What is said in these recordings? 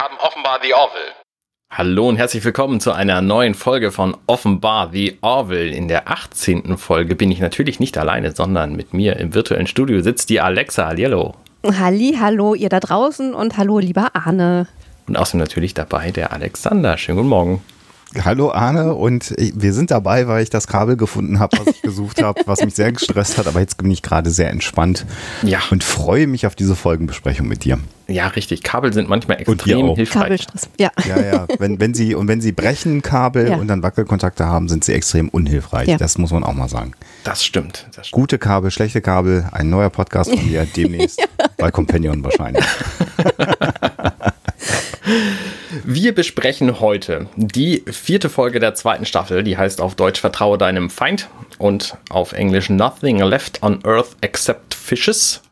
haben offenbar The Orville. Hallo und herzlich willkommen zu einer neuen Folge von Offenbar The Orville. In der 18. Folge bin ich natürlich nicht alleine, sondern mit mir im virtuellen Studio sitzt die Alexa. Hallihallo. Halli, hallo ihr da draußen und hallo lieber Arne. Und außerdem natürlich dabei der Alexander. Schönen guten Morgen. Hallo Arne und wir sind dabei, weil ich das Kabel gefunden habe, was ich gesucht habe, was mich sehr gestresst hat, aber jetzt bin ich gerade sehr entspannt Ja. und freue mich auf diese Folgenbesprechung mit dir. Ja, richtig. Kabel sind manchmal extrem auch. hilfreich. Kabelstress. Ja. Ja, ja, wenn, wenn sie und wenn sie brechen Kabel Ja. und dann Wackelkontakte haben, sind sie extrem unhilfreich. Ja. Das muss man auch mal sagen. Das stimmt. Das stimmt. Gute Kabel, schlechte Kabel, ein neuer Podcast von mir demnächst bei Companion wahrscheinlich. Wir besprechen heute die vierte Folge der zweiten Staffel, die heißt auf Deutsch Vertraue deinem Feind und auf Englisch Nothing Left on Earth Except Fishes.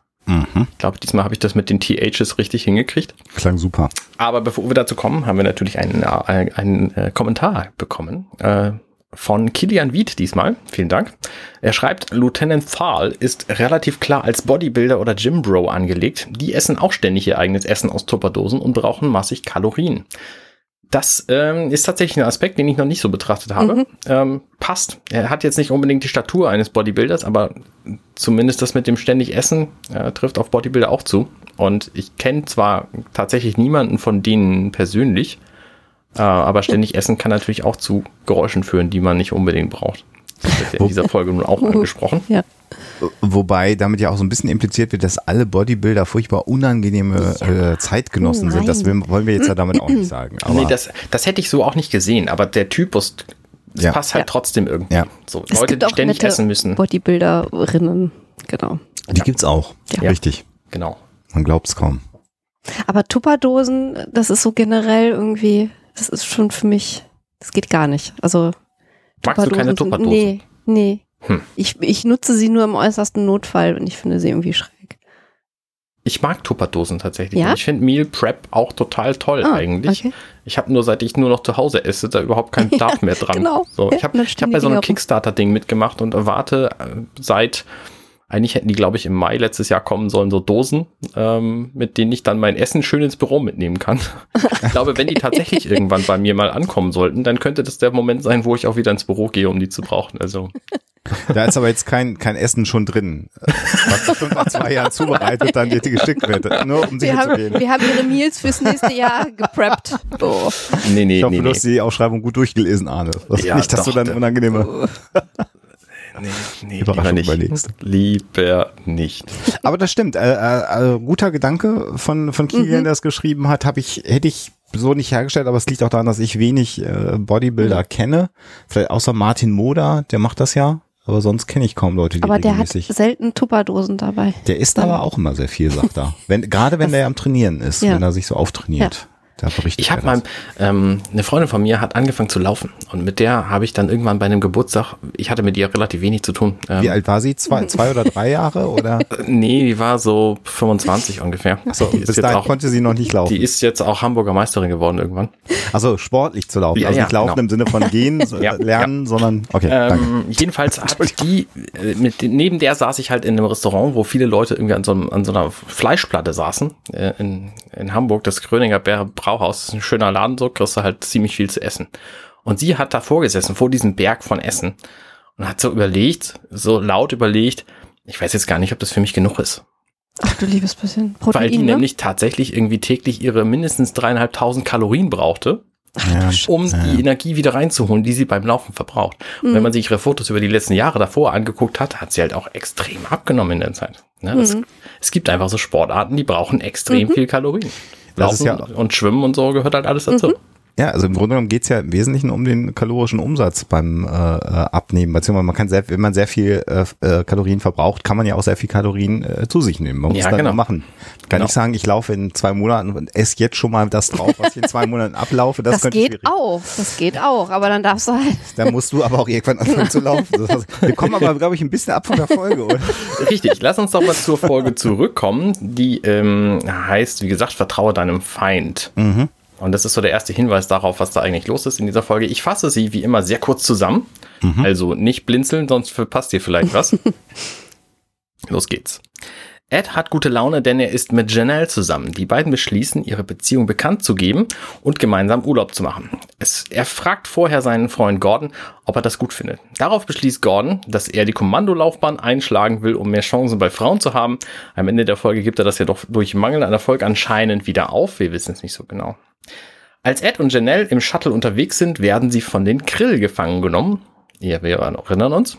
Ich glaube, diesmal habe ich das mit den THs richtig hingekriegt. Klang super. Aber bevor wir dazu kommen, haben wir natürlich einen, äh, einen äh, Kommentar bekommen äh, von Kilian Wied diesmal. Vielen Dank. Er schreibt, Lieutenant Thal ist relativ klar als Bodybuilder oder Gymbro angelegt. Die essen auch ständig ihr eigenes Essen aus Tupperdosen und brauchen massig Kalorien. Das ähm, ist tatsächlich ein Aspekt, den ich noch nicht so betrachtet habe. Ähm, passt. Er hat jetzt nicht unbedingt die Statur eines Bodybuilders, aber zumindest das mit dem ständig Essen äh, trifft auf Bodybuilder auch zu. Und ich kenne zwar tatsächlich niemanden von denen persönlich, aber ständig Essen kann natürlich auch zu Geräuschen führen, die man nicht unbedingt braucht. Das wird ja in dieser Folge nun auch angesprochen. Ja. Wobei damit ja auch so ein bisschen impliziert wird, dass alle Bodybuilder furchtbar unangenehme äh, Zeitgenossen sind. Das wollen wir jetzt ja damit auch nicht sagen. Aber nee, das, das hätte ich so auch nicht gesehen, aber der Typus, das Ja. passt halt Ja. trotzdem irgendwie. Ja. So, Es Leute, gibt die auch ständig nette essen müssen. Bodybuilderinnen, genau. die gibt's auch. Ja. Richtig. Genau. Man glaubt's kaum. Aber Tupperdosen, das ist so generell irgendwie, das ist schon für mich, das geht gar nicht. Also Magst du keine Tupperdosen? Nee, nee. Hm. Ich, ich nutze sie nur im äußersten Notfall und ich finde sie irgendwie schräg. Ich mag Tupperdosen tatsächlich. Ja? Ich finde Meal Prep auch total toll Ah, eigentlich. okay. Ich habe nur, seit ich nur noch zu Hause esse, da überhaupt keinen Bedarf mehr dran. genau. So, Ja, ich habe hab bei so einem. Kickstarter-Ding mitgemacht und erwarte äh, seit, eigentlich hätten die, glaube ich, im Mai letztes Jahr kommen sollen, so Dosen, ähm, mit denen ich dann mein Essen schön ins Büro mitnehmen kann. ich glaube, wenn die tatsächlich irgendwann bei mir mal ankommen sollten, dann könnte das der Moment sein, wo ich auch wieder ins Büro gehe, um die zu brauchen. Also, Da ist aber jetzt kein, kein Essen schon drin, was bestimmt nach zwei Jahren zubereitet dann dir geschickt wird. Nur um Wir sicher zu haben, gehen. wir haben ihre Meals fürs nächste Jahr gepreppt. So. nee, nee, Ich hoffe, nee, du nee. hast die Ausschreibung gut durchgelesen, Arne. Das Ja, nicht, dass doch, du dann da- unangenehme nee, nee Überraschung lieber nicht. überlegst. Lieber nicht. Aber das stimmt. Äh, äh, äh, guter Gedanke von, von Kilian, der das geschrieben hat, habe ich, hätte ich so nicht hergestellt, aber es liegt auch daran, dass ich wenig äh, Bodybuilder kenne. Vielleicht außer Martin Moder, der macht das ja. Aber sonst kenne ich kaum Leute, die Aber der hat selten Tupperdosen dabei. Der isst aber auch immer sehr viel, sagt er. Wenn, gerade wenn der am Trainieren ist, Ja. wenn er sich so auftrainiert. Da berichtet Ich habe mal, ähm, eine Freundin von mir hat angefangen zu laufen und mit der habe ich dann irgendwann bei einem Geburtstag, ich hatte mit ihr relativ wenig zu tun. Ähm, Wie alt war sie? Zwei, zwei oder drei Jahre? Oder? Nee, die war so 25 ungefähr. So, die, ist bis dahin auch, konnte sie noch nicht laufen. die ist jetzt auch Hamburger Meisterin geworden irgendwann. Also sportlich zu laufen. Ja, also ja, nicht laufen genau. im Sinne von gehen, so, Ja, lernen, sondern okay, danke. Ähm, jedenfalls hat die, äh, mit, neben der saß ich halt in einem Restaurant, wo viele Leute irgendwie an so, einem, an so einer Fleischplatte saßen, äh, in, in Hamburg, das Gröninger Bär Brauhaus, das ist ein schöner Laden, so kriegst du halt ziemlich viel zu essen. Und sie hat davor gesessen, vor diesem Berg von Essen und hat so überlegt, so laut überlegt, ich weiß jetzt gar nicht, ob das für mich genug ist. Ach du liebes bisschen Protein, Weil die ne? nämlich tatsächlich irgendwie täglich ihre mindestens dreieinhalbtausend Kalorien brauchte, Ja. um die Energie wieder reinzuholen, die sie beim Laufen verbraucht. Und wenn man sich ihre Fotos über die letzten Jahre davor angeguckt hat, hat sie halt auch extrem abgenommen in der Zeit. Ne, das, es gibt einfach so Sportarten, die brauchen extrem viel Kalorien. Laufen ja- und Schwimmen und so gehört halt alles dazu. Ja, also im Grunde genommen geht's ja im Wesentlichen um den kalorischen Umsatz beim äh, äh, Abnehmen. Beziehungsweise man kann sehr, wenn man sehr viel äh, äh, Kalorien verbraucht, kann man ja auch sehr viel Kalorien äh, zu sich nehmen. Man muss Ja, dann genau. machen. Kann Genau. ich sagen, ich laufe in zwei Monaten und esse jetzt schon mal das drauf, was ich in zwei Monaten ablaufe. Das, Das geht auch, das geht auch, aber dann darfst du halt. Dann musst du aber auch irgendwann anfangen zu laufen. Das heißt, wir kommen aber, glaube ich, ein bisschen ab von der Folge, oder? Richtig, lass uns doch mal zur Folge zurückkommen, die ähm, heißt, wie gesagt, vertraue deinem Feind. Und das ist so der erste Hinweis darauf, was da eigentlich los ist in dieser Folge. Ich fasse sie wie immer sehr kurz zusammen. Also nicht blinzeln, sonst verpasst ihr vielleicht was. Los geht's. Ed hat gute Laune, denn er ist mit Janelle zusammen. Die beiden beschließen, ihre Beziehung bekannt zu geben und gemeinsam Urlaub zu machen. Es, er fragt vorher seinen Freund Gordon, ob er das gut findet. Darauf beschließt Gordon, dass er die Kommandolaufbahn einschlagen will, um mehr Chancen bei Frauen zu haben. Am Ende der Folge gibt er das ja doch durch Mangel an Erfolg anscheinend wieder auf. Wir wissen es nicht so genau. Als Ed und Janelle im Shuttle unterwegs sind, werden sie von den Krill gefangen genommen. Ja, wir erinnern uns.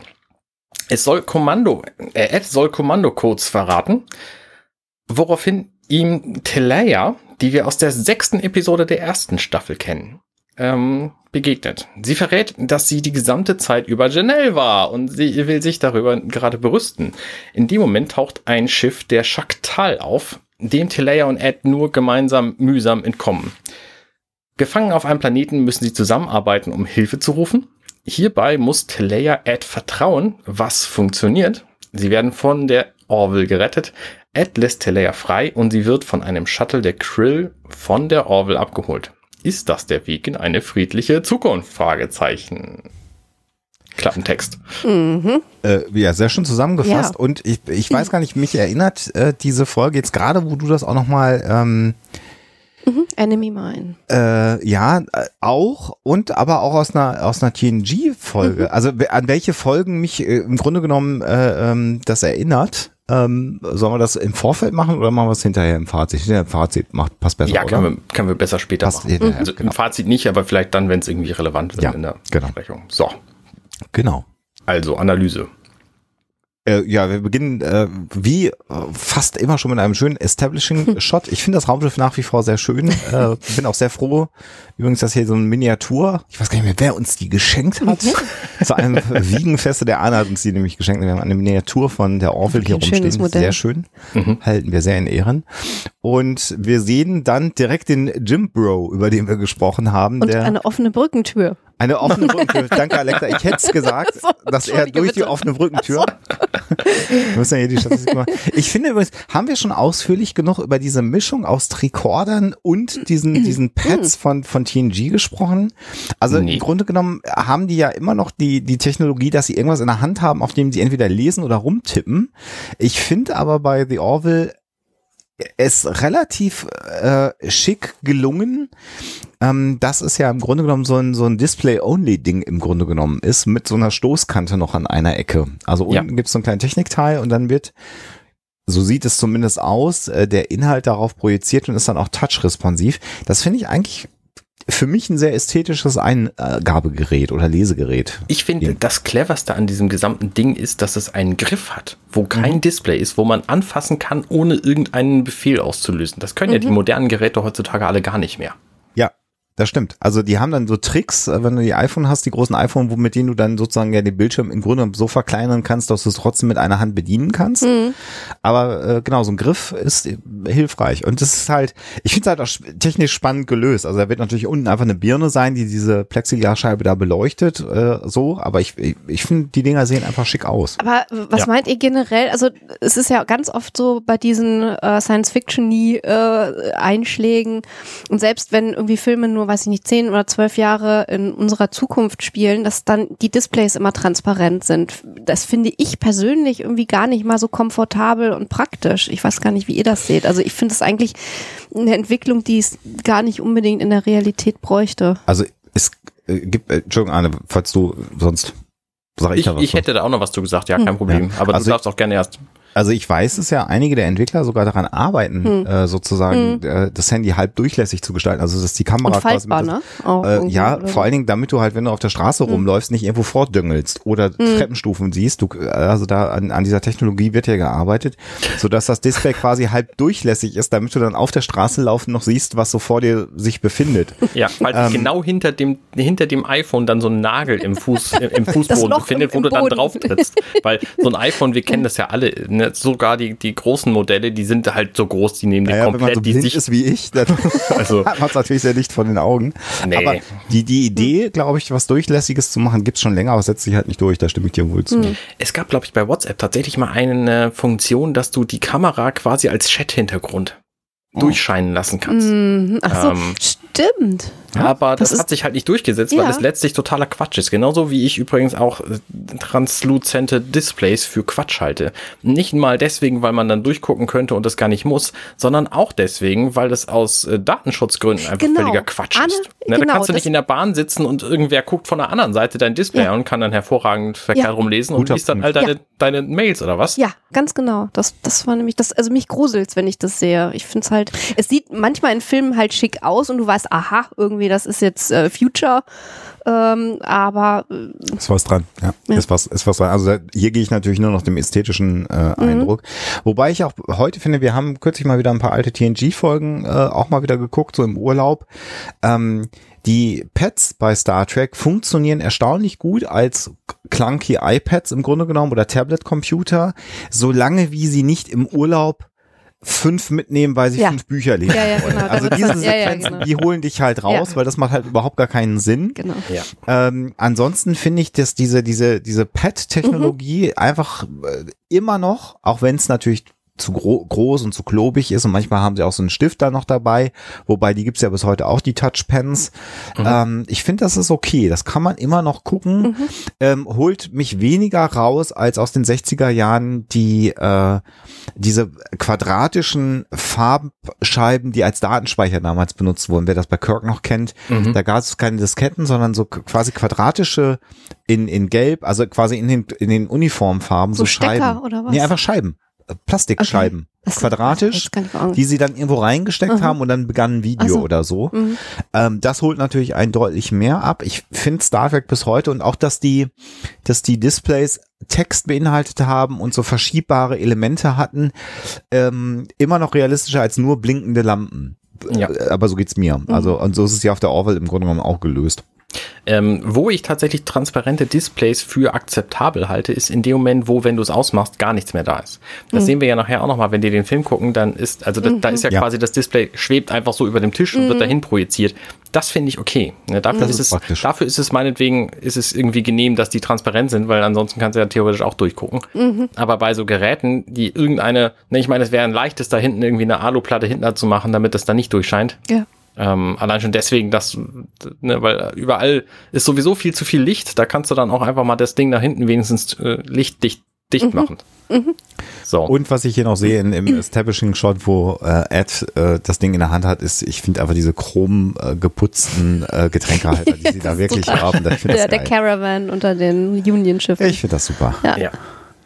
Es soll Kommando, äh, Ed soll Kommandocodes verraten, woraufhin ihm Telea, die wir aus der sechsten Episode der ersten Staffel kennen, ähm, begegnet. Sie verrät, dass sie die gesamte Zeit über Janelle war und sie will sich darüber gerade berüsten. In dem Moment taucht ein Schiff der Shaktal auf, dem Telea und Ed nur gemeinsam mühsam entkommen. Gefangen auf einem Planeten müssen sie zusammenarbeiten, um Hilfe zu rufen. Hierbei muss Teleia Ed vertrauen, was funktioniert. Sie werden von der Orville gerettet. Ed lässt Teleia frei und sie wird von einem Shuttle der Krill von der Orville abgeholt. Ist das der Weg in eine friedliche Zukunft? Fragezeichen. Klappentext. Mhm. Äh, ja, sehr schön zusammengefasst. Ja. Und ich, ich weiß gar nicht, mich erinnert äh, diese Folge jetzt gerade, wo du das auch nochmal ähm, Mhm, Enemy Mine. Äh, ja, äh, auch und aber auch aus einer aus einer TNG-Folge. Mhm. Also an welche Folgen mich äh, im Grunde genommen äh, ähm, das erinnert. Ähm, sollen wir das im Vorfeld machen oder machen wir es hinterher im Fazit? Hinterher im Fazit macht, passt besser. Ja, können, oder? Wir, können wir besser später passt machen. Hinterher, also genau. im Fazit nicht, aber vielleicht dann, wenn es irgendwie relevant wird ja, in der genau. Besprechung. So. Genau. Also Analyse. Äh, ja, wir beginnen äh, wie äh, fast immer schon mit einem schönen Establishing-Shot. Ich finde das Raumschiff nach wie vor sehr schön. Äh, bin auch sehr froh. Übrigens, dass hier so ein Miniatur, ich weiß gar nicht mehr, wer uns die geschenkt hat. Zu einem Wiegenfeste der Anna hat uns die nämlich geschenkt. Wir haben eine Miniatur von der Orville hier rumstehen. Sehr schön. Mhm. Halten wir sehr in Ehren. Und wir sehen dann direkt den Jim Bro, über den wir gesprochen haben. Und eine offene Brückentür. Eine offene Brückentür. Danke, Alexa. Ich hätte es gesagt, so, dass er durch bitte. die offene Brückentür. Wir müssen ja hier die Statistik machen. Ich finde übrigens, haben wir schon ausführlich genug über diese Mischung aus Tricordern und diesen, diesen Pads von, von TNG gesprochen? Also nee. im Grunde genommen haben die ja immer noch die, die Technologie, dass sie irgendwas in der Hand haben, auf dem sie entweder lesen oder rumtippen. Ich finde aber bei The Orville es relativ äh, schick gelungen, ähm, dass es ja im Grunde genommen so ein, so ein Display-Only-Ding im Grunde genommen ist, mit so einer Stoßkante noch an einer Ecke. Also unten ja. gibt es so einen kleinen Technikteil und dann wird, so sieht es zumindest aus, äh, der Inhalt darauf projiziert und ist dann auch touch-responsiv. Das finde ich eigentlich für mich ein sehr ästhetisches Eingabegerät oder Lesegerät. Ich finde, das cleverste an diesem gesamten Ding ist, dass es einen Griff hat, wo kein mhm. Display ist, wo man anfassen kann, ohne irgendeinen Befehl auszulösen. Das können mhm. ja die mhm. modernen Geräte heutzutage alle gar nicht mehr. Das stimmt. Also die haben dann so Tricks, äh, wenn du die iPhone hast, die großen iPhone, mit denen du dann sozusagen ja den Bildschirm im Grunde so verkleinern kannst, dass du es trotzdem mit einer Hand bedienen kannst. Mhm. Aber äh, genau, so ein Griff ist hilfreich. Und das ist halt, ich finde es halt auch technisch spannend gelöst. Also da wird natürlich unten einfach eine Birne sein, die diese Plexiglasscheibe da beleuchtet, äh, so. Aber ich, ich, ich finde, die Dinger sehen einfach schick aus. Aber was ja. meint ihr generell? Also es ist ja ganz oft so bei diesen äh, Science-Fiction-Einschlägen äh, und selbst wenn irgendwie Filme nur nur, weiß ich nicht, zehn oder zwölf Jahre in unserer Zukunft spielen, dass dann die Displays immer transparent sind. Das finde ich persönlich irgendwie gar nicht mal so komfortabel und praktisch. Ich weiß gar nicht, wie ihr das seht. Also ich finde es eigentlich eine Entwicklung, die es gar nicht unbedingt in der Realität bräuchte. Also es äh, gibt, äh, Entschuldigung, Arne, falls du sonst sag ich, ich, ich hätte da auch noch was zu gesagt, ja, kein hm. Problem. Aber also du darfst auch gerne erst. Also ich weiß es ja, einige der Entwickler sogar daran arbeiten, hm. äh, sozusagen hm. äh, das Handy halb durchlässig zu gestalten. Also dass die Kamera Und faltbar, quasi das, ne? äh, ja, oder? vor allen Dingen, damit du halt, wenn du auf der Straße hm. rumläufst, nicht irgendwo vordüngelst oder hm. Treppenstufen siehst. Du, also da an, an dieser Technologie wird ja gearbeitet, so dass das Display quasi halb durchlässig ist, damit du dann auf der Straße laufen noch siehst, was so vor dir sich befindet. Ja, weil ähm, genau hinter dem hinter dem iPhone dann so ein Nagel im Fuß im Fußboden befindet, wo du dann drauf trittst. Weil so ein iPhone, wir kennen das ja alle, ne? sogar die die großen Modelle, die sind halt so groß, die nehmen die naja, komplett wenn man so die sich ist wie ich, dann also, hat man es natürlich sehr dicht vor den Augen. Nee. Aber die, die Idee, glaube ich, was Durchlässiges zu machen, gibt es schon länger, aber setzt sich halt nicht durch, da stimme ich dir wohl zu. Hm. Es gab, glaube ich, bei WhatsApp tatsächlich mal eine Funktion, dass du die Kamera quasi als Chat-Hintergrund oh. durchscheinen lassen kannst. Ach so, ähm, stimmt. Ja, aber das, das hat sich halt nicht durchgesetzt, weil Ja. es letztlich totaler Quatsch ist. Genauso wie ich übrigens auch äh, transluzente Displays für Quatsch halte. Nicht mal deswegen, weil man dann durchgucken könnte und das gar nicht muss, sondern auch deswegen, weil das aus äh, Datenschutzgründen einfach Genau. völliger Quatsch Anne, ist. Ne, da genau, kannst du nicht in der Bahn sitzen und irgendwer guckt von der anderen Seite dein Display Ja. und kann dann hervorragend verkehrt Ja. rumlesen und Guter liest dann all deine, deine Mails oder was? Ja, ganz genau. Das, das war nämlich das, also mich gruselt's, wenn ich das sehe. Ich finde es halt, es sieht manchmal in Filmen halt schick aus und du weißt, aha, irgendwie, das ist jetzt äh, Future. Ähm, aber äh, Ist was dran, ja. Ja. Ist was, ist was dran. Also da, hier gehe ich natürlich nur noch dem ästhetischen äh, Mhm. Eindruck. Wobei ich auch heute finde, wir haben kürzlich mal wieder ein paar alte TNG-Folgen äh, auch mal wieder geguckt, so im Urlaub. Ähm, die Pads bei Star Trek funktionieren erstaunlich gut als clunky iPads im Grunde genommen oder Tablet-Computer, solange wie sie nicht im Urlaub fünf mitnehmen, weil sie Ja. fünf Bücher lesen Ja, ja, wollen. genau, Also diese das- ja, ja, Sequenzen, genau. die holen dich halt raus, Ja. weil das macht halt überhaupt gar keinen Sinn. genau. Ja. Ähm, ansonsten finde ich, dass diese, diese, diese Pad-Technologie Mhm. einfach äh, immer noch, auch wenn es natürlich zu gro groß und zu klobig ist und manchmal haben sie auch so einen Stift da noch dabei, wobei die gibt's ja bis heute auch, die Touchpens. Mhm. Ähm, ich finde, das ist okay, das kann man immer noch gucken, Mhm. ähm, holt mich weniger raus als aus den 60er Jahren die äh, diese quadratischen Farbscheiben, die als Datenspeicher damals benutzt wurden. Wer das bei Kirk noch kennt, Mhm. da gab es keine Disketten, sondern so quasi quadratische in, in Gelb, also quasi in den, in den Uniformfarben, so, So Stecker Scheiben. oder was? Nee, einfach Scheiben. Plastikscheiben. Das Quadratisch, die sie dann irgendwo reingesteckt Mhm. haben und dann begann ein Video so. oder so. Mhm. Ähm, das holt natürlich ein deutlich mehr ab. Ich finde Star Trek bis heute und auch, dass die, dass die Displays Text beinhaltet haben und so verschiebbare Elemente hatten, ähm, immer noch realistischer als nur blinkende Lampen. Ja. Äh, Aber so geht's mir. Also, und so ist es ja auf der Orwell im Grunde genommen auch gelöst. Ähm, wo ich tatsächlich transparente Displays für akzeptabel halte, ist in dem Moment, wo, wenn du es ausmachst, gar nichts mehr da ist. Das sehen wir ja nachher auch nochmal, wenn die den Film gucken, dann ist, also da, da ist ja, Ja. quasi das Display schwebt einfach so über dem Tisch und wird dahin projiziert. Das finde ich okay. Ne, dafür, Das ist ist es, dafür ist es meinetwegen, ist es irgendwie genehm, dass die transparent sind, weil ansonsten kannst du ja theoretisch auch durchgucken. Aber bei so Geräten, die irgendeine, ne, ich meine, es wäre ein leichtes, da hinten irgendwie eine Aluplatte hinten zu machen, damit das da nicht durchscheint. Ja. Ähm, allein schon deswegen, dass, ne, weil überall ist sowieso viel zu viel Licht. Da kannst du dann auch einfach mal das Ding nach hinten wenigstens äh, lichtdicht dicht machen. So. Und was ich hier noch sehe in, im Establishing-Shot, wo äh, Ed äh, das Ding in der Hand hat, ist, ich finde einfach diese chrom äh, geputzten äh, Getränkehalter, die sie da wirklich haben. Ich finde Der, das der. Caravan unter den Union-Schiffen. Ich finde das super. Ja. ja.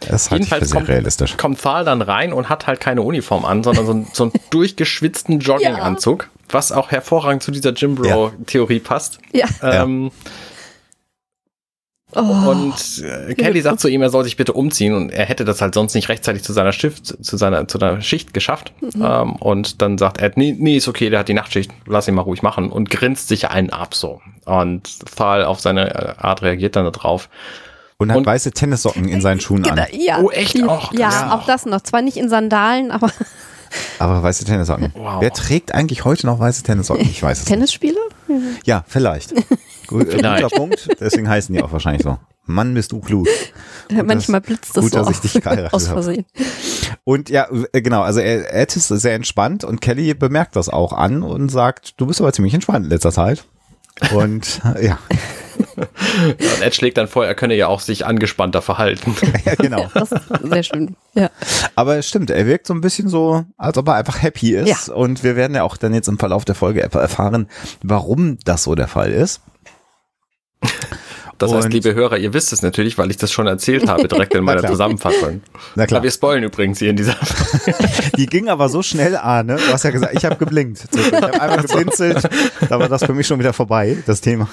Das halte ich für Jedenfalls sehr kommt, realistisch. kommt Thal dann rein und hat halt keine Uniform an, sondern so, einen- so einen durchgeschwitzten Jogginganzug, was auch hervorragend zu dieser Jim Bro-Theorie passt. Ja. Ähm, Oh. Und äh, Kelly sagt zu ihm, er soll sich bitte umziehen und er hätte das halt sonst nicht rechtzeitig zu seiner Schicht, zu seiner, zu der Schicht geschafft. Ähm, und dann sagt Ed, nee, nee, ist okay, der hat die Nachtschicht, lass ihn mal ruhig machen und grinst sich einen ab so. Und Thal auf seine äh, Art reagiert dann darauf. Und hat und- weiße Tennissocken in seinen Schuhen Genau, an. ja. Oh, echt? Och, ja, ja. auch das noch. Zwar nicht in Sandalen, aber Aber weiße Tennissocken. Wow. Wer trägt eigentlich heute noch weiße Tennissocken? Ich weiß es nicht. Tennisspieler? Ja, vielleicht. Gut, äh, Vielleicht. guter Punkt. Deswegen heißen die auch wahrscheinlich so. Mann, bist du klug. Manchmal blitzt das gut, so dass ich dich geheiratet aus habe. Versehen. Und ja, äh, genau, also er, Ed ist sehr entspannt und Kelly bemerkt das auch an und sagt, du bist aber ziemlich entspannt in letzter Zeit. Und äh, ja, Und Ed schlägt dann vor, er könne ja auch sich angespannter verhalten. ja, genau. Das ist sehr schön. Ja. Aber es stimmt, er wirkt so ein bisschen so, als ob er einfach happy ist. Und wir werden ja auch dann jetzt im Verlauf der Folge erfahren, warum das so der Fall ist. Das heißt, Und- liebe Hörer, ihr wisst es natürlich, weil ich das schon erzählt habe, direkt in meiner. Zusammenfassung. Na klar. Aber wir spoilen übrigens hier in dieser Die ging aber so schnell an, ne? Du hast ja gesagt, ich habe geblinkt. Ich habe einmal geblinzelt, da war das für mich schon wieder vorbei, das Thema.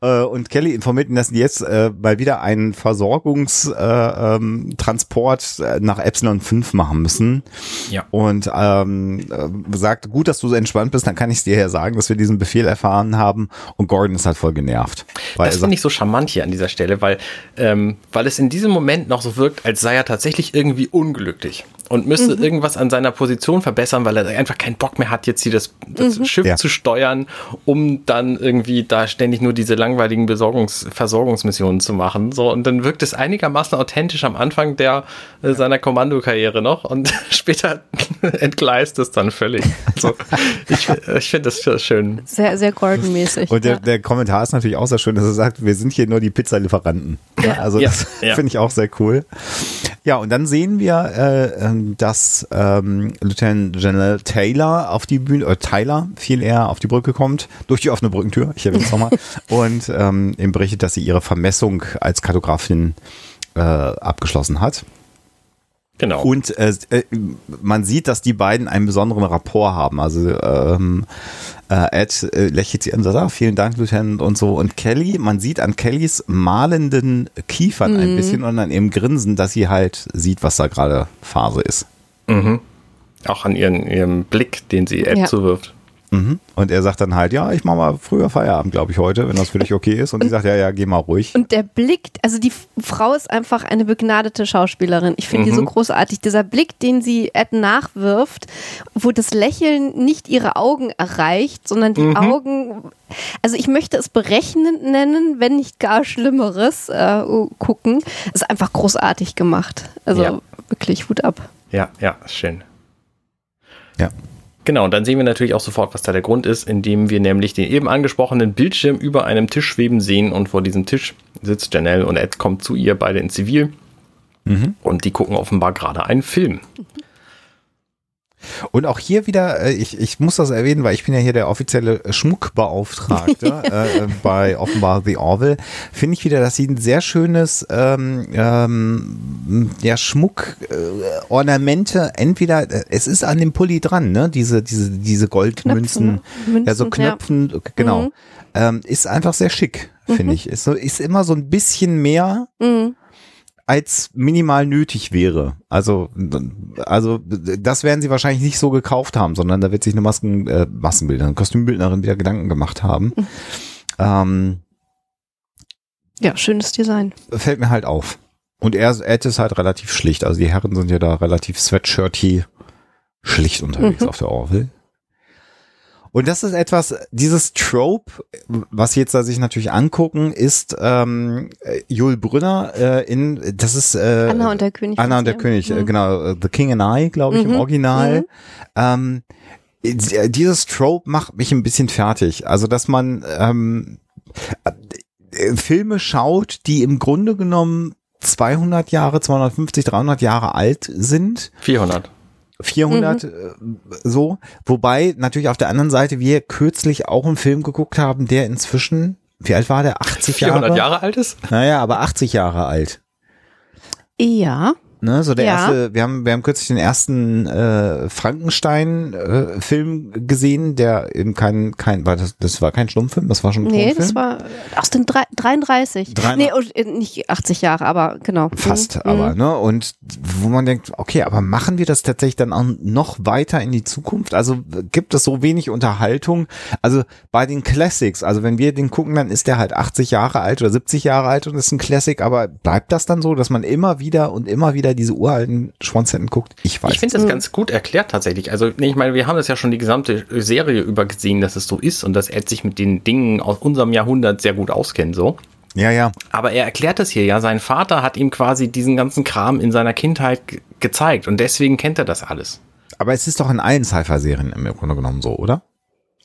Äh, Und Kelly informiert ihn, dass die jetzt äh, mal wieder einen Versorgungstransport äh, ähm, äh, nach Epsilon 5 machen müssen. Ja. Und ähm, äh, sagt, gut, dass du so entspannt bist, dann kann ich dir ja sagen, dass wir diesen Befehl erfahren haben. Und Gordon ist halt voll genervt. Weil Das finde ich so charmant hier an dieser Stelle, weil, ähm, weil es in diesem Moment noch so wirkt, als sei er tatsächlich irgendwie unglücklich und müsste mhm. irgendwas an seiner Position verbessern, weil er einfach keinen Bock mehr hat, jetzt hier das, das mhm. Schiff ja. zu steuern, um dann irgendwie da ständig nur diese langweiligen Besorgungs Versorgungsmissionen zu machen. So, und dann wirkt es einigermaßen authentisch am Anfang der äh, seiner Kommandokarriere noch und später entgleist es dann völlig. So, ich ich finde das schön. Sehr, sehr Gordon-mäßig. Und der, ja. der Kommentar ist natürlich auch sehr schön, dass er sagt, wir sind hier nur die Pizzalieferanten. Ja. Also das ja. finde ich auch sehr cool. Ja, und dann sehen wir, äh, dass ähm, Lieutenant General Taylor auf die Bühne, äh, Tyler viel eher auf die Brücke kommt, durch die offene Brückentür, ich erwähne es nochmal, und ähm, ihm berichtet, dass sie ihre Vermessung als Kartografin äh, abgeschlossen hat. Genau. Und äh, äh, man sieht, dass die beiden einen besonderen Rapport haben. Also ähm, äh, Ed äh, lächelt sie an und sagt, ah, vielen Dank, Lieutenant und so. Und Kelly, man sieht an Kellys malenden Kiefern mhm. ein bisschen und an ihrem Grinsen, dass sie halt sieht, was da gerade Phase ist. Mhm. Auch an ihren, ihrem Blick, den sie Ed ja. zuwirft. Mhm. Und er sagt dann halt, ja, ich mache mal früher Feierabend, glaube ich, heute, wenn das für dich okay ist. Und, und sie sagt, ja, ja, geh mal ruhig. Und der Blick, also die Frau ist einfach eine begnadete Schauspielerin. Ich finde mhm. die so mhm. großartig. Dieser Blick, den sie Ed nachwirft, wo das Lächeln nicht ihre Augen erreicht, sondern die mhm. Augen, also ich möchte es berechnend nennen, wenn nicht gar Schlimmeres äh, gucken. ist einfach großartig gemacht. Also ja. wirklich Hut ab. Ja, ja, schön. Ja. Genau, und dann sehen wir natürlich auch sofort, was da der Grund ist, indem wir nämlich den eben angesprochenen Bildschirm über einem Tisch schweben sehen und vor diesem Tisch sitzt Janelle und Ed kommt zu ihr, beide in Zivil. Mhm. Und die gucken offenbar gerade einen Film. Und auch hier wieder, äh, ich, ich muss das erwähnen, weil ich bin ja hier der offizielle Schmuckbeauftragte äh, äh, bei offenbar The Orville, finde ich wieder, dass sie ein sehr schönes ähm, ähm, ja, Schmuck, äh, Ornamente, entweder, äh, es ist an dem Pulli dran, ne? Diese, diese, diese Goldmünzen, Münzen, ja, so Knöpfen, ja. genau. Mhm. Ähm, ist einfach sehr schick, finde mhm. ich. Ist, so, ist immer so ein bisschen mehr. Mhm als minimal nötig wäre. Also, also das werden sie wahrscheinlich nicht so gekauft haben, sondern da wird sich eine Masken, äh, Massenbildnerin, Kostümbildnerin wieder Gedanken gemacht haben. Mhm. Ähm, ja, schönes Design. Fällt mir halt auf. Und er, er ist halt relativ schlicht. Also die Herren sind ja da relativ sweatshirty schlicht unterwegs mhm. auf der Orville. Und das ist etwas, dieses Trope, was jetzt da sich natürlich angucken, ist ähm, Jul Brünner äh, in, das ist äh, Anna und der König. Anna und der König, äh, mhm. genau, äh, The King and I, glaube ich, mhm. im Original. Mhm. Ähm, dieses Trope macht mich ein bisschen fertig. Also, dass man ähm, äh, Filme schaut, die im Grunde genommen 200 Jahre, 250, 300 Jahre alt sind. 400. 400 mhm. Äh, so. Wobei natürlich auf der anderen Seite wir kürzlich auch einen Film geguckt haben, der inzwischen, wie alt war der? 80 400 Jahre? 400 Jahre alt ist? Naja, aber 80 Jahre alt. Ja. Ne, so der ja. erste, wir haben, wir haben kürzlich den ersten äh, Frankenstein-Film äh, gesehen, der eben kein, kein, war das, das war kein Stummfilm, das war schon ein Nee, Tonfilm. das war aus den 33. 33. Nee, oh, nicht 80 Jahre, aber genau. Fast, mhm. aber, ne? Und wo man denkt, okay, aber machen wir das tatsächlich dann auch noch weiter in die Zukunft? Also gibt es so wenig Unterhaltung? Also bei den Classics, also wenn wir den gucken, dann ist der halt 80 Jahre alt oder 70 Jahre alt und ist ein Classic, aber bleibt das dann so, dass man immer wieder und immer wieder wieder diese uralten Schwanzhänden guckt. Ich weiß. Ich finde das mhm. ganz gut erklärt tatsächlich. Also, ich meine, wir haben das ja schon die gesamte Serie über gesehen, dass es so ist und dass Ed sich mit den Dingen aus unserem Jahrhundert sehr gut auskennt, so. Ja, ja. Aber er erklärt das hier ja. Sein Vater hat ihm quasi diesen ganzen Kram in seiner Kindheit gezeigt und deswegen kennt er das alles. Aber es ist doch in allen Sci-Fi-Serien im Grunde genommen so, oder?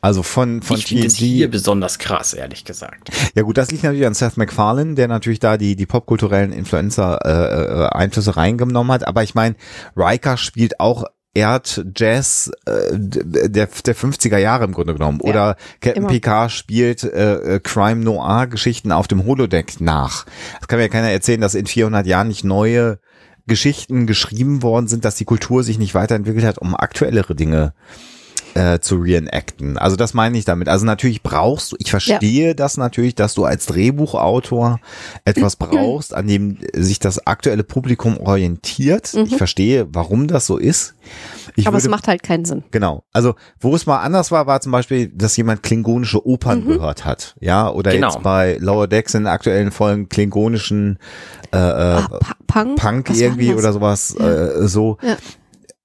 Also von, von ich finde es hier besonders krass, ehrlich gesagt. Ja gut, das liegt natürlich an Seth MacFarlane, der natürlich da die, die popkulturellen Influencer-Einflüsse äh, äh reingenommen hat. Aber ich meine, Riker spielt auch Erd Jazz äh, der, der 50er Jahre im Grunde genommen. Ja, Oder Captain Picard spielt äh, äh, Crime Noir Geschichten auf dem Holodeck nach. Das kann mir ja keiner erzählen, dass in 400 Jahren nicht neue Geschichten geschrieben worden sind, dass die Kultur sich nicht weiterentwickelt hat, um aktuellere Dinge äh, zu reenacten. Also das meine ich damit. Also natürlich brauchst du, ich verstehe ja. das natürlich, dass du als Drehbuchautor etwas brauchst, an dem sich das aktuelle Publikum orientiert. Mhm. Ich verstehe, warum das so ist. Ich Aber würde, es macht halt keinen Sinn. Genau. Also wo es mal anders war, war zum Beispiel, dass jemand klingonische Opern mhm. gehört hat. Ja, oder genau. jetzt bei Lower Decks in aktuellen Folgen klingonischen äh, äh, Punk, Punk irgendwie oder sowas ja. äh, so. Ja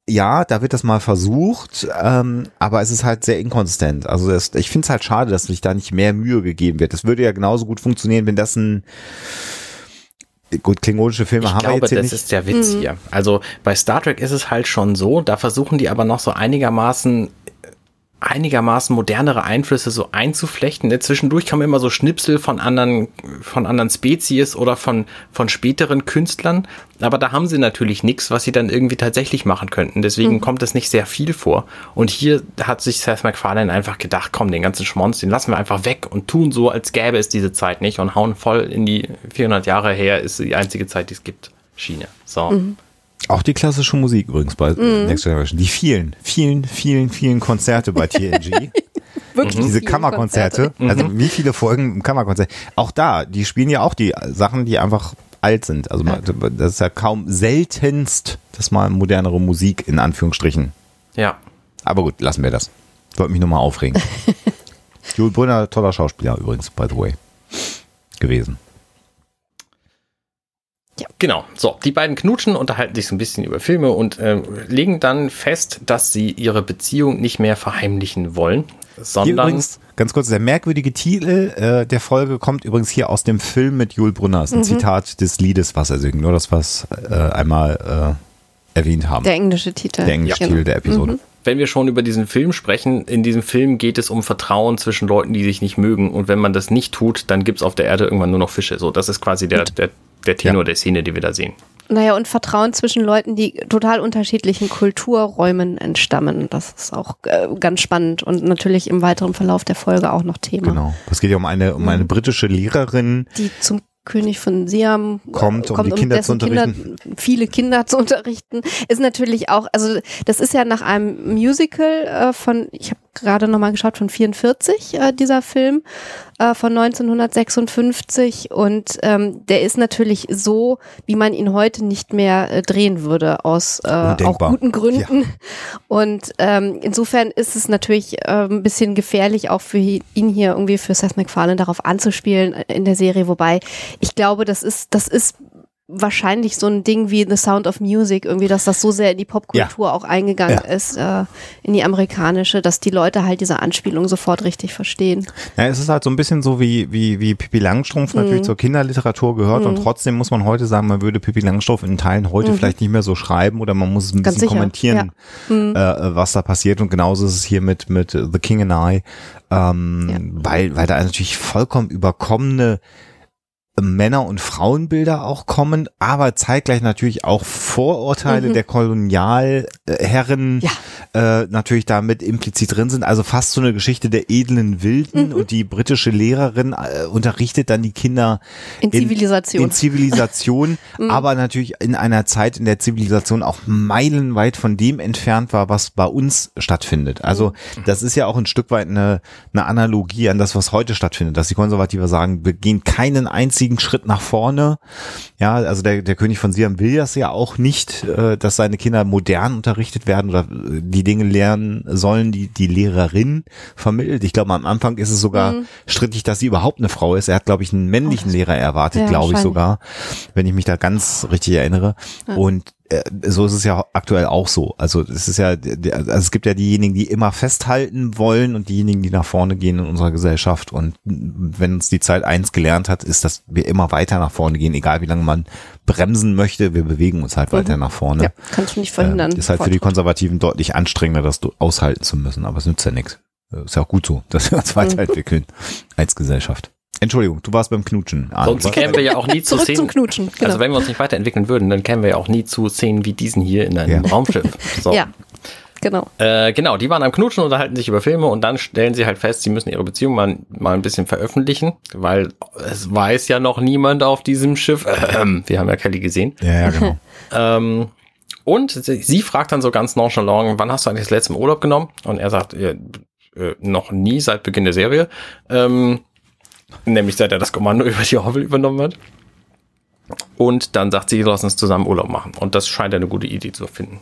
ja, da wird das mal versucht, ähm, aber es ist halt sehr inkonsistent. Also das, ich finde es halt schade, dass sich da nicht mehr Mühe gegeben wird. Das würde ja genauso gut funktionieren, wenn das ein Gut, klingonische Filme ich haben glaube, wir jetzt hier das nicht. ist der Witz mhm. hier. Also bei Star Trek ist es halt schon so, da versuchen die aber noch so einigermaßen einigermaßen modernere Einflüsse so einzuflechten. Ne, zwischendurch kommen immer so Schnipsel von anderen, von anderen Spezies oder von, von späteren Künstlern. Aber da haben sie natürlich nichts, was sie dann irgendwie tatsächlich machen könnten. Deswegen mhm. kommt es nicht sehr viel vor. Und hier hat sich Seth MacFarlane einfach gedacht, komm, den ganzen Schmonz, den lassen wir einfach weg und tun so, als gäbe es diese Zeit nicht und hauen voll in die 400 Jahre her, ist die einzige Zeit, die es gibt. Schiene. So. Mhm. Auch die klassische Musik übrigens bei mm. Next Generation. Die vielen, vielen, vielen, vielen Konzerte bei TNG. Wirklich Diese Kammerkonzerte. Konzerte. Also mhm. wie viele Folgen im Kammerkonzert. Auch da, die spielen ja auch die Sachen, die einfach alt sind. Also das ist ja kaum seltenst, dass mal modernere Musik in Anführungsstrichen. Ja. Aber gut, lassen wir das. Wollte mich nur mal aufregen. Jules Brunner, toller Schauspieler übrigens, by the way. Gewesen. Ja. Genau. So, die beiden knutschen, unterhalten sich so ein bisschen über Filme und äh, legen dann fest, dass sie ihre Beziehung nicht mehr verheimlichen wollen, sondern. Übrigens, ganz kurz, der merkwürdige Titel äh, der Folge kommt übrigens hier aus dem Film mit Jules Brunner. Das ist ein mhm. Zitat des Liedes, was er singt. Nur das, was äh, einmal äh, erwähnt haben. Der englische Titel. Der englische ja. Titel der Episode. Mhm wenn wir schon über diesen Film sprechen, in diesem Film geht es um Vertrauen zwischen Leuten, die sich nicht mögen. Und wenn man das nicht tut, dann gibt es auf der Erde irgendwann nur noch Fische. So, das ist quasi der, der, der Tenor ja. der Szene, die wir da sehen. Naja, und Vertrauen zwischen Leuten, die total unterschiedlichen Kulturräumen entstammen. Das ist auch äh, ganz spannend und natürlich im weiteren Verlauf der Folge auch noch Thema. Genau. Es geht ja um eine, um eine britische Lehrerin. Die zum König von Siam kommt, um kommt, die Kinder um zu unterrichten. Kinder, viele Kinder zu unterrichten, ist natürlich auch, also das ist ja nach einem Musical äh, von, ich habe gerade nochmal geschaut, von 44, äh, dieser Film äh, von 1956 und ähm, der ist natürlich so, wie man ihn heute nicht mehr äh, drehen würde, aus äh, auch guten Gründen. Ja. Und ähm, insofern ist es natürlich äh, ein bisschen gefährlich, auch für ihn hier irgendwie für Seth MacFarlane darauf anzuspielen in der Serie, wobei ich glaube, das ist, das ist wahrscheinlich so ein Ding wie The Sound of Music, irgendwie, dass das so sehr in die Popkultur ja. auch eingegangen ja. ist, äh, in die amerikanische, dass die Leute halt diese Anspielung sofort richtig verstehen. Ja, es ist halt so ein bisschen so wie, wie, wie Pippi Langstrumpf mhm. natürlich zur Kinderliteratur gehört mhm. und trotzdem muss man heute sagen, man würde Pippi Langstrumpf in Teilen heute mhm. vielleicht nicht mehr so schreiben oder man muss es ein Ganz bisschen sicher. kommentieren, ja. Mhm. äh, was da passiert und genauso ist es hier mit, mit The King and I, ähm, weil, weil da natürlich vollkommen überkommene Männer- und Frauenbilder auch kommen, aber zeitgleich natürlich auch Vorurteile mhm. der Kolonialherren ja. äh, natürlich damit implizit drin sind. Also fast so eine Geschichte der edlen Wilden mhm. und die britische Lehrerin äh, unterrichtet dann die Kinder in, in Zivilisation. In Zivilisation, mhm. aber natürlich in einer Zeit, in der Zivilisation auch meilenweit von dem entfernt war, was bei uns stattfindet. Also mhm. das ist ja auch ein Stück weit eine, eine Analogie an das, was heute stattfindet, dass die Konservative sagen, wir gehen keinen einzigen riesigen Schritt nach vorne. Ja, also der, der König von Siam will das ja auch nicht, äh, dass seine Kinder modern unterrichtet werden oder äh, die Dinge lernen sollen, die die Lehrerin vermittelt. Ich glaube, am Anfang ist es sogar mhm. strittig, dass sie überhaupt eine Frau ist. Er hat, glaube ich, einen männlichen oh, Lehrer erwartet, ja, glaube ich sogar, wenn ich mich da ganz richtig erinnere. Ja. Und so ist es ja aktuell auch so. Also es ist ja, also es gibt ja diejenigen, die immer festhalten wollen und diejenigen, die nach vorne gehen in unserer Gesellschaft. Und wenn uns die Zeit eins gelernt hat, ist, dass wir immer weiter nach vorne gehen, egal wie lange man bremsen möchte, wir bewegen uns halt mhm. weiter nach vorne. Ja, kannst du nicht verhindern. Äh, ist halt für die Konservativen deutlich anstrengender, das aushalten zu müssen, aber es nützt ja nichts. Ist ja auch gut so, dass wir uns mhm. weiterentwickeln als Gesellschaft. Entschuldigung, du warst beim Knutschen. Ah, Sonst kämen wir ja auch nie zu Zurück Szenen. Knutschen, genau. Also wenn wir uns nicht weiterentwickeln würden, dann kämen wir ja auch nie zu Szenen wie diesen hier in einem ja. Raumschiff. So. Ja. Genau. Äh, genau, die waren am Knutschen, unterhalten sich über Filme und dann stellen sie halt fest, sie müssen ihre Beziehung mal, mal ein bisschen veröffentlichen, weil es weiß ja noch niemand auf diesem Schiff. Ähm, wir haben ja Kelly gesehen. Ja, ja genau. ähm, Und sie, sie fragt dann so ganz nonchalant, wann hast du eigentlich das letzte Mal Urlaub genommen? Und er sagt, äh, äh, noch nie seit Beginn der Serie. Ähm, nämlich seit er das Kommando über die Hovel übernommen hat. Und dann sagt sie, lass uns zusammen Urlaub machen. Und das scheint eine gute Idee zu finden.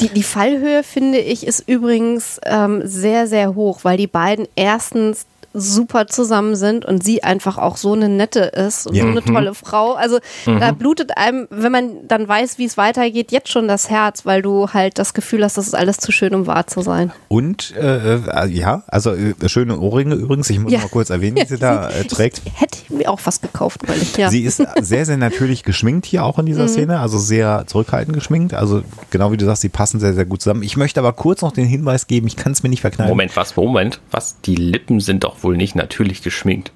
Die, die Fallhöhe, finde ich, ist übrigens ähm, sehr, sehr hoch, weil die beiden erstens super zusammen sind und sie einfach auch so eine nette ist und Ja. so eine Mhm. tolle Frau. Also da blutet einem, wenn man dann weiß, wie es weitergeht, jetzt schon das Herz, weil du halt das Gefühl hast, das ist alles zu schön, um wahr zu sein. Und äh, äh, ja, also äh, schöne Ohrringe übrigens, ich muss Ja. mal kurz erwähnen, wie sie da äh, trägt. Hätte ich mir auch was gekauft, weil ich ja. Sie ist sehr, sehr natürlich geschminkt hier auch in Mhm. dieser Szene, also sehr zurückhaltend geschminkt. Also genau wie du sagst, sie passen sehr, sehr gut zusammen. Ich möchte aber kurz noch den Hinweis geben, ich kann es mir nicht verkneifen. Moment, was? Moment, was? Die Lippen sind doch wohl nicht natürlich geschminkt.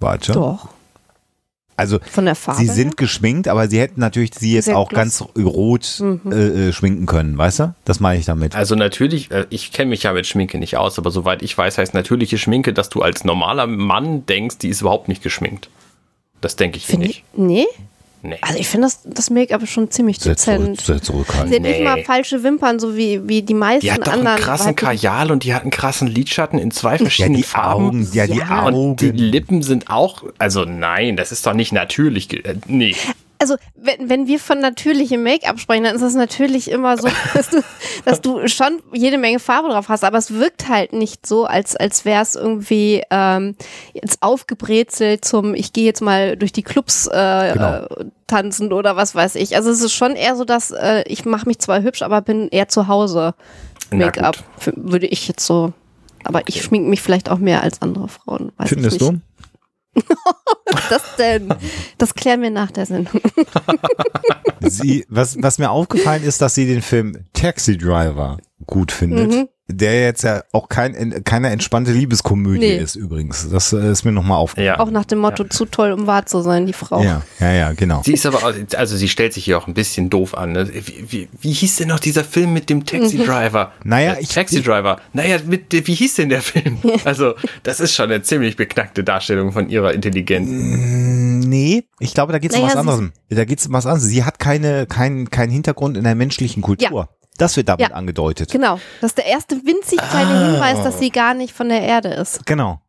Warte. Doch. Also Von der Farbe. sie her? sind geschminkt, aber sie hätten natürlich sie jetzt Sehr auch gloss. ganz rot äh, äh, schminken können, weißt du? Das meine ich damit. Also natürlich, äh, ich kenne mich ja mit Schminke nicht aus, aber soweit ich weiß, heißt natürliche Schminke, dass du als normaler Mann denkst, die ist überhaupt nicht geschminkt. Das denke ich Finde nicht. ich. Nee? Nee. Also ich finde das, das Make-up schon ziemlich Sehr, zurück, dezent. sehr Sie zurückhaltend. hat nicht Nee. mal falsche Wimpern, so wie, wie die meisten Die hat doch anderen. einen krassen weiblichen- Kajal und die hat einen krassen Lidschatten in zwei Ja, verschiedenen die Farben. Augen, ja, die Ja. Und die Augen. Lippen sind auch, also nein, das ist doch nicht natürlich. Äh, nee. Also, wenn, wenn wir von natürlichem Make-up sprechen, dann ist das natürlich immer so, dass du, dass du schon jede Menge Farbe drauf hast, aber es wirkt halt nicht so, als, als wäre es irgendwie ähm, jetzt aufgebrezelt zum, ich gehe jetzt mal durch die Clubs äh, Genau. äh, tanzen oder was weiß ich. Also es ist schon eher so, dass äh, ich mache mich zwar hübsch, aber bin eher zu Hause Make-up, würde ich jetzt so. Aber ich schminke mich vielleicht auch mehr als andere Frauen. Findest du? Was ist das denn? Das klären wir nach der Sendung. Sie, was, was mir aufgefallen ist, dass sie den Film Taxi Driver gut findet. Mhm. Der jetzt ja auch kein, keine entspannte Liebeskomödie Nee. ist übrigens. Das äh, ist mir nochmal aufgefallen. Ja. Auch nach dem Motto, zu toll, um wahr zu sein, die Frau. Ja, ja, ja, genau. Sie ist aber, auch- also sie stellt sich hier auch ein bisschen doof an. Ne? Wie, wie, wie hieß denn noch dieser Film mit dem Taxi Driver? Naja, Äh, ich- Taxi Driver. Naja, mit, wie hieß denn der Film? Also, das ist schon eine ziemlich beknackte Darstellung von ihrer Intelligenz. Nee, ich glaube, da geht es um Naja, was sie- anderes. Da geht es um was anderes. Sie hat keine, keinen keinen Hintergrund in der menschlichen Kultur. Das wird damit Ja. angedeutet. Genau. Das ist der erste winzig kleine Ah. Hinweis, dass sie gar nicht von der Erde ist. Genau.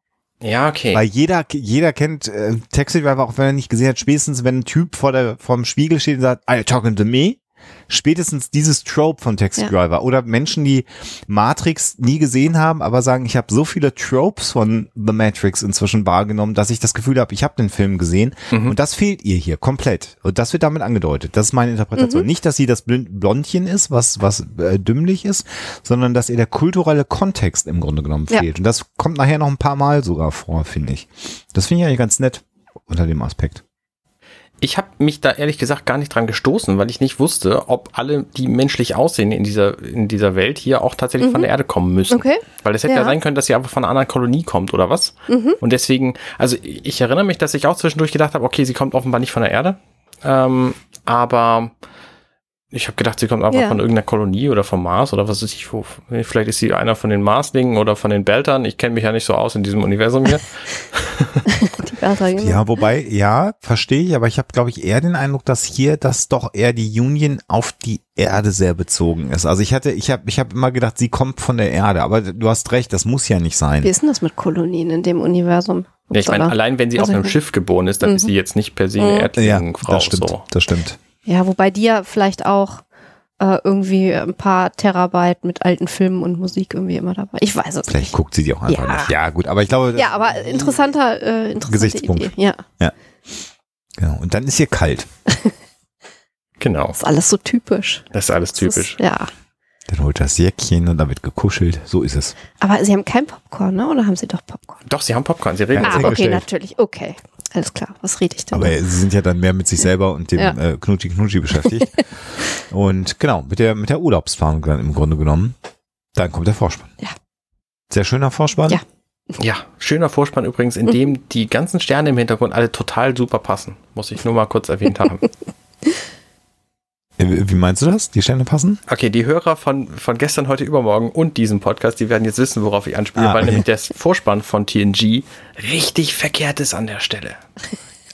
Ja, okay. Weil jeder, jeder kennt äh, Taxi Driver, auch wenn er nicht gesehen hat, spätestens wenn ein Typ vor der, vorm Spiegel steht und sagt, are you talking to me? Spätestens dieses Trope von Taxi Ja. Driver. Oder Menschen, die Matrix nie gesehen haben, aber sagen, ich habe so viele Tropes von The Matrix inzwischen wahrgenommen, dass ich das Gefühl habe, ich habe den Film gesehen. Und das fehlt ihr hier komplett. Und das wird damit angedeutet. Das ist meine Interpretation. Mhm. Nicht, dass sie das Blond- Blondchen ist, was, was äh, dümmlich ist, sondern dass ihr der kulturelle Kontext im Grunde genommen Ja. fehlt. Und das kommt nachher noch ein paar Mal sogar vor, finde ich. Das finde ich eigentlich ganz nett unter dem Aspekt. Ich habe mich da ehrlich gesagt gar nicht dran gestoßen, weil ich nicht wusste, ob alle, die menschlich aussehen in dieser, in dieser Welt, hier auch tatsächlich von der Erde kommen müssen. Mhm. Okay. Weil es hätte ja. Ja. Mhm. sein können, dass sie einfach von einer anderen Kolonie kommt oder was. Und deswegen, also ich erinnere mich, dass ich auch zwischendurch gedacht habe, okay, sie kommt offenbar nicht von der Erde. Ähm, aber ich habe gedacht, sie kommt einfach Ja. von irgendeiner Kolonie oder vom Mars oder was weiß ich. Wo, vielleicht ist sie einer von den Marslingen oder von den Beltern. Ich kenne mich ja nicht so aus in diesem Universum hier. Ja, wobei, ja, verstehe ich, aber ich habe, glaube ich, eher den Eindruck, dass hier das doch eher die Union auf die Erde sehr bezogen ist. Also ich hatte, ich habe ich hab immer gedacht, sie kommt von der Erde, aber du hast recht, das muss ja nicht Wie sein. ist denn das mit Kolonien in dem Universum? Ja, ich meine, allein wenn sie Also auf einem Schiff geboren ist, dann ist sie jetzt nicht per se eine Mhm. Ja, Erdlingenfrau. das stimmt, So. das stimmt. Ja, wobei die ja vielleicht auch äh, irgendwie ein paar Terabyte mit alten Filmen und Musik irgendwie immer dabei. Ich weiß es Vielleicht nicht. guckt sie die auch einfach Ja. nicht. Ja, gut, aber ich glaube, Ja, aber interessanter, äh, interessante Gesichtspunkt. Idee. Ja, genau. Und dann ist hier kalt. Genau, ist alles so typisch. das ist alles Das typisch. Ist, ja. Dann holt das Jäckchen und da wird gekuschelt. So ist es. Aber sie haben kein Popcorn, ne? Oder haben sie doch Popcorn? Doch, sie haben Popcorn, sie reden. Ja, Ah, okay, natürlich. Okay. Alles klar. Was rede ich denn? Aber sie sind ja dann mehr mit sich selber und dem Ja. äh, Knutschi Knutschi beschäftigt. und genau, mit der, mit der Urlaubsplanung dann im Grunde genommen. Dann kommt der Vorspann. Ja. Sehr schöner Vorspann. Ja. Ja, schöner Vorspann übrigens, in dem die ganzen Sterne im Hintergrund alle total super passen. Muss ich nur mal kurz erwähnt haben. Äh, Wie meinst du das? Die Sterne passen? Okay, die Hörer von, von gestern, heute, übermorgen und diesem Podcast, die werden jetzt wissen, worauf ich anspiele, Ah, weil okay. nämlich der Vorspann von TNG richtig verkehrt ist an der Stelle.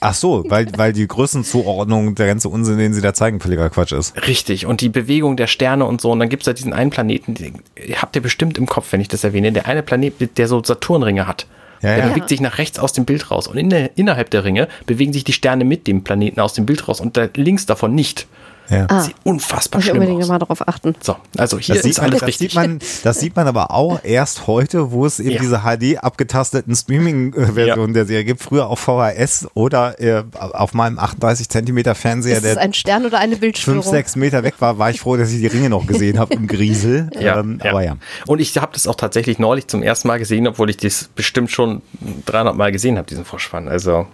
Ach so, weil, weil die Größenzuordnung, der ganze Unsinn, den sie da zeigen, völliger Quatsch ist. Richtig. Und die Bewegung der Sterne und so. Und dann gibt es da diesen einen Planeten, den habt ihr bestimmt im Kopf, wenn ich das erwähne. Der eine Planet, der so Saturnringe hat. Ja, der ja. bewegt sich nach rechts aus dem Bild raus. Und in der, innerhalb der Ringe bewegen sich die Sterne mit dem Planeten aus dem Bild raus und da links davon nicht. Ja. Ah, Sieht unfassbar muss ich schlimm unbedingt aus. mal darauf achten. So, also hier Das sieht, ist man, das, richtig. sieht man, das sieht man aber auch erst heute, wo es eben Ja. diese HD abgetasteten Streaming-Versionen der Serie gibt. Früher auf VHS oder äh, auf meinem 38 Zentimeter Fernseher, der ein Stern oder eine Bildstörung? fünf, sechs Meter weg war, war ich froh, dass ich die Ringe noch gesehen habe im Griesel. Ja, ähm, ja. Aber ja. Und ich habe das auch tatsächlich neulich zum ersten Mal gesehen, obwohl ich das bestimmt schon 300 Mal gesehen habe, diesen Vorspann. Also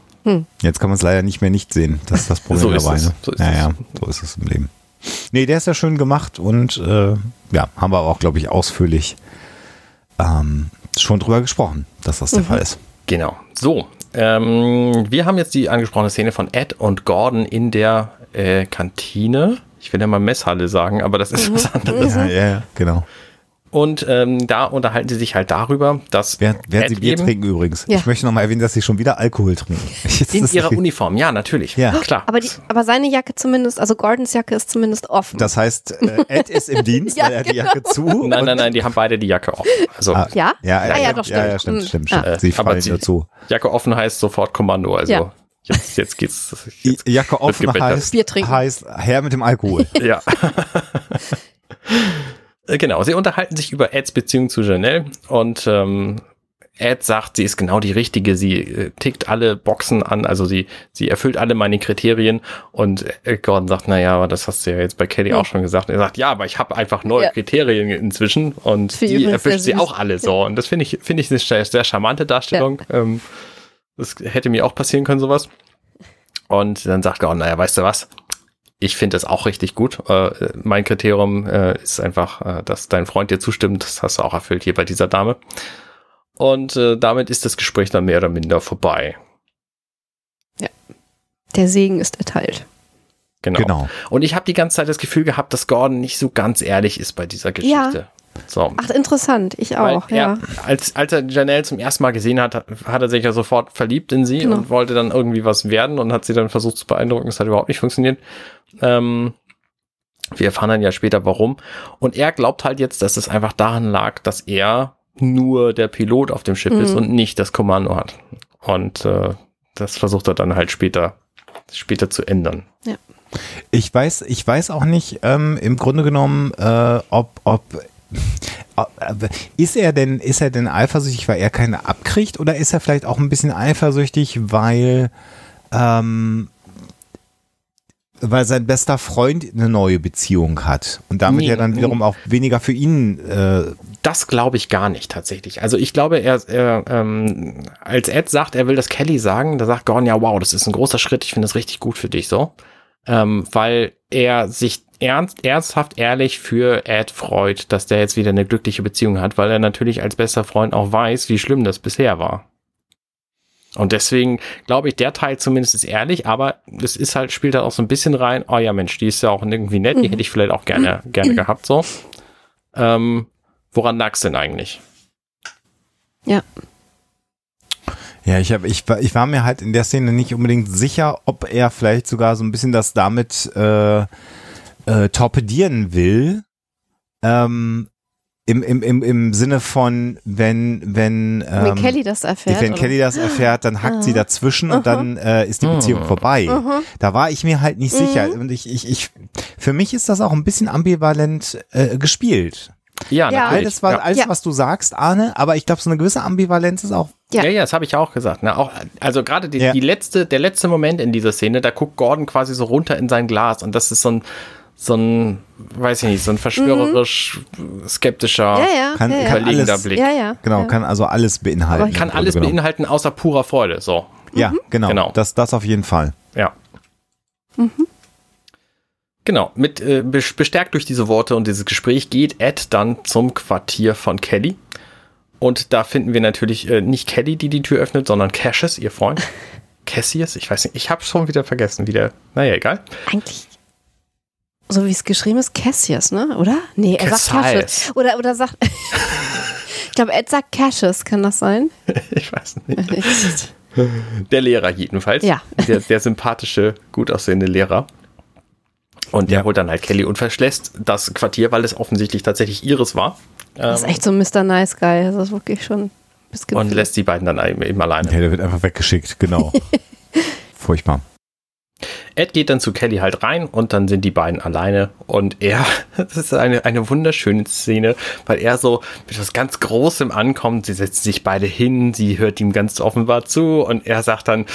Jetzt kann man es leider nicht mehr nicht sehen. Das ist das Problem So ist dabei. es. Ne? So ist ja, es. so ist es im Leben. Nee, der ist ja schön gemacht und äh, ja, haben wir auch, glaube ich, ausführlich ähm, schon drüber gesprochen, dass das der Fall ist. Genau. So, ähm, wir haben jetzt die angesprochene Szene von Ed und Gordon in der äh, Kantine. Ich will ja mal Messhalle sagen, aber das ist was anderes. Ja, ja, ja, genau. Und ähm, da unterhalten sie sich halt darüber, dass Während, während sie Ed Bier eben trinken übrigens. Ja. Ich möchte noch mal erwähnen, dass sie schon wieder Alkohol trinken. Jetzt in ihrer Uniform. Ja, natürlich. Ja. klar. Aber, die, aber seine Jacke zumindest, also Gordons Jacke ist zumindest offen. Das heißt, äh, Ed ist im Dienst, Ja, weil er hat die Jacke zu. nein, nein, nein, die haben beide die Jacke offen. Also Ah, Ja? Ja, Ah, ja, doch, Ja, ja, stimmt. stimmt, stimmt, stimmt. Äh, Sie aber fallen sie- nur zu. Jacke offen heißt sofort Kommando. Also Ja. jetzt, jetzt geht's. Jetzt Jacke offen heißt, Bier trinken. heißt Herr mit dem Alkohol. Ja. Äh, genau, sie unterhalten sich über Eds Beziehung zu Janelle und ähm, Ed sagt, sie ist genau die richtige, sie äh, tickt alle Boxen an, also sie, sie erfüllt alle meine Kriterien und äh, Gordon sagt, naja, aber das hast du ja jetzt bei Kelly auch schon gesagt. Er sagt, ja, aber ich habe einfach neue Ja. Kriterien inzwischen und die erfüllt sie auch alle so. Und das finde ich, finde ich eine sehr, sehr charmante Darstellung. Ähm, das hätte mir auch passieren können, sowas. Und dann sagt Gordon, naja, weißt du was? Ich finde es auch richtig gut. Äh, mein Kriterium äh, ist einfach, äh, dass dein Freund dir zustimmt. Das hast du auch erfüllt hier bei dieser Dame. Und äh, damit ist das Gespräch dann mehr oder minder vorbei. Der Segen ist erteilt. Genau. Genau. Und ich habe die ganze Zeit das Gefühl gehabt, dass Gordon nicht so ganz ehrlich ist bei dieser Geschichte. So. Ach, interessant. Ich Weil auch, er, ja. als, als er Janelle zum ersten Mal gesehen hat, hat er sich ja sofort verliebt in sie Genau. und wollte dann irgendwie was werden und hat sie dann versucht zu beeindrucken. Das hat überhaupt nicht funktioniert. Ähm, wir erfahren dann ja später warum. Und er glaubt halt jetzt, dass es einfach daran lag, dass er nur der Pilot auf dem Schiff Mhm. ist und nicht das Kommando hat. Und äh, das versucht er dann halt später, später zu ändern. Ich weiß, ich weiß auch nicht, ähm, im Grunde genommen, äh, ob, ob, ob äh, ist er denn, ist er denn eifersüchtig, weil er keine abkriegt, oder ist er vielleicht auch ein bisschen eifersüchtig, weil, ähm, weil sein bester Freund eine neue Beziehung hat und damit Nee, ja dann wiederum auch weniger für ihn äh, Das glaube ich gar nicht tatsächlich. Also ich glaube, er, er ähm, als Ed sagt, er will das Kelly sagen, da sagt Gordon, ja, wow, das ist ein großer Schritt, ich finde das richtig gut für dich so. Ähm, weil er sich ernst, ernsthaft ehrlich für Ed freut, dass der jetzt wieder eine glückliche Beziehung hat, weil er natürlich als bester Freund auch weiß, wie schlimm das bisher war. Und deswegen glaube ich, der Teil zumindest ist ehrlich, aber es ist halt, spielt halt auch so ein bisschen rein, oh ja Mensch, die ist ja auch irgendwie nett, die Mhm. hätte ich vielleicht auch gerne, gerne gehabt, so. Ähm, woran lag's denn eigentlich? Ja. Ja, ich, hab, ich, war- ich war mir halt in der Szene nicht unbedingt sicher, ob er vielleicht sogar so ein bisschen das damit äh, äh, torpedieren will. Ähm, im, im, im, Im Sinne von, wenn, wenn, ähm, Wenn Kelly das erfährt. wenn oder? Kelly das erfährt, dann hackt sie Aha. dazwischen und dann äh, ist die Beziehung Mhm. vorbei. Mhm. Da war ich mir halt nicht sicher. Und ich, ich, ich, für mich ist das auch ein bisschen ambivalent äh, gespielt. Ja, Ja. natürlich. Alles, was, ja. alles, Ja. was du sagst, Arne, aber ich glaube, so eine gewisse Ambivalenz ist auch Ja. Ja, ja, das habe ich auch gesagt. Ne? Auch, also gerade die, Ja. die letzte, der letzte Moment in dieser Szene, da guckt Gordon quasi so runter in sein Glas und das ist so ein, so ein, weiß ich nicht, so ein verschwörerisch skeptischer, Ja, ja. Kann- ja, ja. kann alles- Blick. Ja, ja. Genau, ja. kann also alles beinhalten. Kann alles genommen. beinhalten außer purer Freude. So, Ja, genau. Genau. Das, das auf jeden Fall. ja. Genau, mit äh, bes- bestärkt durch diese Worte und dieses Gespräch geht Ed dann zum Quartier von Kelly. Und da finden wir natürlich äh, nicht Kelly, die die Tür öffnet, sondern Cassius, ihr Freund. Cassius, ich weiß nicht, ich habe schon wieder vergessen, wie der, naja, egal. Eigentlich. So wie es geschrieben ist, Cassius, ne? Oder? Nee, er sagt Cassius. Cassius. Oder, oder sagt. ich glaube, Ed sagt Cassius, kann das sein? Ich weiß nicht. Der Lehrer jedenfalls. Ja. Der, der sympathische, gut aussehende Lehrer. Und der Ja. holt dann halt Kelly und verschläßt das Quartier, weil es offensichtlich tatsächlich ihres war. Das ist echt so ein Mr. Nice Guy. Das ist wirklich schon. Und lässt die beiden dann eben eben alleine. Ja, der wird einfach weggeschickt, genau. Furchtbar. Ed geht dann zu Kelly halt rein und dann sind die beiden alleine und er, das ist eine, eine wunderschöne Szene, weil er so mit was ganz Großem ankommt, sie setzen sich beide hin, sie hört ihm ganz offenbar zu und er sagt dann,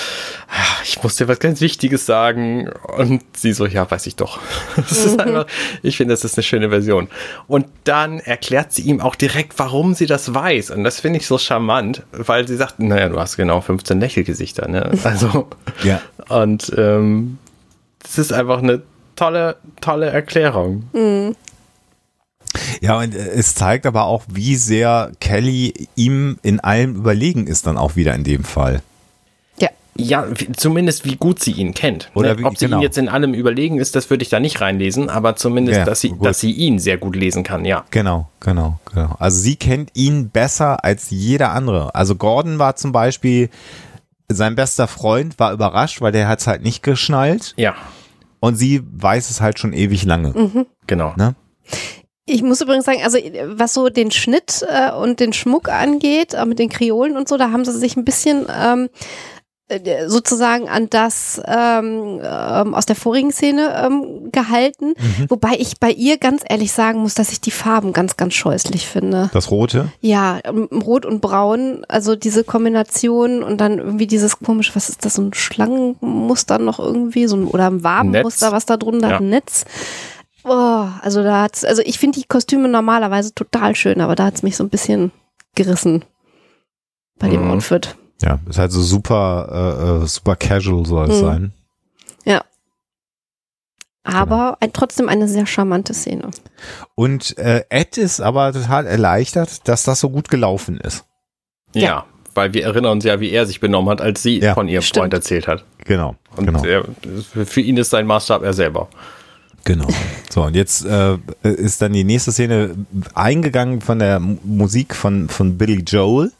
"Ah, ich muss dir was ganz Wichtiges sagen und sie so, ja, weiß ich doch. Das ist einfach, ich finde, das ist eine schöne Version. Und dann erklärt sie ihm auch direkt, warum sie das weiß und das finde ich so charmant, weil sie sagt, naja, du hast genau 15 Lächelgesichter, ne? Also, Ja. und ähm, das ist einfach eine tolle, tolle Erklärung. Ja, und äh, es zeigt aber auch, wie sehr Kelly ihm in allem überlegen ist, dann auch wieder in dem Fall. ja. Ja, zumindest wie gut sie ihn kennt. Oder ne? wie- Ob sie genau. ihn jetzt in allem überlegen ist, das würde ich da nicht reinlesen, aber zumindest, Ja, dass, sie, gut. dass sie ihn sehr gut lesen kann, ja. Genau, genau, genau. Also sie kennt ihn besser als jeder andere. Also Gordon war zum Beispiel, sein bester Freund war überrascht, weil der hat es halt nicht geschnallt. Ja, Und sie weiß es halt schon ewig lange. genau. Ne? Ich muss übrigens sagen, also was so den Schnitt äh, und den Schmuck angeht, äh, mit den Kreolen und so, da haben sie sich ein bisschen ähm, äh, sozusagen an das ähm, ähm, aus der vorigen Szene ähm, gehalten. Wobei ich bei ihr ganz ehrlich sagen muss, dass ich die Farben ganz, ganz scheußlich finde. Das Rote. Ja, ähm, Rot und Braun, also diese Kombination und dann irgendwie dieses komische, was ist das, so ein Schlangenmuster noch irgendwie, so ein, oder ein Wabenmuster, Netz. was da drunter Ja. hat, ein Netz. Oh, also da hat's, also ich finde die Kostüme normalerweise total schön, aber da hat's mich so ein bisschen gerissen bei dem Mhm. Outfit. Ja, ist halt so super, äh, äh, super casual soll es Mhm. sein. Aber ein, trotzdem eine sehr charmante Szene. Und äh, Ed ist aber total erleichtert, dass das so gut gelaufen ist. Ja. Ja. weil wir erinnern uns ja, wie er sich benommen hat, als sie Ja. von ihrem Stimmt. Freund erzählt hat. Genau, Und genau. er, für ihn ist sein Maßstab er selber. Genau. So, und jetzt äh, ist dann die nächste Szene eingegangen von der M- Musik von, von Billy Joel.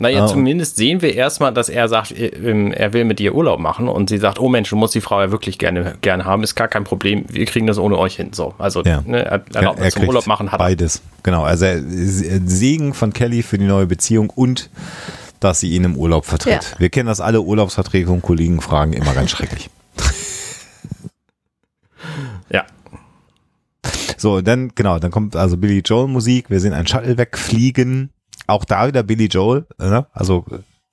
Naja, Ah. zumindest sehen wir erstmal, dass er sagt, äh, ähm, er will mit ihr Urlaub machen und sie sagt, oh Mensch, du musst die Frau ja wirklich gerne, gerne haben, ist gar kein Problem, wir kriegen das ohne euch hin. So, also Ja. ne, er, Erlaubnis zum kriegt Urlaub machen hat er. beides. Genau, also er, Segen von Kelly für die neue Beziehung und dass sie ihn im Urlaub vertritt. Ja. Wir kennen das alle, Urlaubsverträge und Kollegen fragen immer ganz schrecklich. Ja, So, dann, genau, dann kommt also Billy Joel Musik, wir sehen ein Shuttle wegfliegen. Auch da wieder Billy Joel, ne? also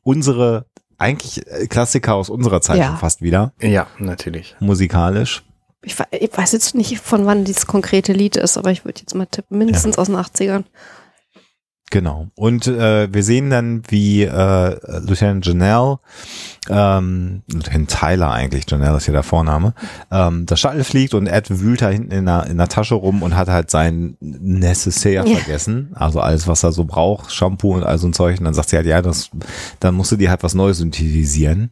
unsere, eigentlich äh, Klassiker aus unserer Zeit Ja. schon fast wieder, ja, natürlich. musikalisch. Ich, ich weiß jetzt nicht, von wann dieses konkrete Lied ist, aber ich würde jetzt mal tippen, mindestens aus den 80ern. Genau. Und äh, wir sehen dann, wie äh, Lieutenant Janelle, ähm, Lieutenant Tyler eigentlich, Janelle ist ja der Vorname, ähm, das Shuttle fliegt und Ed wühlt da hinten in der, in der Tasche rum und hat halt sein Necessaire Ja. vergessen. Also alles, was er so braucht, Shampoo und all so ein Zeug. Und dann sagt sie halt, ja, das, dann musst du dir halt was Neues synthetisieren.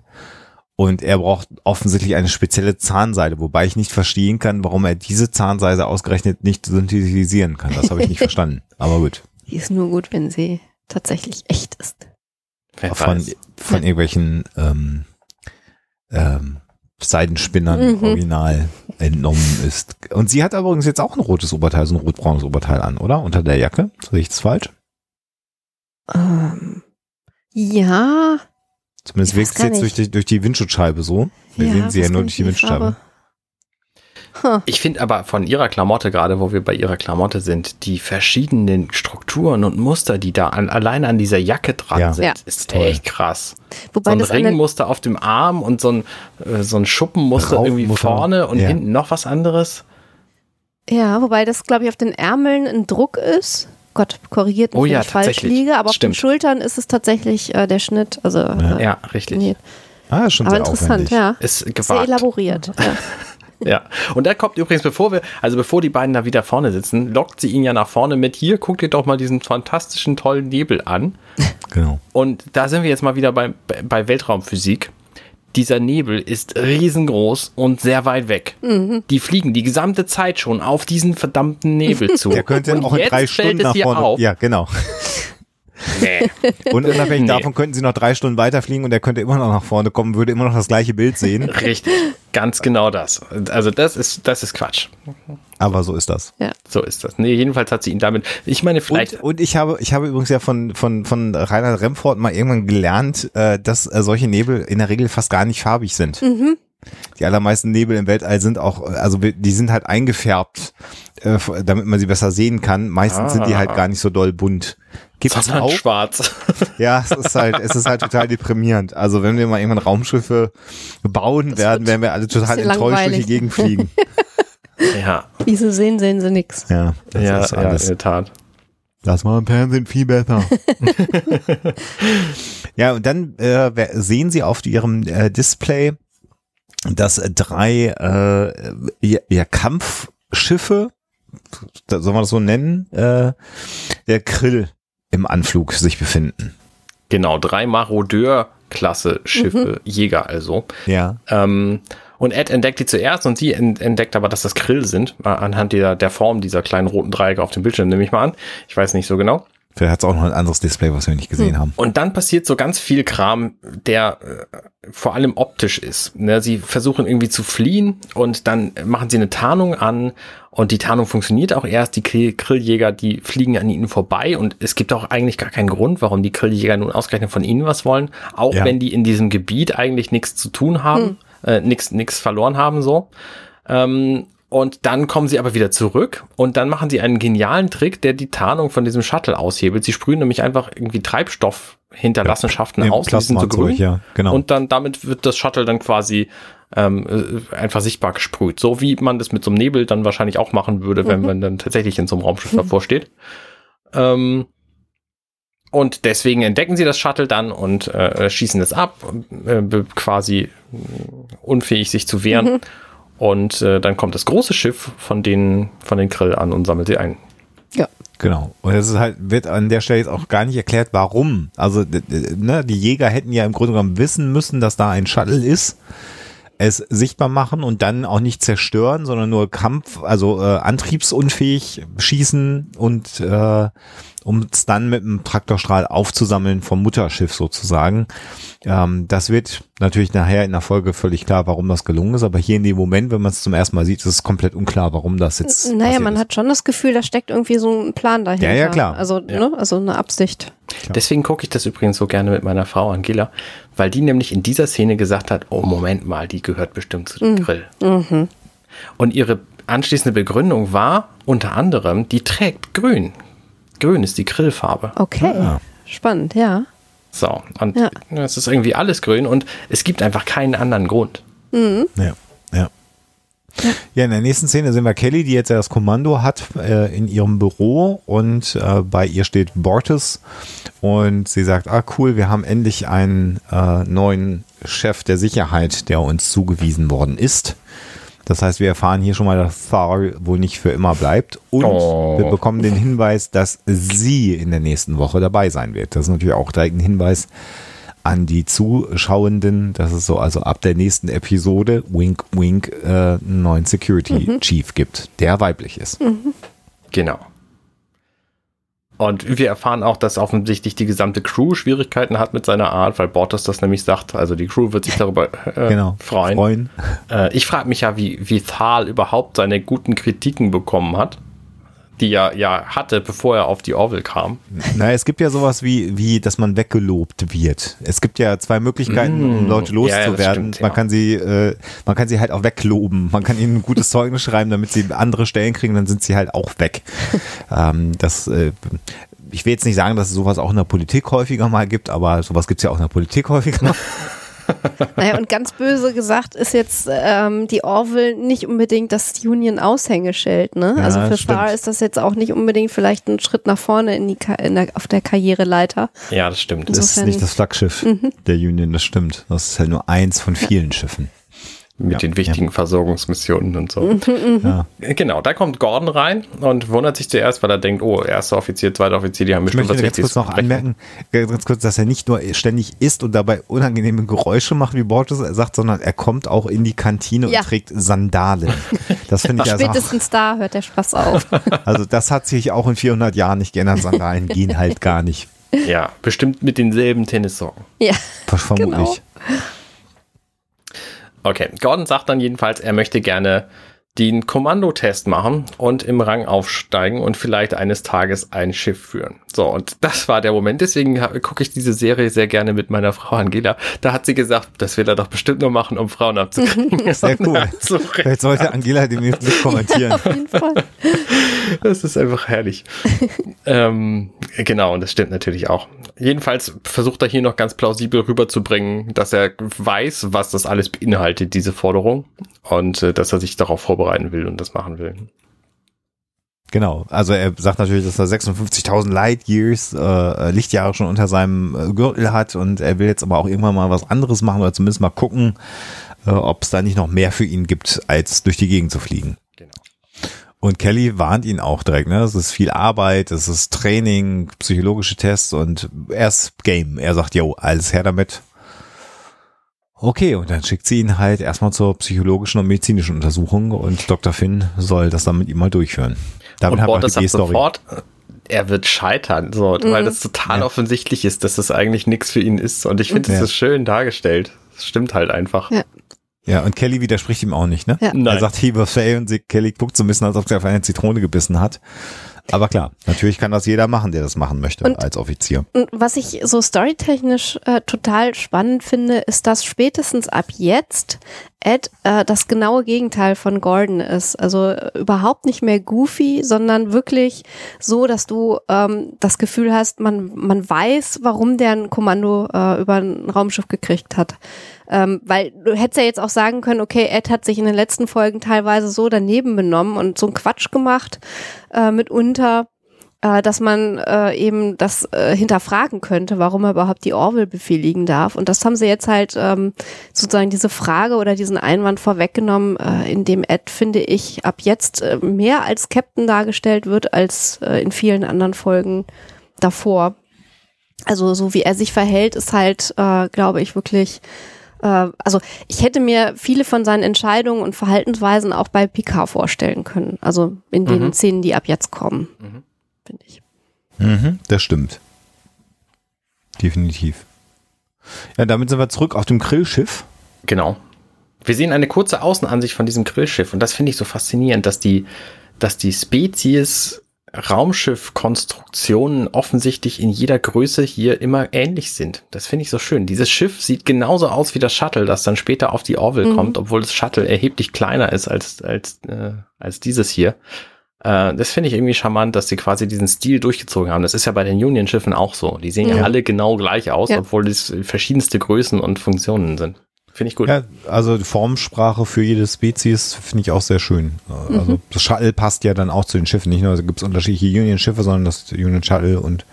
Und er braucht offensichtlich eine spezielle Zahnseide, wobei ich nicht verstehen kann, warum er diese Zahnseide ausgerechnet nicht synthetisieren kann. Das habe ich nicht verstanden. Aber gut. Die ist nur gut, wenn sie tatsächlich echt ist. Wer von, weiß. von irgendwelchen ähm, ähm, Seidenspinnern Mhm. original entnommen ist. Und sie hat aber übrigens jetzt auch ein rotes Oberteil, so ein rotbraunes Oberteil an, oder? Unter der Jacke? Sehe ich das falsch? Ähm, ja. Zumindest wirkt es jetzt durch die, durch die Windschutzscheibe so. Wir sehen sie ja nur durch die Windschutzscheibe. Huh. Ich finde aber von ihrer Klamotte, gerade wo wir bei ihrer Klamotte sind, die verschiedenen Strukturen und Muster, die da an, alleine an dieser Jacke dran Ja. sind, Ja. ist Toll. echt krass. Wobei so ein das Ringmuster auf dem Arm und so ein, äh, so ein Schuppenmuster irgendwie vorne und Ja. hinten noch was anderes. Ja, wobei das, glaube ich, auf den Ärmeln ein Druck ist. Gott, korrigiert mich, Oh wenn ja, ich falsch liege, aber auf Stimmt. den Schultern ist es tatsächlich äh, der Schnitt. Also, äh, Ja, richtig. nee. Ah, ist schon aber sehr interessant, aufwendig. ja. Ist Sehr elaboriert. Ja. Ja. Und da kommt übrigens, bevor wir, also bevor die beiden da wieder vorne sitzen, lockt sie ihn ja nach vorne mit, hier, guck dir doch mal diesen fantastischen, tollen Nebel an. Genau. Und da sind wir jetzt mal wieder bei, bei- Weltraumphysik. Dieser Nebel ist riesengroß und sehr weit weg. Mhm. Die fliegen die gesamte Zeit schon auf diesen verdammten Nebel zu. Der könnte und auch in drei Stunden nach vorne. auf. Ja, genau. Nee. Und unabhängig Nee. davon könnten sie noch drei Stunden weiterfliegen und er könnte immer noch nach vorne kommen, würde immer noch das gleiche Bild sehen. Richtig, ganz genau das. Also das ist, das ist Quatsch. Aber so ist das. So ist das. Nee, jedenfalls hat sie ihn damit. Ich meine, vielleicht. Und, und ich habe, ich habe übrigens ja von, von, von Reinhard Remford mal irgendwann gelernt, äh, dass äh, solche Nebel in der Regel fast gar nicht farbig sind. Die allermeisten Nebel im Weltall sind auch, äh, also die sind halt eingefärbt, äh, damit man sie besser sehen kann. Meistens sind die halt gar nicht so doll bunt. Gibt es auch? schwarz. Ja, es ist halt, es ist halt total deprimierend. Also wenn wir mal irgendwann Raumschiffe bauen werden, werden wir alle total enttäuscht durch die. Gegend fliegen. ja, Wie sie sehen, sehen sie nix. Ja, das ja, ist ja, alles. in der Tat. Das war im Fernsehen viel besser. ja, und dann äh, sehen Sie auf Ihrem äh, Display, dass drei äh, ja, ja, Kampfschiffe, da soll man das so nennen, äh, der Krill im Anflug sich befinden. Genau, drei Marodeur-Klasse-Schiffe, Jäger also. Ja. Ähm, und Ed entdeckt die zuerst und sie en- entdeckt aber, dass das Krill sind, äh, anhand der, der Form dieser kleinen roten Dreiecke auf dem Bildschirm, nehme ich mal an. Ich weiß nicht so genau. Vielleicht hat es auch noch ein anderes Display, was wir nicht gesehen haben. Und dann passiert so ganz viel Kram, der äh, vor allem optisch ist. Ne, sie versuchen irgendwie zu fliehen und dann machen sie eine Tarnung an und die Tarnung funktioniert auch erst. Die Grilljäger, die fliegen an ihnen vorbei und es gibt auch eigentlich gar keinen Grund, warum die Grilljäger nun ausgerechnet von ihnen was wollen, auch Ja. wenn die in diesem Gebiet eigentlich nichts zu tun haben, äh, nichts nichts verloren haben so. Ähm, und dann kommen sie aber wieder zurück und dann machen sie einen genialen Trick, der die Tarnung von diesem Shuttle aushebelt. Sie sprühen nämlich einfach irgendwie Treibstoffhinterlassenschaften Ja, aus, die sind so grün. ja, genau. Und dann damit wird das Shuttle dann quasi ähm, äh, einfach sichtbar gesprüht. So wie man das mit so einem Nebel dann wahrscheinlich auch machen würde, wenn man dann tatsächlich in so einem Raumschiff davor steht. Ähm, und deswegen entdecken sie das Shuttle dann und äh, schießen es ab, äh, quasi äh, unfähig sich zu wehren. Und äh, dann kommt das große Schiff von den, von den Krill an und sammelt sie ein. Ja. Genau. Und es ist halt, wird an der Stelle jetzt auch gar nicht erklärt, warum. Also, ne, die Jäger hätten ja im Grunde genommen wissen müssen, dass da ein Shuttle ist, es sichtbar machen und dann auch nicht zerstören, sondern nur Kampf, also äh, antriebsunfähig schießen und äh, um es dann mit einem Traktorstrahl aufzusammeln vom Mutterschiff sozusagen. Ähm, das wird natürlich nachher in der Folge völlig klar, warum das gelungen ist, aber hier in dem Moment, wenn man es zum ersten Mal sieht, ist es komplett unklar, warum das jetzt Naja, passiert man ist. hat schon das Gefühl, da steckt irgendwie so ein Plan dahinter. Ja, ja, klar. Also, ne, also eine Absicht. Deswegen gucke ich das übrigens so gerne mit meiner Frau Angela, weil die nämlich in dieser Szene gesagt hat, oh Moment mal, die gehört bestimmt zu dem Grill. Und ihre anschließende Begründung war unter anderem, die trägt grün. Grün ist die Grillfarbe. Okay. Ah. Spannend, ja. So, und Ja. es ist irgendwie alles grün und es gibt einfach keinen anderen Grund. Ja, ja. Ja, in der nächsten Szene sehen wir Kelly, die jetzt ja das Kommando hat äh, in ihrem Büro und äh, bei ihr steht Bortes und sie sagt, ah cool, wir haben endlich einen äh, neuen Chef der Sicherheit, der uns zugewiesen worden ist. Das heißt, wir erfahren hier schon mal, dass Thar wohl nicht für immer bleibt und Oh. wir bekommen den Hinweis, dass sie in der nächsten Woche dabei sein wird. Das ist natürlich auch direkt ein Hinweis an die Zuschauenden, dass es so also ab der nächsten Episode, wink, wink, äh, einen neuen Security Chief gibt, der weiblich ist. Genau. Und wir erfahren auch, dass offensichtlich die gesamte Crew Schwierigkeiten hat mit seiner Art, weil Bortos das nämlich sagt. Also die Crew wird sich darüber äh, Genau. freuen. Freuen. Äh, ich frage mich ja, wie, wie Thal überhaupt seine guten Kritiken bekommen hat, die er ja hatte, bevor er auf die Orville kam. Na, es gibt ja sowas wie, wie, dass man weggelobt wird. Es gibt ja zwei Möglichkeiten, um Leute Mm. Ja, loszuwerden. stimmt, man ja. kann sie, äh, man kann sie halt auch wegloben. Man kann ihnen ein gutes Zeugnis schreiben, damit sie andere Stellen kriegen, dann sind sie halt auch weg. ähm, das, äh, ich will jetzt nicht sagen, dass es sowas auch in der Politik häufiger mal gibt, aber sowas gibt es ja auch in der Politik häufiger mal. Naja, und ganz böse gesagt ist jetzt ähm, die Orville nicht unbedingt das Union-Aushängeschild, ne? Ja, also für. Star ist das jetzt auch nicht unbedingt vielleicht ein Schritt nach vorne in die Ka in der, auf der Karriereleiter. Ja, das stimmt. Das ist Insofern- nicht das Flaggschiff der Union, das stimmt. Das ist halt nur eins von vielen Schiffen. Mit Ja, den wichtigen Versorgungsmissionen und so. Ja. Genau, da kommt Gordon rein und wundert sich zuerst, weil er denkt, oh, erster Offizier, zweiter Offizier, die haben Ich bestimmt möchte was ganz kurz Wichtiges noch zu besprechen. anmerken, ganz kurz, dass er nicht nur ständig isst und dabei unangenehme Geräusche macht, wie Borges sagt, sondern er kommt auch in die Kantine Ja. und trägt Sandalen. Das finde ich also, Spätestens da hört der Spaß auf. also das hat sich auch in 400 Jahren nicht geändert. Sandalen gehen halt gar nicht. Ja, bestimmt mit denselben Tennissocken. Ja, Vermutlich. Genau. Okay, Gordon sagt dann jedenfalls, er möchte gerne den Kommandotest machen und im Rang aufsteigen und vielleicht eines Tages ein Schiff führen. So, und das war der Moment. Deswegen gucke ich diese Serie sehr gerne mit meiner Frau Angela. Da hat sie gesagt, das will er doch bestimmt nur machen, um Frauen abzukriegen. Sehr cool. So, Vielleicht sollte Angela demnächst mit kommentieren. auf jeden Fall. das ist einfach herrlich. ähm, genau, und das stimmt natürlich auch. Jedenfalls versucht er hier noch ganz plausibel rüberzubringen, dass er weiß, was das alles beinhaltet, diese Forderung, und äh, dass er sich darauf vorbereiten will und das machen will. Genau, also er sagt natürlich, dass er 56.000 Light Years, äh, Lichtjahre schon unter seinem äh, Gürtel hat und er will jetzt aber auch irgendwann mal was anderes machen oder zumindest mal gucken, äh, ob es da nicht noch mehr für ihn gibt, als durch die Gegend zu fliegen. Und Kelly warnt ihn auch direkt, ne? Es ist viel Arbeit, es ist Training, psychologische Tests und er ist Game. Er sagt, yo, alles her damit. Okay, und dann schickt sie ihn halt erstmal zur psychologischen und medizinischen Untersuchung und Dr. Finn soll das dann mit ihm mal durchführen. Damit und haben wir Border die sagt Story. sofort, er wird scheitern, so, weil das total Ja. offensichtlich ist, dass das eigentlich nichts für ihn ist. Und ich finde, das Ja. ist schön dargestellt. Das stimmt halt einfach. Ja. Ja, und Kelly widerspricht ihm auch nicht, ne? Ja. Er Nein. sagt, he will fail und sie, Kelly guckt so ein bisschen, als ob sie auf eine Zitrone gebissen hat. Aber klar, natürlich kann das jeder machen, der das machen möchte Und- als Offizier. Und was ich so storytechnisch äh, total spannend finde, ist, dass spätestens ab jetzt Ed äh, das genaue Gegenteil von Gordon ist. Also äh, überhaupt nicht mehr goofy, sondern wirklich so, dass du ähm, das Gefühl hast, man, man weiß, warum der ein Kommando äh, über ein Raumschiff gekriegt hat. Ähm, weil du hättest ja jetzt auch sagen können, okay, Ed hat sich in den letzten Folgen teilweise so daneben benommen und so einen Quatsch gemacht äh, mitunter, äh, dass man äh, eben das äh, hinterfragen könnte, warum er überhaupt die Orville befehligen darf. Und das haben sie jetzt halt ähm, sozusagen diese Frage oder diesen Einwand vorweggenommen, äh, in dem Ed, finde ich, ab jetzt äh, mehr als Captain dargestellt wird als äh, in vielen anderen Folgen davor. Also so wie er sich verhält, ist halt, äh, glaube ich, wirklich äh, also ich hätte mir viele von seinen Entscheidungen und Verhaltensweisen auch bei Picard vorstellen können. Also in den Mhm. Szenen, die ab jetzt kommen, Mhm. finde ich. Mhm, das stimmt. Definitiv. Ja, damit sind wir zurück auf dem Grillschiff. Genau. Wir sehen eine kurze Außenansicht von diesem Grillschiff und das finde ich so faszinierend, dass die, dass die Spezies Raumschiff-Konstruktionen offensichtlich in jeder Größe hier immer ähnlich sind. Das finde ich so schön. Dieses Schiff sieht genauso aus wie das Shuttle, das dann später auf die Orville Mhm. kommt, obwohl das Shuttle erheblich kleiner ist als, als, äh, als dieses hier. Äh, das finde ich irgendwie charmant, dass sie quasi diesen Stil durchgezogen haben. Das ist ja bei den Union-Schiffen auch so. Die sehen ja, Ja. alle genau gleich aus, Ja. obwohl es verschiedenste Größen und Funktionen sind. Finde ich gut. Ja, also die Formsprache für jede Spezies finde ich auch sehr schön. Mhm. Also das Shuttle passt ja dann auch zu den Schiffen. Nicht nur gibt es unterschiedliche Union-Schiffe, sondern das Union Shuttle und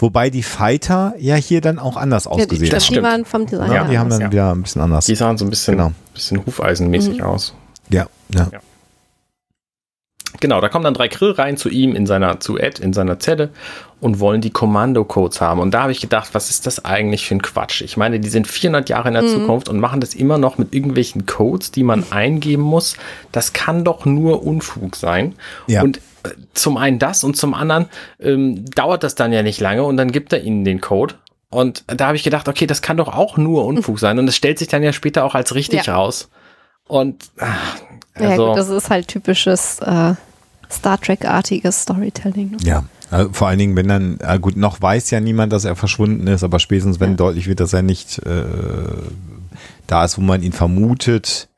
wobei die Fighter ja hier dann auch anders Ja, die, ausgesehen das die stimmt. waren vom Design haben. Ja, die haben dann ja. wieder ein bisschen anders. Die sahen so ein bisschen, Genau. bisschen hufeisenmäßig aus. Ja, ja. Ja. Genau, da kommen dann drei Grillreihen zu ihm in seiner, zu Ed in seiner Zelle und wollen die Kommandocodes haben. Und da habe ich gedacht, was ist das eigentlich für ein Quatsch? Ich meine, die sind 400 Jahre in der Zukunft und machen das immer noch mit irgendwelchen Codes, die man eingeben muss. Das kann doch nur Unfug sein. Ja. Und äh, zum einen das und zum anderen ähm, dauert das dann ja nicht lange und dann gibt er ihnen den Code. Und da habe ich gedacht, okay, das kann doch auch nur Unfug sein. Und es stellt sich dann ja später auch als richtig Ja. raus. Und ach, Ja, also, gut, das ist halt typisches äh, Star Trek-artiges Storytelling. Ne? Ja, also vor allen Dingen, wenn dann, äh, gut, noch weiß ja niemand, dass er verschwunden ist, aber spätestens, wenn Ja. deutlich wird, dass er nicht äh, da ist, wo man ihn vermutet.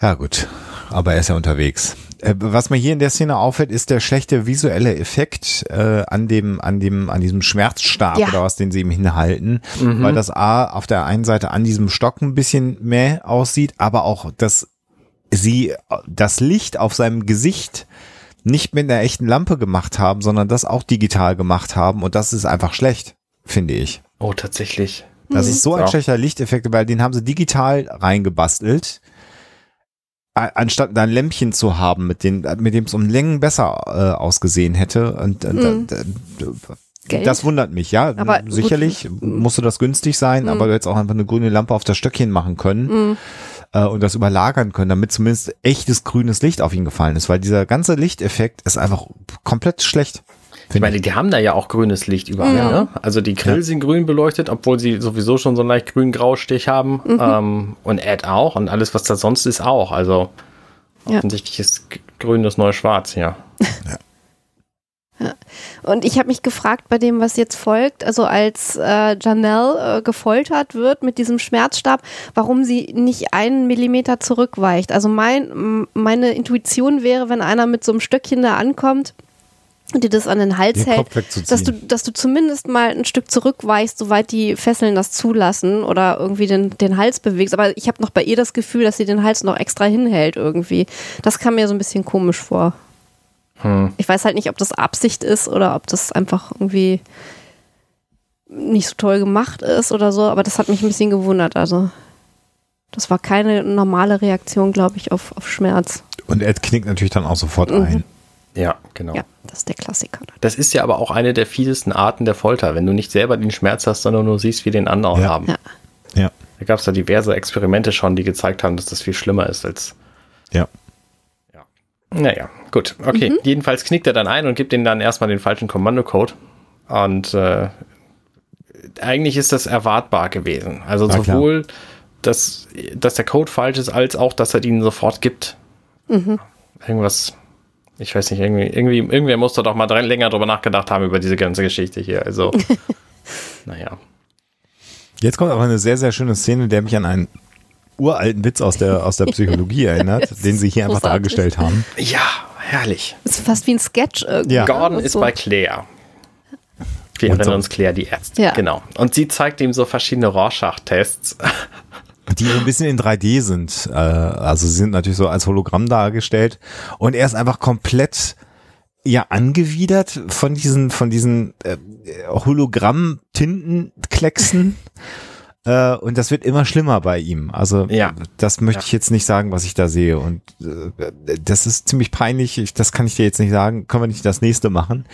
Ja, gut, aber er ist ja unterwegs. Äh, was mir hier in der Szene auffällt, ist der schlechte visuelle Effekt äh, an dem, an dem, an diesem Schmerzstab Ja. oder was, den sie ihm hinhalten, Mhm. weil das A auf der einen Seite an diesem Stock ein bisschen mehr aussieht, aber auch, dass sie das Licht auf seinem Gesicht nicht mit einer echten Lampe gemacht haben, sondern das auch digital gemacht haben und das ist einfach schlecht, finde ich. Oh, tatsächlich. Das ist so ein Ja. schlechter Lichteffekt, weil den haben sie digital reingebastelt, anstatt da ein Lämpchen zu haben, mit, den, mit dem es um Längen besser äh, ausgesehen hätte. Und, Mhm. Geld? das wundert mich, ja. Aber gut. Sicherlich musste das günstig sein, aber du hättest auch einfach eine grüne Lampe auf das Stöckchen machen können Mhm. Äh, und das überlagern können, damit zumindest echtes grünes Licht auf ihn gefallen ist, weil dieser ganze Lichteffekt ist einfach komplett schlecht. Ich meine, die haben da ja auch grünes Licht überall. Ja. Ne? Also die Grill Ja. sind grün beleuchtet, obwohl sie sowieso schon so einen leicht grün-grau Stich haben. Ähm, und Ed auch. Und alles, was da sonst ist, auch. Also Ja. offensichtlich ist grün das neue Schwarz, ja. Und ich habe mich gefragt bei dem, was jetzt folgt, also als äh, Janelle äh, gefoltert wird mit diesem Schmerzstab, warum sie nicht einen Millimeter zurückweicht. Also mein, meine Intuition wäre, wenn einer mit so einem Stöckchen da ankommt und dir das an den Hals Den hält, dass du, dass du zumindest mal ein Stück zurückweichst, soweit die Fesseln das zulassen oder irgendwie den, den Hals bewegst. Aber ich habe noch bei ihr das Gefühl, dass sie den Hals noch extra hinhält irgendwie. Das kam mir so ein bisschen komisch vor. Hm. Ich weiß halt nicht, ob das Absicht ist oder ob das einfach irgendwie nicht so toll gemacht ist oder so, aber das hat mich ein bisschen gewundert. Also, das war keine normale Reaktion, glaube ich, auf, auf Schmerz. Und Ed knickt natürlich dann auch sofort Mhm. ein. Ja, genau. Ja, das ist der Klassiker. Das ist ja aber auch eine der fiesesten Arten der Folter, wenn du nicht selber den Schmerz hast, sondern nur siehst, wie den anderen Ja. haben. Ja. Ja, Da gab es da diverse Experimente schon, die gezeigt haben, dass das viel schlimmer ist als. ja. Ja. Naja, gut. Okay. Mhm. Jedenfalls knickt er dann ein und gibt ihnen dann erstmal den falschen Kommandocode. Und äh, eigentlich ist das erwartbar gewesen. Also Na klar. sowohl, dass, dass der Code falsch ist, als auch, dass er ihnen sofort gibt. Mhm. Irgendwas. Ich weiß nicht, irgendwie, irgendwie, irgendwer muss da doch mal dran, länger drüber nachgedacht haben über diese ganze Geschichte hier. Also, naja. Jetzt kommt aber eine sehr, sehr schöne Szene, der mich an einen uralten Witz aus der, aus der Psychologie erinnert, den sie hier einfach Großartig. dargestellt haben. Ja, herrlich. Ist fast wie ein Sketch irgendwie. Ja. Gordon ist so. bei Claire. Wir Und erinnern so. uns Claire, die Ärztin. Ja. Genau. Und sie zeigt ihm so verschiedene Rorschach-Tests. die so ein bisschen in 3D sind. Äh, also sie sind natürlich so als Hologramm dargestellt. Und er ist einfach komplett ja angewidert von diesen, von diesen äh, Hologramm-Tintenklecksen. Äh, und das wird immer schlimmer bei ihm. Also Ja. das möchte Ja. ich jetzt nicht sagen, was ich da sehe. Und äh, das ist ziemlich peinlich. Ich, das kann ich dir jetzt nicht sagen. Können wir nicht das nächste machen?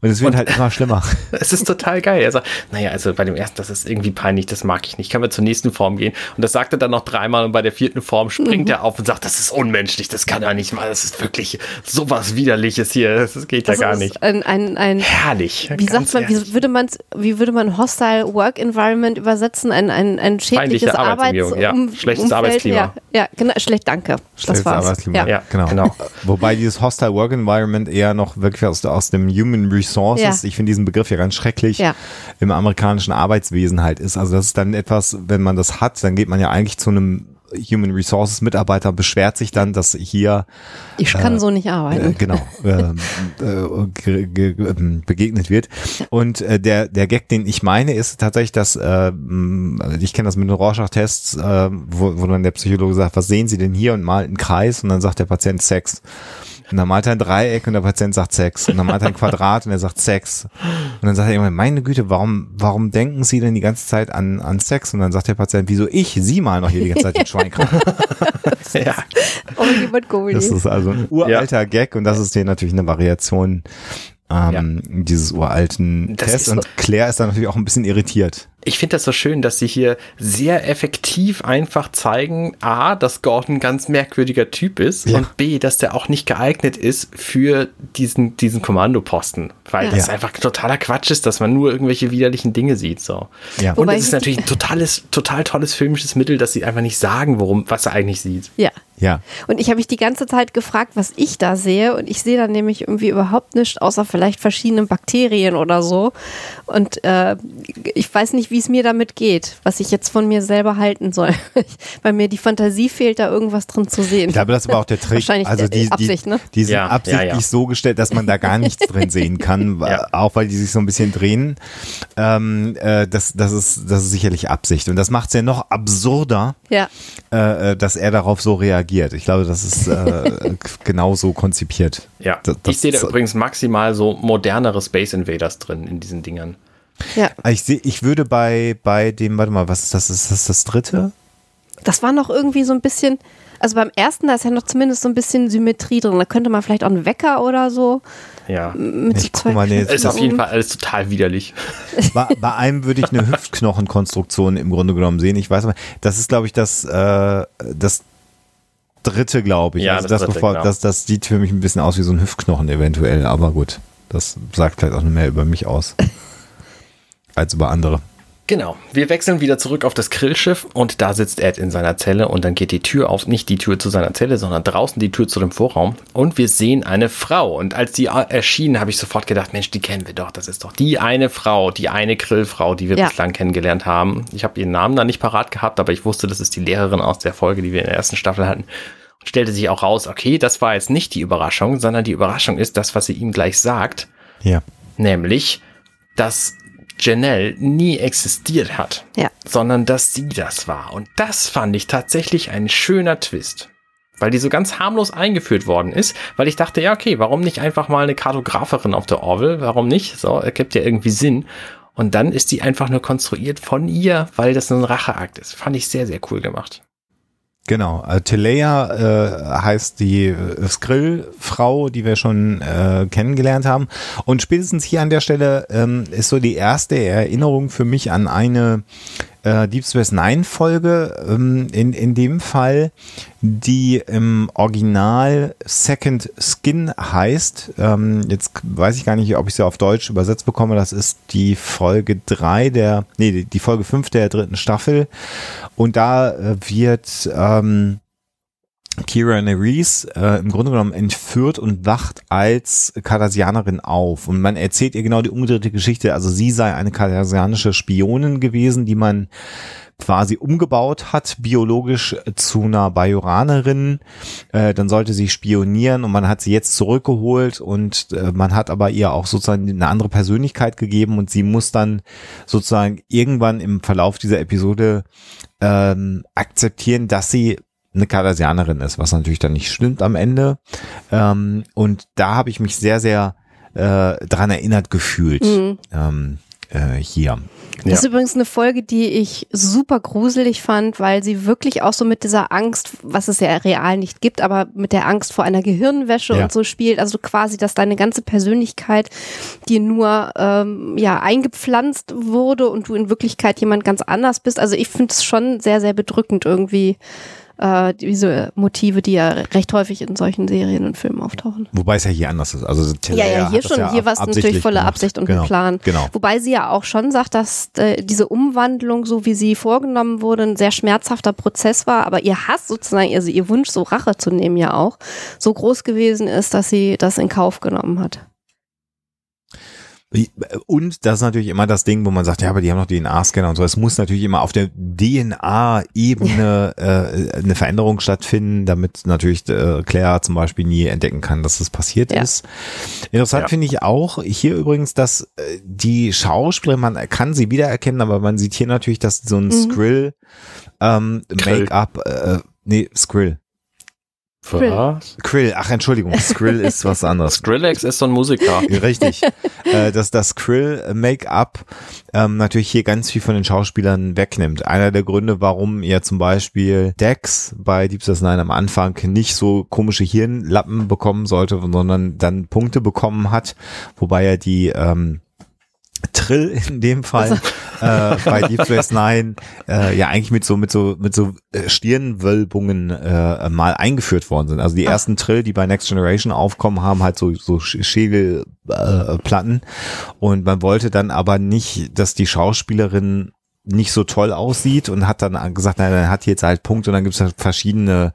Und es wird Und- halt immer schlimmer. Es ist total geil. Er sagt, naja, also bei dem ersten, das ist irgendwie peinlich, das mag ich nicht. Können wir zur nächsten Form gehen? Und das sagt er dann noch dreimal und bei der vierten Form springt er auf und sagt, das ist unmenschlich, das kann er nicht mal, das ist wirklich sowas Widerliches hier, das geht ja Also gar nicht. Ein, ein, ein, Herrlich. wie sagt man, wie würde man wie würde man Hostile Work Environment übersetzen? Ein, ein, ein schädliches Arbeitsumgebung, ja. Arbeits Schlechtes Umfeld, Arbeitsklima. Ja, ja, genau, schlecht, danke. Schlechtes das war's. Arbeitsklima. Ja. Ja, genau. genau. Wobei dieses Hostile Work Environment eher noch wirklich aus, aus dem Human Resources, Ja. ich finde diesen Begriff ja ganz schrecklich, Ja. im amerikanischen Arbeitswesen halt ist. Also das ist dann etwas, wenn man das hat, dann geht man ja eigentlich zu einem Human Resources Mitarbeiter, beschwert sich dann, dass hier Ich kann so nicht äh, arbeiten. genau ähm, äh, ähm, begegnet wird. Und äh, der der Gag, den ich meine, ist tatsächlich, dass äh, mh, ich kenne das mit den Rorschach-Tests, äh, wo, wo dann der Psychologe sagt, was sehen Sie denn hier und malt einen Kreis und dann sagt der Patient Sex. Und dann malt er ein Dreieck und der Patient sagt Sex. Und dann malt er ein Quadrat und er sagt Sex. Und dann sagt er irgendwann, meine Güte, warum, warum denken Sie denn die ganze Zeit an, an Sex? Und dann sagt der Patient, wieso ich? Sie malen noch hier die ganze Zeit den Schweinkram. ja. Oh. Das ist also ein uralter Gag und das ist hier natürlich eine Variation ähm, dieses uralten Das Tests. Und Claire ist dann natürlich auch ein bisschen irritiert. Ich finde das so schön, dass sie hier sehr effektiv einfach zeigen, A, dass Gordon ein ganz merkwürdiger Typ ist Ja. und B, dass der auch nicht geeignet ist für diesen, diesen Kommandoposten. Weil Ja. das Ja. einfach totaler Quatsch ist, dass man nur irgendwelche widerlichen Dinge sieht. So. Ja. Und Wobei es ist ich- natürlich ein totales, total tolles filmisches Mittel, dass sie einfach nicht sagen, worum, was er eigentlich sieht. ja. Ja. Und ich habe mich die ganze Zeit gefragt, was ich da sehe. Und ich sehe da nämlich irgendwie überhaupt nichts, außer vielleicht verschiedene Bakterien oder so. Und äh, ich weiß nicht, wie es mir damit geht, was ich jetzt von mir selber halten soll. Weil mir die Fantasie fehlt, da irgendwas drin zu sehen. Ich glaube, das ist aber auch der Trick. Wahrscheinlich also die, Absicht, die, ne? die sind Ja, absichtlich ja, ja. so gestellt, dass man da gar nichts drin sehen kann, auch weil die sich so ein bisschen drehen. Ähm, äh, das, das, ist, das ist sicherlich Absicht. Und das macht es ja noch absurder, Ja. äh, äh, dass er darauf so reagiert. Ich glaube, das ist äh, genau so konzipiert. Ja, Das- das ich sehe da übrigens maximal so modernere Space Invaders drin in diesen Dingern. Ja. Ich, seh, ich würde bei, bei dem, warte mal, was ist das? Ist das das dritte? Das war noch irgendwie so ein bisschen. Also beim ersten, da ist ja noch zumindest so ein bisschen Symmetrie drin. Da könnte man vielleicht auch einen Wecker oder so Ja. mit Ich so mal, nee, ist auf jeden Fall alles total widerlich. Bei, bei einem würde ich eine Hüftknochenkonstruktion im Grunde genommen sehen. Ich weiß aber, das ist, glaube ich, das, äh, das dritte, glaube ich. Ja, also das das, dritte, bevor, genau. das, das sieht für mich ein bisschen aus wie so ein Hüftknochen eventuell, aber gut. Das sagt vielleicht auch nur mehr über mich aus als über andere. Genau. Wir wechseln wieder zurück auf das Grillschiff und da sitzt Ed in seiner Zelle und dann geht die Tür auf, nicht die Tür zu seiner Zelle, sondern draußen die Tür zu dem Vorraum und wir sehen eine Frau. Und als die erschien, habe ich sofort gedacht, Mensch, die kennen wir doch. Das ist doch die eine Frau, die eine Grillfrau, die wir ja. bislang kennengelernt haben. Ich habe ihren Namen da nicht parat gehabt, aber ich wusste, das ist die Lehrerin aus der Folge, die wir in der ersten Staffel hatten. Und stellte sich auch raus, okay, das war jetzt nicht die Überraschung, sondern die Überraschung ist das, was sie ihm gleich sagt. Ja. Nämlich, dass Janelle nie existiert hat, ja. sondern dass sie das war. Und das fand ich tatsächlich ein schöner Twist. Weil die so ganz harmlos eingeführt worden ist, weil ich dachte, ja, okay, warum nicht einfach mal eine Kartografin auf der Orville? Warum nicht? So, ergibt ja irgendwie Sinn. Und dann ist die einfach nur konstruiert von ihr, weil das ein Racheakt ist. Fand ich sehr, sehr cool gemacht. Genau, äh, Telea äh, heißt die äh, Skrill-Frau, die wir schon äh, kennengelernt haben. Und spätestens hier an der Stelle ähm, ist so die erste Erinnerung für mich an eine äh, Deep Space Nine Folge, ähm, in, in dem Fall, die im Original Second Skin heißt. Ähm, jetzt weiß ich gar nicht, ob ich sie auf Deutsch übersetzt bekomme. Das ist die Folge drei der, nee, die Folge fünf der dritten Staffel. Und da äh, wird, ähm, Kira Nerys äh, im Grunde genommen entführt und wacht als Cardassianerin auf. Und man erzählt ihr genau die umgedrehte Geschichte. Also sie sei eine cardassianische Spionin gewesen, die man quasi umgebaut hat, biologisch zu einer Bajoranerin. Äh, dann sollte sie spionieren und man hat sie jetzt zurückgeholt und äh, man hat aber ihr auch sozusagen eine andere Persönlichkeit gegeben und sie muss dann sozusagen irgendwann im Verlauf dieser Episode ähm, akzeptieren, dass sie eine Cardassianerin ist, was natürlich dann nicht stimmt am Ende. Ähm, und da habe ich mich sehr, sehr äh, dran erinnert gefühlt. Mhm. Ähm, äh, hier. Das ja. ist übrigens eine Folge, die ich super gruselig fand, weil sie wirklich auch so mit dieser Angst, was es ja real nicht gibt, aber mit der Angst vor einer Gehirnwäsche ja. und so spielt. Also quasi, dass deine ganze Persönlichkeit dir nur ähm, ja eingepflanzt wurde und du in Wirklichkeit jemand ganz anders bist. Also ich finde es schon sehr, sehr bedrückend irgendwie äh, diese Motive, die ja recht häufig in solchen Serien und Filmen auftauchen. Wobei es ja hier anders ist. Also ja, ja, hier schon. Ja hier war es natürlich volle gemacht. Absicht und genau, Plan. Genau. Wobei sie ja auch schon sagt, dass äh, diese Umwandlung, so wie sie vorgenommen wurde, ein sehr schmerzhafter Prozess war. Aber ihr Hass sozusagen, also ihr Wunsch, so Rache zu nehmen, ja auch so groß gewesen ist, dass sie das in Kauf genommen hat. Und das ist natürlich immer das Ding, wo man sagt, ja, aber die haben noch DNA-Scanner und so. Es muss natürlich immer auf der DNA-Ebene äh, eine Veränderung stattfinden, damit natürlich äh, Claire zum Beispiel nie entdecken kann, dass das passiert ja. ist. Interessant ja. finde ich auch hier übrigens, dass äh, die Schauspielerin, man kann sie wiedererkennen, aber man sieht hier natürlich, dass so ein mhm. Skrill ähm, Make-up, äh, nee, Skrill, was? Krill, ach Entschuldigung, Skrill ist was anderes. Skrillex ist so ein Musiker. Richtig. äh, dass das Krill Make-up ähm, natürlich hier ganz viel von den Schauspielern wegnimmt. Einer der Gründe, warum ihr zum Beispiel Dex bei Deep Space Nine am Anfang nicht so komische Hirnlappen bekommen sollte, sondern dann Punkte bekommen hat, wobei er die ähm, Trill in dem Fall äh, bei Deep Space Nine äh, ja eigentlich mit so mit so mit so äh, Stirnwölbungen äh, mal eingeführt worden sind. Also die Ach. ersten Trill, die bei Next Generation aufkommen, haben halt so so Schädelplatten äh, und man wollte dann aber nicht, dass die Schauspielerin nicht so toll aussieht und hat dann gesagt, nein, er hat jetzt halt Punkt und dann gibt es halt verschiedene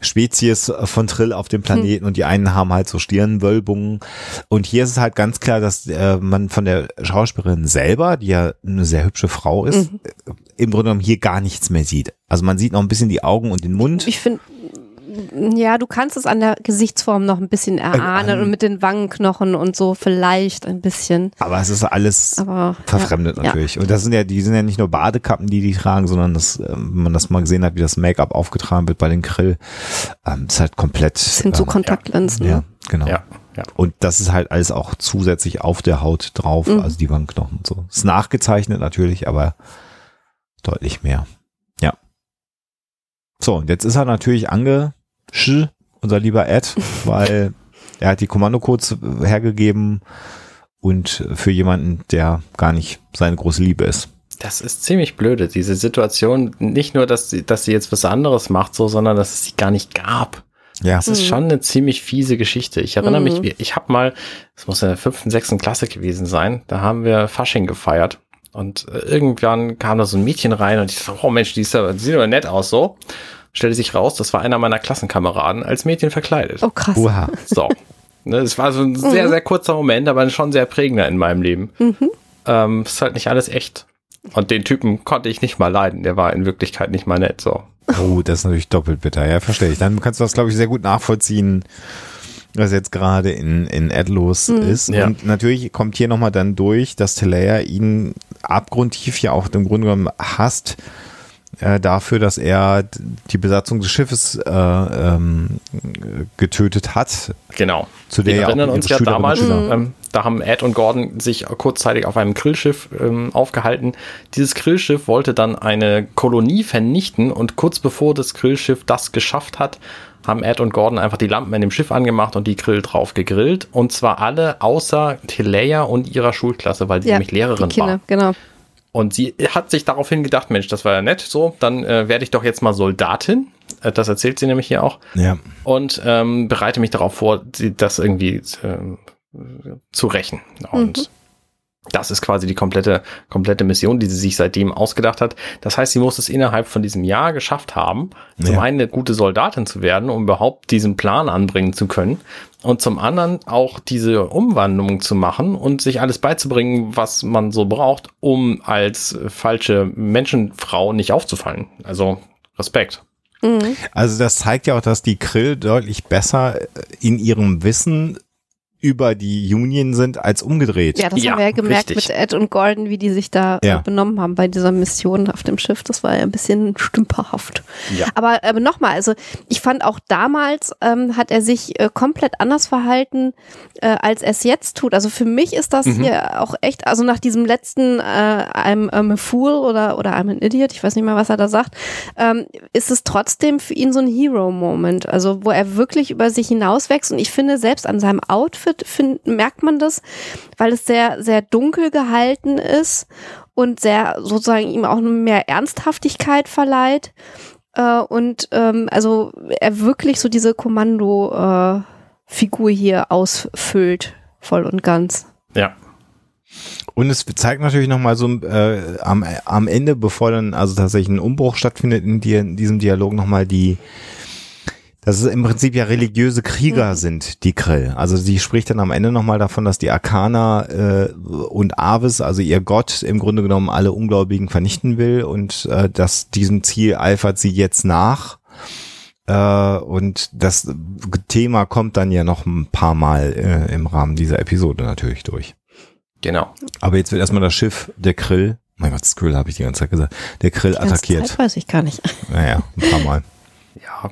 Spezies von Trill auf dem Planeten hm. und die einen haben halt so Stirnwölbungen und hier ist es halt ganz klar, dass äh, man von der Schauspielerin selber, die ja eine sehr hübsche Frau ist, mhm. im Grunde genommen hier gar nichts mehr sieht. Also man sieht noch ein bisschen die Augen und den Mund. Ich finde ja, du kannst es an der Gesichtsform noch ein bisschen erahnen ähm, und mit den Wangenknochen und so vielleicht ein bisschen. Aber es ist alles Aber, verfremdet ja, natürlich. Ja. Und das sind ja, die sind ja nicht nur Badekappen, die die tragen, sondern das, ähm, wenn man das mal gesehen hat, wie das Make-up aufgetragen wird bei den Grill, ähm, ist halt komplett. Das sind so ähm, Kontaktlinsen. Ja, genau. Ja. Ja. Und das ist halt alles auch zusätzlich auf der Haut drauf, mhm. also die Wangenknochen und so. Ist nachgezeichnet natürlich, aber deutlich mehr. Ja. So, und jetzt ist er natürlich ange, Sch, unser lieber Ed, weil er hat die Kommandocodes hergegeben und für jemanden, der gar nicht seine große Liebe ist. Das ist ziemlich blöde, diese Situation. Nicht nur, dass sie, dass sie jetzt was anderes macht, so, sondern dass es sie gar nicht gab. Ja. Das ist schon eine ziemlich fiese Geschichte. Ich erinnere mich, ich habe mal, das muss in der fünften, sechsten Klasse gewesen sein, da haben wir Fasching gefeiert. Und äh, irgendwann kam da so ein Mädchen rein und ich dachte, oh Mensch, die, ist ja, die sieht aber nett aus so. Stellte sich raus, das war einer meiner Klassenkameraden als Mädchen verkleidet. Oh krass. Uha. So. Ne, das war so ein sehr, sehr kurzer Moment, aber schon sehr prägender in meinem Leben. Ähm, ist halt nicht alles echt. Und den Typen konnte ich nicht mal leiden. Der war in Wirklichkeit nicht mal nett. So. Oh, das ist natürlich doppelt bitter. Ja, verstehe ich. Dann kannst du das, glaube ich, sehr gut nachvollziehen, was jetzt gerade in, in Ed los ist. Ja. Und natürlich kommt hier nochmal dann durch, dass Telea ihn abgrundtief ja auch im Grunde genommen hasst äh, dafür, dass er die Besatzung des Schiffes äh, ähm, getötet hat. Genau. Zu der Wir ja erinnern uns ja damals, ähm, da haben Ed und Gordon sich kurzzeitig auf einem Grillschiff ähm, aufgehalten. Dieses Grillschiff wollte dann eine Kolonie vernichten und kurz bevor das Grillschiff das geschafft hat, haben Ed und Gordon einfach die Lampen in dem Schiff angemacht und die Grill drauf gegrillt. Und zwar alle außer Telea und ihrer Schulklasse, weil sie nämlich Lehrerin die Kinder, war. genau. Und sie hat sich daraufhin gedacht, Mensch, das war ja nett, so, dann äh, werde ich doch jetzt mal Soldatin. Äh, das erzählt sie nämlich hier auch Ja. und ähm, bereite mich darauf vor, sie- das irgendwie ähm, zu rächen. Und das ist quasi die komplette, komplette Mission, die sie sich seitdem ausgedacht hat. Das heißt, sie muss es innerhalb von diesem Jahr geschafft haben, zum Ja. einen eine gute Soldatin zu werden, um überhaupt diesen Plan anbringen zu können. Und zum anderen auch diese Umwandlung zu machen und sich alles beizubringen, was man so braucht, um als falsche Menschenfrau nicht aufzufallen. Also Respekt. Mhm. Also das zeigt ja auch, dass die Krill deutlich besser in ihrem Wissen über die Union sind als umgedreht. Ja, das Ja, haben wir ja gemerkt richtig. mit Ed und Gordon, wie die sich da Ja. äh, benommen haben bei dieser Mission auf dem Schiff. Das war ja ein bisschen stümperhaft. Ja. Aber äh, nochmal, also ich fand auch damals ähm, hat er sich äh, komplett anders verhalten, äh, als er es jetzt tut. Also für mich ist das Mhm. hier auch echt, also nach diesem letzten äh, I'm, I'm a Fool oder, oder I'm an Idiot, ich weiß nicht mehr, was er da sagt, ähm, ist es trotzdem für ihn so ein Hero-Moment. Also wo er wirklich über sich hinauswächst. Und ich finde, selbst an seinem Outfit find, merkt man das, weil es sehr, sehr dunkel gehalten ist und sehr sozusagen ihm auch mehr Ernsthaftigkeit verleiht. Äh, und ähm, also er wirklich so diese Kommando-Figur hier ausfüllt, voll und ganz. Ja. Und es zeigt natürlich nochmal so äh, am, am Ende, bevor dann also tatsächlich ein Umbruch stattfindet in, die, in diesem Dialog nochmal die, dass es im Prinzip ja religiöse Krieger sind, die Krill. Also sie spricht dann am Ende nochmal davon, dass die Arkana äh, und Avis, also ihr Gott, im Grunde genommen alle Ungläubigen vernichten will und äh, dass diesem Ziel eifert sie jetzt nach. Äh, und das Thema kommt dann ja noch ein paar Mal äh, im Rahmen dieser Episode natürlich durch. Genau. Aber jetzt wird erstmal das Schiff, der Krill, mein Gott, Skrill habe ich die ganze Zeit gesagt, der Krill Die ganze attackiert. Zeit weiß ich gar nicht. Naja, ein paar Mal. Ja.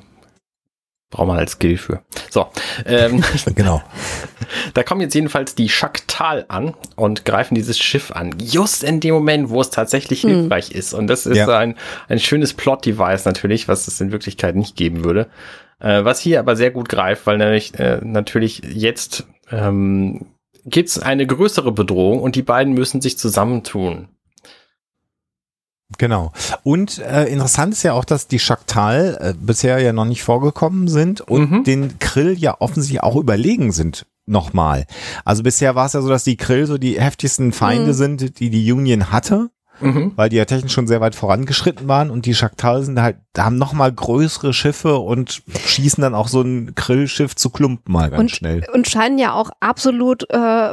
Braucht man als Skill für. So. Ähm, genau. da kommen jetzt jedenfalls die Schaktal an und greifen dieses Schiff an. Just in dem Moment, wo es tatsächlich hilfreich ist. Und das ist Ja. ein, ein schönes Plot-Device natürlich, was es in Wirklichkeit nicht geben würde. Äh, was hier aber sehr gut greift, weil nämlich äh, natürlich jetzt ähm, gibt es eine größere Bedrohung und die beiden müssen sich zusammentun. Genau. Und äh, interessant ist ja auch, dass die Schaktal äh, bisher ja noch nicht vorgekommen sind und Mhm. den Krill ja offensichtlich auch überlegen sind nochmal. Also bisher war es ja so, dass die Krill so die heftigsten Feinde Mhm. sind, die die Union hatte. Mhm. weil die ja technisch schon sehr weit vorangeschritten waren und die Schaktal sind halt, haben noch mal größere Schiffe und schießen dann auch so ein Grillschiff zu Klumpen mal ganz Und, schnell. und scheinen ja auch absolut äh,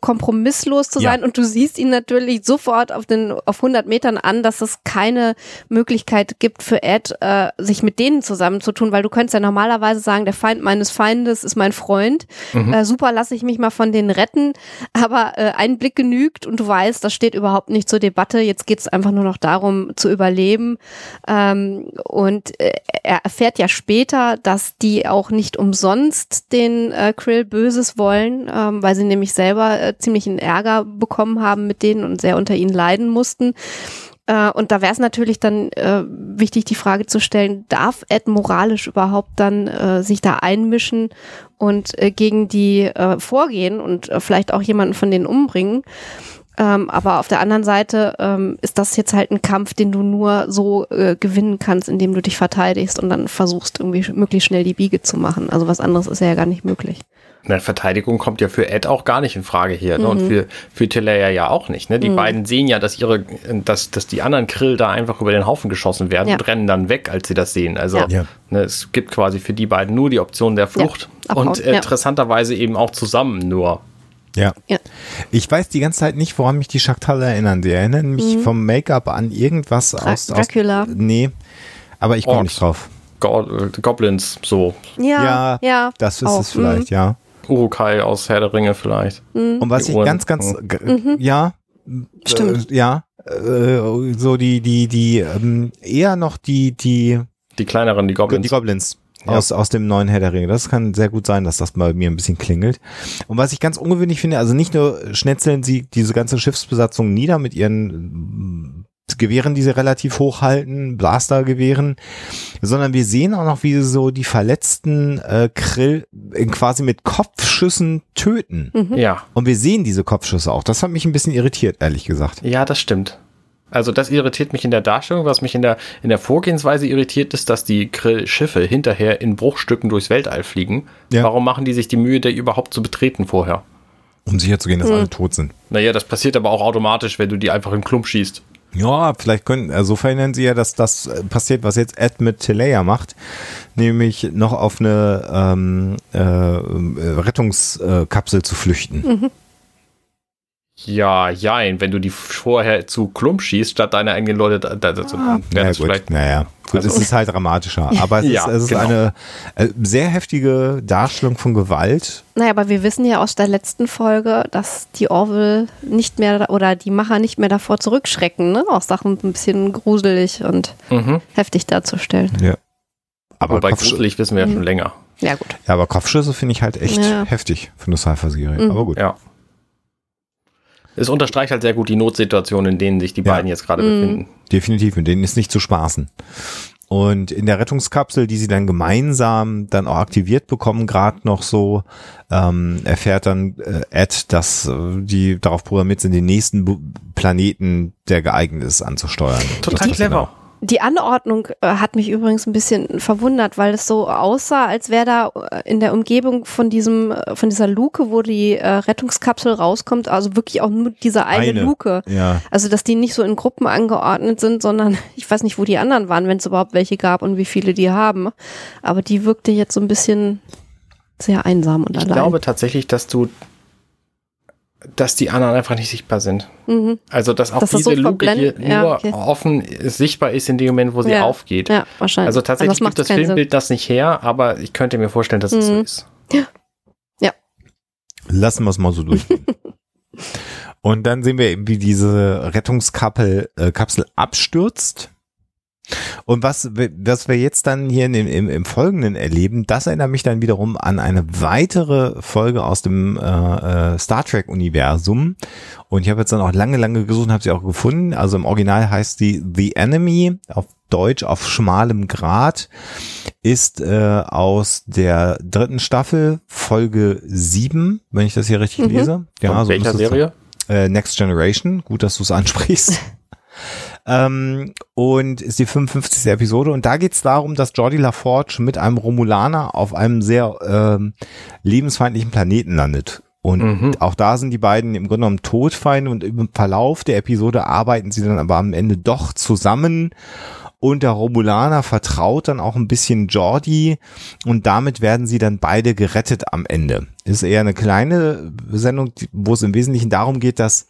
kompromisslos zu Ja. sein. Und du siehst ihn natürlich sofort auf den auf 100 Metern an, dass es keine Möglichkeit gibt für Ed, äh, sich mit denen zusammenzutun, weil du könntest ja normalerweise sagen, der Feind meines Feindes ist mein Freund. Äh, super, lasse ich mich mal von denen retten. Aber äh, ein Blick genügt und du weißt, das steht überhaupt nicht zur Debatte. Jetzt geht es einfach nur noch darum, zu überleben. Ähm, und äh, er erfährt ja später, dass die auch nicht umsonst den äh, Krill Böses wollen, ähm, weil sie nämlich selber äh, ziemlich einen Ärger bekommen haben mit denen und sehr unter ihnen leiden mussten. Äh, und da wäre es natürlich dann äh, wichtig, die Frage zu stellen, darf Ed moralisch überhaupt dann äh, sich da einmischen und äh, gegen die äh, vorgehen und äh, vielleicht auch jemanden von denen umbringen? Ähm, aber auf der anderen Seite ähm, ist das jetzt halt ein Kampf, den du nur so äh, gewinnen kannst, indem du dich verteidigst und dann versuchst, irgendwie möglichst schnell die Biege zu machen. Also was anderes ist ja gar nicht möglich. Na, Verteidigung kommt ja für Ed auch gar nicht in Frage hier. Ne? Und für, für Teleia ja auch nicht. Ne? Die beiden sehen ja, dass ihre, dass, dass die anderen Krill da einfach über den Haufen geschossen werden Ja. und rennen dann weg, als sie das sehen. Also Ja. Ja. ne, es gibt quasi für die beiden nur die Option der Flucht. abhauen, und äh, ja. interessanterweise eben auch zusammen nur. Ja. Ja. Ich weiß die ganze Zeit nicht, woran mich die Schaktalle erinnern. Die erinnern mich vom Make-up an irgendwas Dra aus, aus. Mhm. Dracula. Nee, aber ich komme nicht drauf. Go äh, Goblins, so. Ja, ja. das ist auch, es vielleicht, mhm. ja. Urukai aus Herr der Ringe vielleicht. Und was Die ich Ohren. ganz, ganz, ja, Mhm. Stimmt. Äh, ja, äh, so die, die, die, ähm, eher noch die, die, Die kleineren, die Goblins. die Goblins. Ja. Aus, aus dem neuen Herr der Ringe. Das kann sehr gut sein, dass das bei mir ein bisschen klingelt. Und was ich ganz ungewöhnlich finde, also nicht nur schnetzeln sie diese ganze Schiffsbesatzung nieder mit ihren mm, Gewehren, die sie relativ hoch halten, Blastergewehren, sondern wir sehen auch noch, wie sie so die verletzten äh, Krill äh, quasi mit Kopfschüssen töten. Ja. Und wir sehen diese Kopfschüsse auch. Das hat mich ein bisschen irritiert, ehrlich gesagt. Ja, das stimmt. Also das irritiert mich in der Darstellung. Was mich in der, in der Vorgehensweise irritiert, ist, dass die Krill-Schiffe hinterher in Bruchstücken durchs Weltall fliegen. Ja. Warum machen die sich die Mühe, der überhaupt zu betreten vorher? Um sicherzugehen, dass alle tot sind. Naja, das passiert aber auch automatisch, wenn du die einfach im Klump schießt. Ja, vielleicht können, also verhindern sie ja, dass das äh, passiert, was jetzt Ed mit Teleia macht, nämlich noch auf eine ähm, äh, äh, Rettungskapsel zu flüchten. Ja, jein. Wenn du die vorher zu Klump schießt, statt deine eigenen Leute, da, da, da, wäre Ja, das gut, vielleicht. naja, gut, Also- es ist halt dramatischer, aber es Ja, ist, es ist genau. eine äh, sehr heftige Darstellung von Gewalt. Naja, aber wir wissen ja aus der letzten Folge, dass die Orville nicht mehr oder die Macher nicht mehr davor zurückschrecken, ne? Auch Sachen ein bisschen gruselig und Mhm. heftig darzustellen. Ja. Aber, Aber bei Kopfsch gruselig wissen wir ja schon länger. Ja, gut. ja, aber Kopfschüsse finde ich halt echt Ja. heftig für eine Sci-Fi-Serie. Mhm. Aber gut. Ja. Es unterstreicht halt sehr gut die Notsituation, in denen sich die Ja. beiden jetzt gerade befinden. Definitiv, mit denen ist nicht zu spaßen. Und in der Rettungskapsel, die sie dann gemeinsam dann auch aktiviert bekommen, gerade noch so, ähm, erfährt dann äh, Ed, dass äh, die darauf programmiert sind, den nächsten Bu Planeten, der geeignet ist, anzusteuern. Total clever. Die Anordnung äh, hat mich übrigens ein bisschen verwundert, weil es so aussah, als wäre da äh, in der Umgebung von diesem, äh, von dieser Luke, wo die äh, Rettungskapsel rauskommt, also wirklich auch nur diese eine, Eine. Luke. Ja, Also, dass die nicht so in Gruppen angeordnet sind, sondern ich weiß nicht, wo die anderen waren, wenn es überhaupt welche gab und wie viele die haben. Aber die wirkte jetzt so ein bisschen sehr einsam und Ich allein. glaube tatsächlich, dass du, dass die anderen einfach nicht sichtbar sind. mhm. Also, dass auch Dass das diese so Luke hier ja, nur okay. offen sichtbar ist in dem Moment, wo sie Ja. aufgeht. Ja, wahrscheinlich. Also tatsächlich macht's gibt das keinen Sinn. Filmbild das nicht her, aber ich könnte mir vorstellen, dass es so Mhm. ist. lassen wir es mal so durchgehen. Und dann sehen wir eben, wie diese Rettungskapsel äh, Kapsel abstürzt. Und was, wir- was wir jetzt dann hier in im, im Folgenden erleben, das erinnert mich dann wiederum an eine weitere Folge aus dem äh, äh, Star Trek-Universum. Und ich habe jetzt dann auch lange, lange gesucht und habe sie auch gefunden. Also im Original heißt die The Enemy, auf Deutsch auf schmalem Grat, ist äh, aus der dritten Staffel, Folge 7, wenn ich das hier richtig Mhm. lese. Von so welcher Serie? äh, Next Generation. Gut, dass du es ansprichst. ähm, und ist die 55. Episode. Und da geht es darum, dass Jordi LaForge mit einem Romulaner auf einem sehr ähm, lebensfeindlichen Planeten landet. Und Mhm. auch da sind die beiden im Grunde genommen Todfeinde und im Verlauf der Episode arbeiten sie dann aber am Ende doch zusammen. Und der Romulaner vertraut dann auch ein bisschen Jordi und damit werden sie dann beide gerettet am Ende. Ist eher eine kleine Sendung, wo es im Wesentlichen darum geht, dass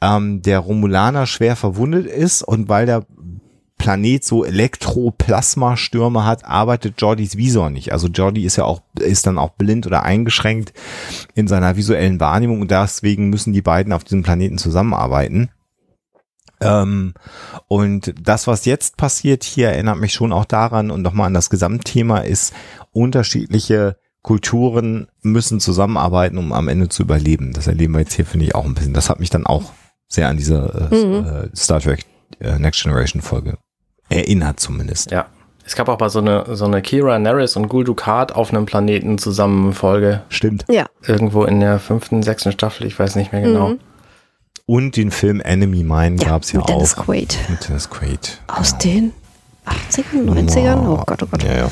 ähm, der Romulaner schwer verwundet ist und weil der Planet so Elektroplasmastürme hat, arbeitet Jordis Visor nicht. Also Jordi ist ja auch, ist dann auch blind oder eingeschränkt in seiner visuellen Wahrnehmung und deswegen müssen die beiden auf diesem Planeten zusammenarbeiten. Ähm, und das, was jetzt passiert hier, erinnert mich schon auch daran und nochmal an das Gesamtthema ist, unterschiedliche Kulturen müssen zusammenarbeiten, um am Ende zu überleben. Das erleben wir jetzt hier, finde ich, auch ein bisschen. Das hat mich dann auch sehr an diese äh, Mhm. äh, Star Trek äh, Next Generation Folge erinnert zumindest. Ja. Es gab auch mal so eine, so eine Kira Nerys und Gul Dukat auf einem Planeten zusammen Folge. Stimmt. Ja. Irgendwo in der fünften, sechsten Staffel, ich weiß nicht mehr genau. Mhm. Und den Film Enemy Mine Ja, gab es ja mit Dennis auch. Quaid. Mit Dennis Quaid. Aus ja. den 80ern, 90ern? Oh Gott, oh Gott. Ja, ja.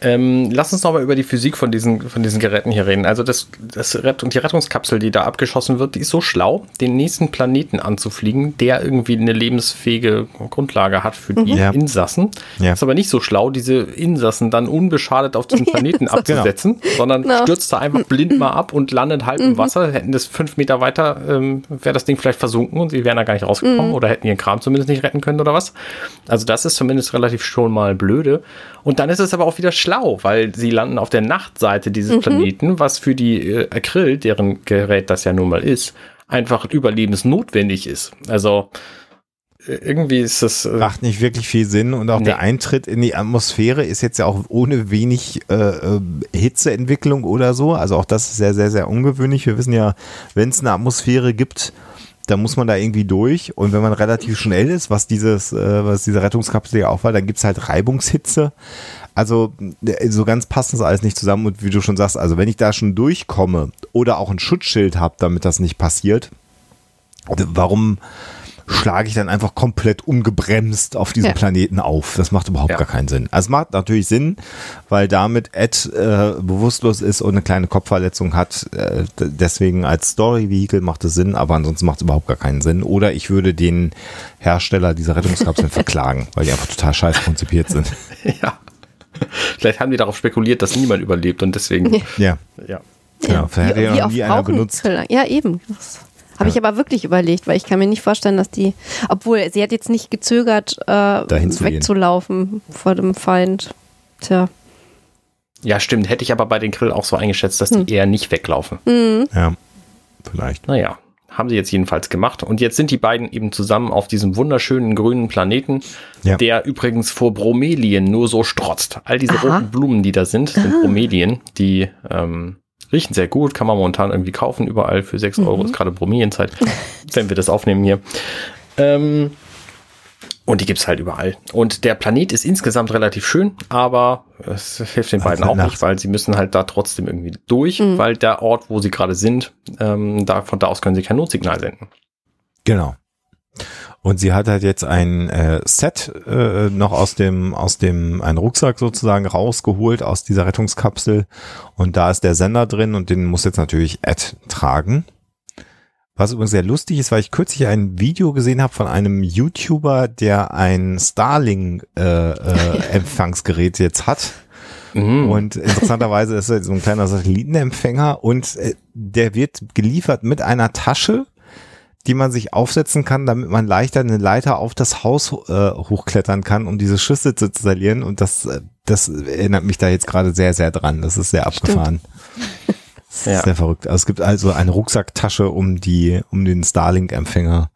Ähm, lass uns nochmal über die Physik von diesen, von diesen Geräten hier reden. Also das, das Rett und die Rettungskapsel, die da abgeschossen wird, die ist so schlau, den nächsten Planeten anzufliegen, der irgendwie eine lebensfähige Grundlage hat für die Ja. Insassen. Ja. Ist aber nicht so schlau, diese Insassen dann unbeschadet auf diesen Planeten abzusetzen, sondern Genau. stürzt da einfach blind mal ab und landet halb im Wasser. Hätten das fünf Meter weiter, ähm, wäre das Ding vielleicht versunken und sie wären da gar nicht rausgekommen oder hätten ihren Kram zumindest nicht retten können oder was. Also das ist zumindest relativ schon mal blöde. Und dann ist es aber auch wieder schlau, weil sie landen auf der Nachtseite dieses Planeten, was für die äh, Acryl, deren Gerät das ja nun mal ist, einfach überlebensnotwendig ist. Also äh, irgendwie ist das. Äh, Macht nicht wirklich viel Sinn und auch Nee. der Eintritt in die Atmosphäre ist jetzt ja auch ohne wenig äh, äh, Hitzeentwicklung oder so. Also auch das ist sehr, sehr, sehr ungewöhnlich. Wir wissen ja, wenn es eine Atmosphäre gibt, dann muss man da irgendwie durch. Und wenn man relativ schnell ist, was dieses, äh, was diese Rettungskapsel ja auch war, dann gibt's halt Reibungshitze. Also äh, so ganz passt das alles nicht zusammen. Und wie du schon sagst, also wenn ich da schon durchkomme oder auch ein Schutzschild habe, damit das nicht passiert, warum schlage ich dann einfach komplett ungebremst auf diesem Ja. Planeten auf? Das macht überhaupt Ja. gar keinen Sinn. Also es macht natürlich Sinn, weil damit Ed äh, bewusstlos ist und eine kleine Kopfverletzung hat. Äh, deswegen als Story-Vehicle macht es Sinn, aber ansonsten macht es überhaupt gar keinen Sinn. Oder ich würde den Hersteller dieser Rettungskapseln verklagen, weil die einfach total scheiß konzipiert sind. ja. Vielleicht haben die darauf spekuliert, dass niemand überlebt und deswegen. Ja, ja. genau. Vielleicht hätte ja noch oft nie einer brauchen benutzt. Ja, eben. Habe ich aber wirklich überlegt, weil ich kann mir nicht vorstellen, dass die, obwohl sie hat jetzt nicht gezögert, äh, wegzulaufen vor dem Feind. Tja. Ja, stimmt. Hätte ich aber bei den Grill auch so eingeschätzt, dass die eher nicht weglaufen. Ja, vielleicht. Naja, haben sie jetzt jedenfalls gemacht. Und jetzt sind die beiden eben zusammen auf diesem wunderschönen grünen Planeten, Ja. der übrigens vor Bromelien nur so strotzt. All diese Aha. roten Blumen, die da sind, sind Bromelien, die ähm, riechen sehr gut, kann man momentan irgendwie kaufen, überall für 6 Euro ist gerade Bromelienzeit, wenn wir das aufnehmen hier. Ähm, und die gibt's halt überall. Und der Planet ist insgesamt relativ schön, aber es hilft den Weil beiden es auch halt nicht, nachts- weil sie müssen halt da trotzdem irgendwie durch, weil der Ort, wo sie gerade sind, ähm, da, von da aus können sie kein Notsignal senden. Genau. Und sie hat halt jetzt ein äh, Set äh, noch aus dem, aus dem, ein Rucksack sozusagen rausgeholt aus dieser Rettungskapsel. Und da ist der Sender drin und den muss jetzt natürlich Ed tragen. Was übrigens sehr lustig ist, weil ich kürzlich ein Video gesehen habe von einem YouTuber, der ein Starlink-Empfangsgerät jetzt hat. Mhm. Und interessanterweise ist er so ein kleiner Satellitenempfänger und äh, der wird geliefert mit einer Tasche, die man sich aufsetzen kann, damit man leichter eine Leiter auf das Haus äh, hochklettern kann, um diese Schüsse zu installieren. Und das, äh, das erinnert mich da jetzt gerade sehr, sehr dran. Das ist sehr abgefahren. Ist Ja. Sehr verrückt. Also es gibt also eine Rucksacktasche, um die, um den Starlink-Empfänger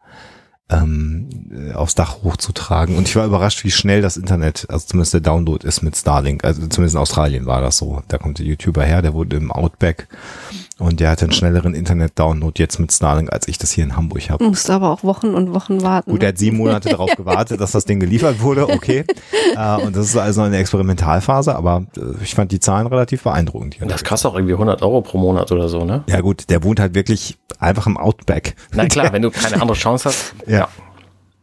ähm, äh, aufs Dach hochzutragen. Und ich war überrascht, wie schnell das Internet, also zumindest der Download ist mit Starlink. Also zumindest in Australien war das so. Da kommt der YouTuber her, der wurde im Outback und der hatte einen schnelleren Internet-Download jetzt mit Starlink, als ich das hier in Hamburg habe. Musste aber auch Wochen und Wochen warten. Gut, er hat sieben Monate darauf gewartet, dass das Ding geliefert wurde, okay. Äh, und das ist also eine Experimentalphase, aber äh, ich fand die Zahlen relativ beeindruckend. Und das kostet auch irgendwie 100 Euro pro Monat oder so, ne? Ja gut, der wohnt halt wirklich einfach im Outback. Na klar, wenn du keine andere Chance hast. Ja.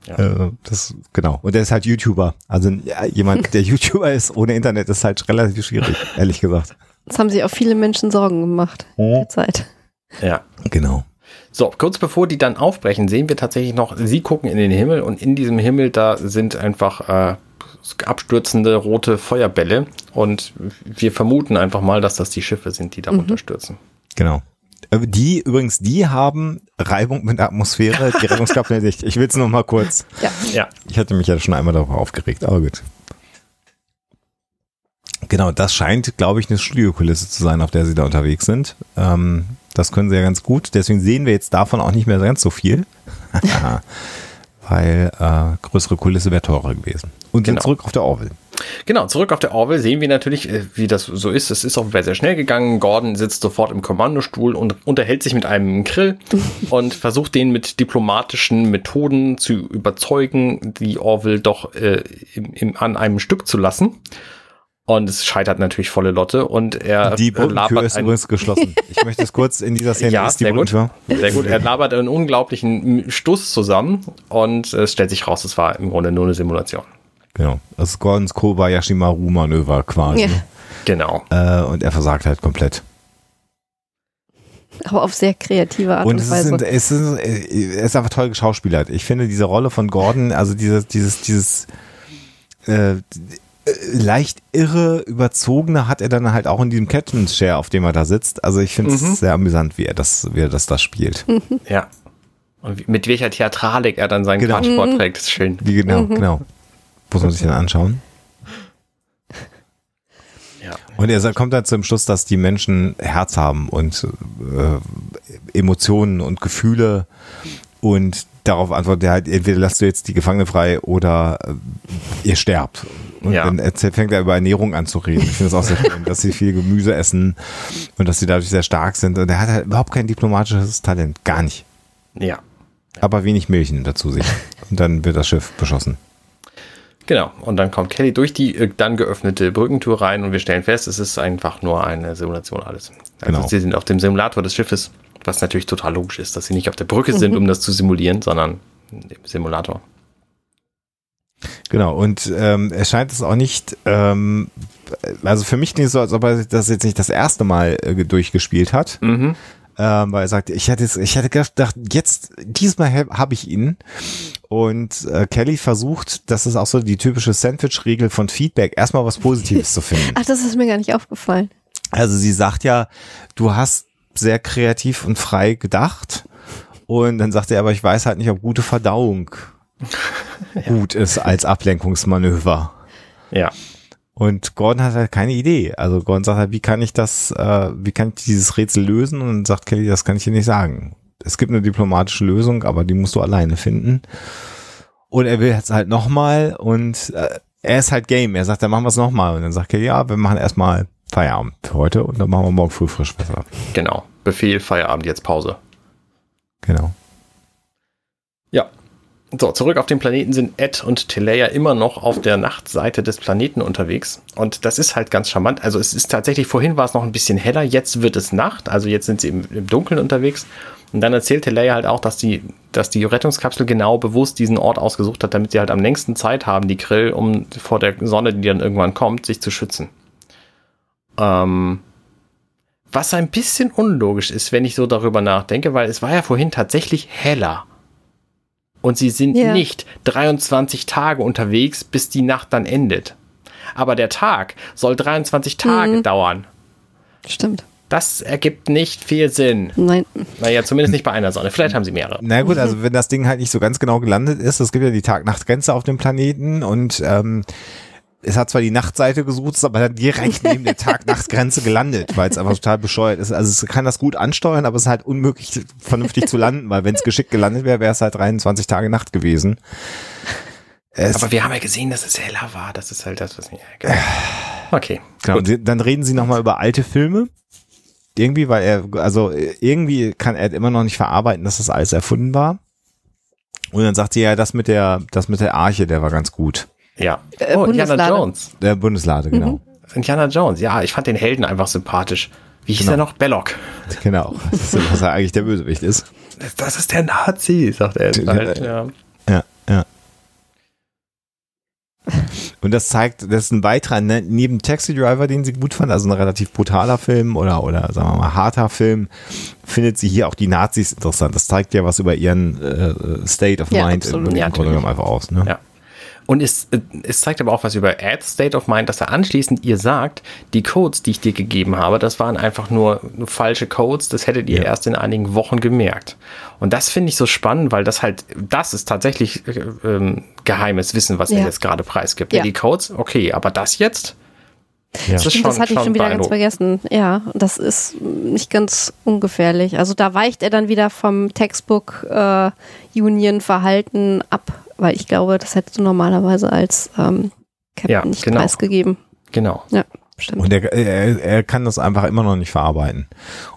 Ja. Äh, das, genau. Und der ist halt YouTuber. Also ja, jemand, der YouTuber ist ohne Internet, ist halt relativ schwierig, ehrlich gesagt. Das haben sich auch viele Menschen Sorgen gemacht. Oh. Zeit. ja. Genau. So, kurz bevor die dann aufbrechen, sehen wir tatsächlich noch, sie gucken in den Himmel und in diesem Himmel, da sind einfach äh, abstürzende rote Feuerbälle und wir vermuten einfach mal, dass das die Schiffe sind, die da runterstürzen. Genau. Äh, Die übrigens, die haben Reibung mit der Atmosphäre, die Rettungskapsel nicht. Ich will es nur mal kurz. Ja. Ja, Ich hatte mich ja schon einmal darüber aufgeregt, aber gut. Genau, das scheint, glaube ich, eine Studiokulisse zu sein, auf der sie da unterwegs sind. Ähm, das können sie ja ganz gut. Deswegen sehen wir jetzt davon auch nicht mehr ganz so viel. Weil äh, größere Kulisse wäre teurer gewesen. Und sind Genau. zurück auf der Orville. Genau, zurück auf der Orville sehen wir natürlich, äh, wie das so ist. Es ist offenbar sehr schnell gegangen. Gordon sitzt sofort im Kommandostuhl und unterhält sich mit einem Krill und versucht den mit diplomatischen Methoden zu überzeugen, die Orville doch äh, im, im, an einem Stück zu lassen. Und es scheitert natürlich volle Lotte und er Die äh, Brückentür ist übrigens geschlossen. Ich möchte es kurz in dieser Szene ja, ist die sehr gut. Sehr gut. Er labert einen unglaublichen Stuss zusammen und es stellt sich raus, es war im Grunde nur eine Simulation. Genau. Das ist Gordons Kobayashi Maru Manöver quasi. Ja. Genau. Äh, und er versagt halt komplett. Aber auf sehr kreative Art und, Und Weise. ist, es, ist, es ist einfach toll geschauspielert. Ich finde diese Rolle von Gordon, also dieses, dieses, dieses äh, leicht irre, überzogene hat er dann halt auch in diesem Captain's Chair, auf dem er da sitzt. Also ich finde es Mhm. sehr amüsant, wie er das, wie er das da spielt. Ja. Und mit welcher Theatralik er dann seinen Genau. Quatsch vorträgt, ist schön. Wie genau, genau. Muss man sich dann anschauen. Ja. Und er kommt dann zum Schluss, dass die Menschen Herz haben und äh, Emotionen und Gefühle und darauf antwortet er halt, entweder lasst du jetzt die Gefangene frei oder äh, ihr sterbt. Und Ja. dann fängt er über Ernährung an zu reden. Ich finde es auch sehr schön, dass sie viel Gemüse essen und dass sie dadurch sehr stark sind. Und er hat halt überhaupt kein diplomatisches Talent. Gar nicht. Ja. Aber wenig Milch nimmt er zu sich. Und dann wird das Schiff beschossen. Genau. Und dann kommt Kelly durch die äh, dann geöffnete Brückentür rein und wir stellen fest, es ist einfach nur eine Simulation alles. Also Genau. sie sind auf dem Simulator des Schiffes, was natürlich total logisch ist, dass sie nicht auf der Brücke sind, um das zu simulieren, sondern im Simulator. Genau, und ähm, es scheint es auch nicht, ähm, also für mich es so, als ob er das jetzt nicht das erste Mal äh, durchgespielt hat, Mhm. ähm, weil er sagt, ich hätte, ich hätte gedacht, jetzt, diesmal habe hab ich ihn. Und äh, Kelly versucht, das ist auch so die typische Sandwich-Regel von Feedback, erstmal was Positives zu finden. Ach, das ist mir gar nicht aufgefallen. Also sie sagt ja, du hast sehr kreativ und frei gedacht. Und dann sagt er, aber ich weiß halt nicht, ob gute Verdauung gut ist als Ablenkungsmanöver. Ja. Und Gordon hat halt keine Idee. Also Gordon sagt halt, wie kann ich das, äh, wie kann ich dieses Rätsel lösen? Und sagt Kelly, das kann ich dir nicht sagen. Es gibt eine diplomatische Lösung, aber die musst du alleine finden. Und er will jetzt halt nochmal und äh, er ist halt Game. Er sagt, dann machen wir es nochmal. Und dann sagt Kelly, ja, wir machen erstmal Feierabend für heute und dann machen wir morgen früh frisch besser. Genau. Befehl, Feierabend, jetzt Pause. Genau. Ja. So, zurück auf dem Planeten sind Ed und Teleia immer noch auf der Nachtseite des Planeten unterwegs. Und das ist halt ganz charmant. Also es ist tatsächlich, vorhin war es noch ein bisschen heller, jetzt wird es Nacht, also jetzt sind sie im, im Dunkeln unterwegs. Und dann erzählt Teleia halt auch, dass die, dass die Rettungskapsel genau bewusst diesen Ort ausgesucht hat, damit sie halt am längsten Zeit haben, die Grill, um vor der Sonne, die dann irgendwann kommt, sich zu schützen. Ähm, was ein bisschen unlogisch ist, wenn ich so darüber nachdenke, weil es war ja vorhin tatsächlich heller. Und sie sind Ja. nicht 23 Tage unterwegs, bis die Nacht dann endet. Aber der Tag soll 23 Tage Mhm. dauern. Stimmt. Das ergibt nicht viel Sinn. Nein. Naja, zumindest nicht bei einer Sonne. Vielleicht haben sie mehrere. Na gut, also wenn das Ding halt nicht so ganz genau gelandet ist, es gibt ja die Tag-Nacht-Grenze auf dem Planeten und ähm, es hat zwar die Nachtseite gesucht, ist aber dann direkt neben der Tag-Nacht-Grenze gelandet, weil es einfach total bescheuert ist. Also es kann das gut ansteuern, aber es ist halt unmöglich, vernünftig zu landen, weil wenn es geschickt gelandet wäre, wäre es halt 23 Tage Nacht gewesen. Es, Aber wir haben ja gesehen, dass es heller war. Das ist halt das, was mir. Genau. Okay. genau, dann reden sie nochmal über alte Filme. Irgendwie, weil er, also irgendwie kann er immer noch nicht verarbeiten, dass das alles erfunden war. Und dann sagt sie ja, das mit der, das mit der Arche, der war ganz gut. Ja. Äh, oh, Indiana. Jones. Der Bundeslade, genau. Indiana Jones. Ja, ich fand den Helden einfach sympathisch. Wie hieß Genau. er noch? Belloc. Genau. Das ist, was er eigentlich der Bösewicht ist. Das ist der Nazi, sagt er jetzt halt. Ja. Ja, ja. Und das zeigt, das ist ein weiterer, ne, neben Taxi Driver, den sie gut fand, also ein relativ brutaler Film oder, oder sagen wir mal harter Film, findet sie hier auch die Nazis interessant. Das zeigt ja was über ihren äh, State of Ja, Mind absolut. im, im Ja, Grunde genommen einfach aus. Ne? Ja. Und es, äh, es zeigt aber auch was über Ed's State of Mind, dass er anschließend ihr sagt, die Codes, die ich dir gegeben habe, das waren einfach nur, falsche Codes, das hättet ihr Ja. erst in einigen Wochen gemerkt. Und das finde ich so spannend, weil das halt, das ist tatsächlich äh, ähm, geheimes Wissen, was er Ja. jetzt gerade preisgibt. Ja. Die Codes, okay, aber das jetzt, Ja. das ist Stimmt, das hatte ich schon wieder ganz vergessen. Ja, das ist nicht ganz ungefährlich. Also da weicht er dann wieder vom Textbook äh, Union Verhalten ab, weil ich glaube, das hättest du normalerweise als ähm, Captain Ja, nicht genau. preisgegeben. Genau. Ja, stimmt. Und er, er, er kann das einfach immer noch nicht verarbeiten.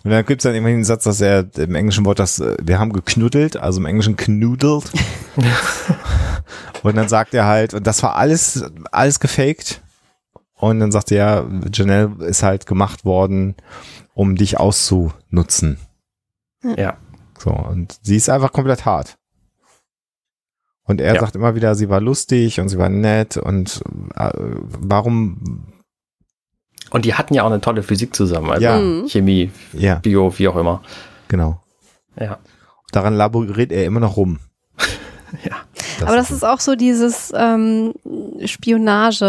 Und dann gibt es dann immerhin den Satz, dass er im englischen Wort das, äh, wir haben geknuddelt, also im Englischen knoodelt. und dann sagt er halt, und das war alles, alles gefaked. Und dann sagt er, ja, Janelle ist halt gemacht worden, um dich auszunutzen. Ja. So, und sie ist einfach komplett hart. Und er Ja. sagt immer wieder, sie war lustig und sie war nett und äh, warum, Und die hatten ja auch eine tolle Physik zusammen. Also Ja. Mhm. Chemie, ja, Bio, wie auch immer. genau. Ja. Daran laboriert er immer noch rum. Ja. Aber das ist auch so dieses ähm,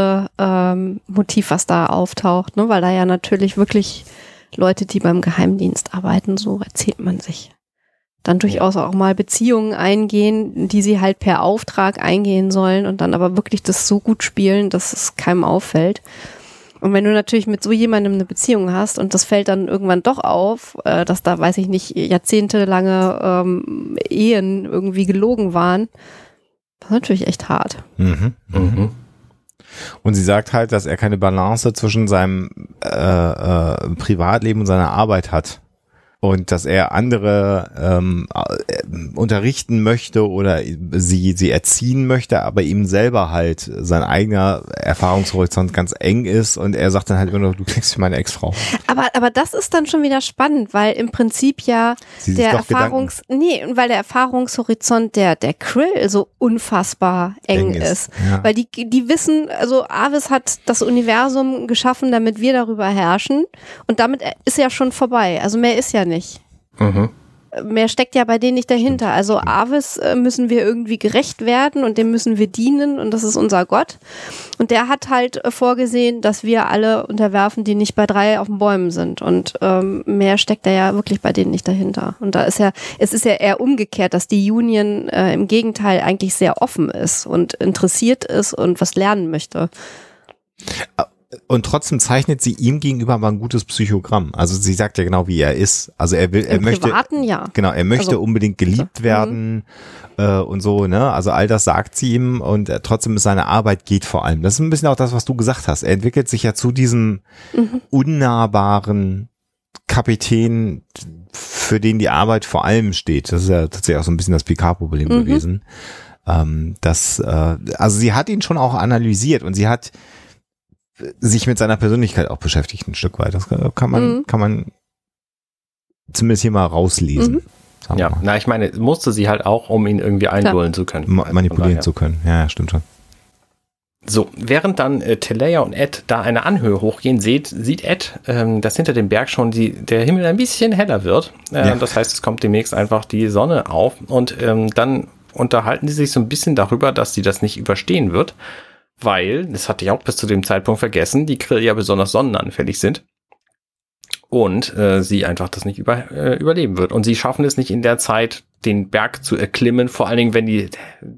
Spionage-Motiv, was da auftaucht, ne? weil da ja natürlich wirklich Leute, die beim Geheimdienst arbeiten, so erzählt man sich, dann durchaus auch mal Beziehungen eingehen, die sie halt per Auftrag eingehen sollen und dann aber wirklich das so gut spielen, dass es keinem auffällt. Und wenn du natürlich mit so jemandem eine Beziehung hast und das fällt dann irgendwann doch auf, äh, dass da, weiß ich nicht, jahrzehntelange ähm, Ehen irgendwie gelogen waren, das ist natürlich echt hart. Mhm. Mhm. Und sie sagt halt, dass er keine Balance zwischen seinem äh, äh, Privatleben und seiner Arbeit hat. Und dass er andere ähm, äh, unterrichten möchte oder sie, sie erziehen möchte, aber ihm selber halt sein eigener Erfahrungshorizont ganz eng ist und er sagt dann halt immer noch, du klingst wie meine Ex-Frau. Aber, aber das ist dann schon wieder spannend, weil im Prinzip ja Sie der Erfahrungs, nee, weil der Erfahrungshorizont der, der Krill so unfassbar eng, Eng ist. ist, ja. Weil die, die wissen, also Avis hat das Universum geschaffen, damit wir darüber herrschen. Und damit ist ja schon vorbei. Also mehr ist ja nicht. Mhm. Mehr steckt ja bei denen nicht dahinter. Also Avis äh, müssen wir irgendwie gerecht werden und dem müssen wir dienen und das ist unser Gott. Und der hat halt äh, vorgesehen, dass wir alle unterwerfen, die nicht bei drei auf den Bäumen sind. Und ähm, mehr steckt da ja wirklich bei denen nicht dahinter. Und da ist ja, es ist ja eher umgekehrt, dass die Union äh, im Gegenteil eigentlich sehr offen ist und interessiert ist und was lernen möchte. Und trotzdem zeichnet sie ihm gegenüber aber ein gutes Psychogramm. Also sie sagt ja genau, wie er ist. Also er will, er Im möchte, Privaten ja. Genau, er möchte Also- unbedingt geliebt Mhm. werden äh, und so, ne? Also all das sagt sie ihm und äh, trotzdem ist seine Arbeit geht vor allem. Das ist ein bisschen auch das, was du gesagt hast. Er entwickelt sich ja zu diesem Mhm. unnahbaren Kapitän, für den die Arbeit vor allem steht. Das ist ja tatsächlich auch so ein bisschen das Picard-Problem Mhm. gewesen. Ähm, das, äh, also sie hat ihn schon auch analysiert und sie hat sich mit seiner Persönlichkeit auch beschäftigt ein Stück weit. Das kann man, Mhm. kann man zumindest hier mal rauslesen. Mhm. Ja, mal. na, ich meine, musste sie halt auch, um ihn irgendwie einlullen zu können. Ma manipulieren Von daher. zu können. Ja, ja, stimmt schon. So, während dann äh, Teleia und Ed da eine Anhöhe hochgehen, sieht, sieht Ed, ähm, dass hinter dem Berg schon die, der Himmel ein bisschen heller wird. Äh, Ja. Das heißt, es kommt demnächst einfach die Sonne auf und ähm, dann unterhalten sie sich so ein bisschen darüber, dass sie das nicht überstehen wird, weil, das hatte ich auch bis zu dem Zeitpunkt vergessen, die Krill ja besonders sonnenanfällig sind und äh, sie einfach das nicht über, äh, überleben wird. Und sie schaffen es nicht in der Zeit, den Berg zu erklimmen, vor allen Dingen, wenn die,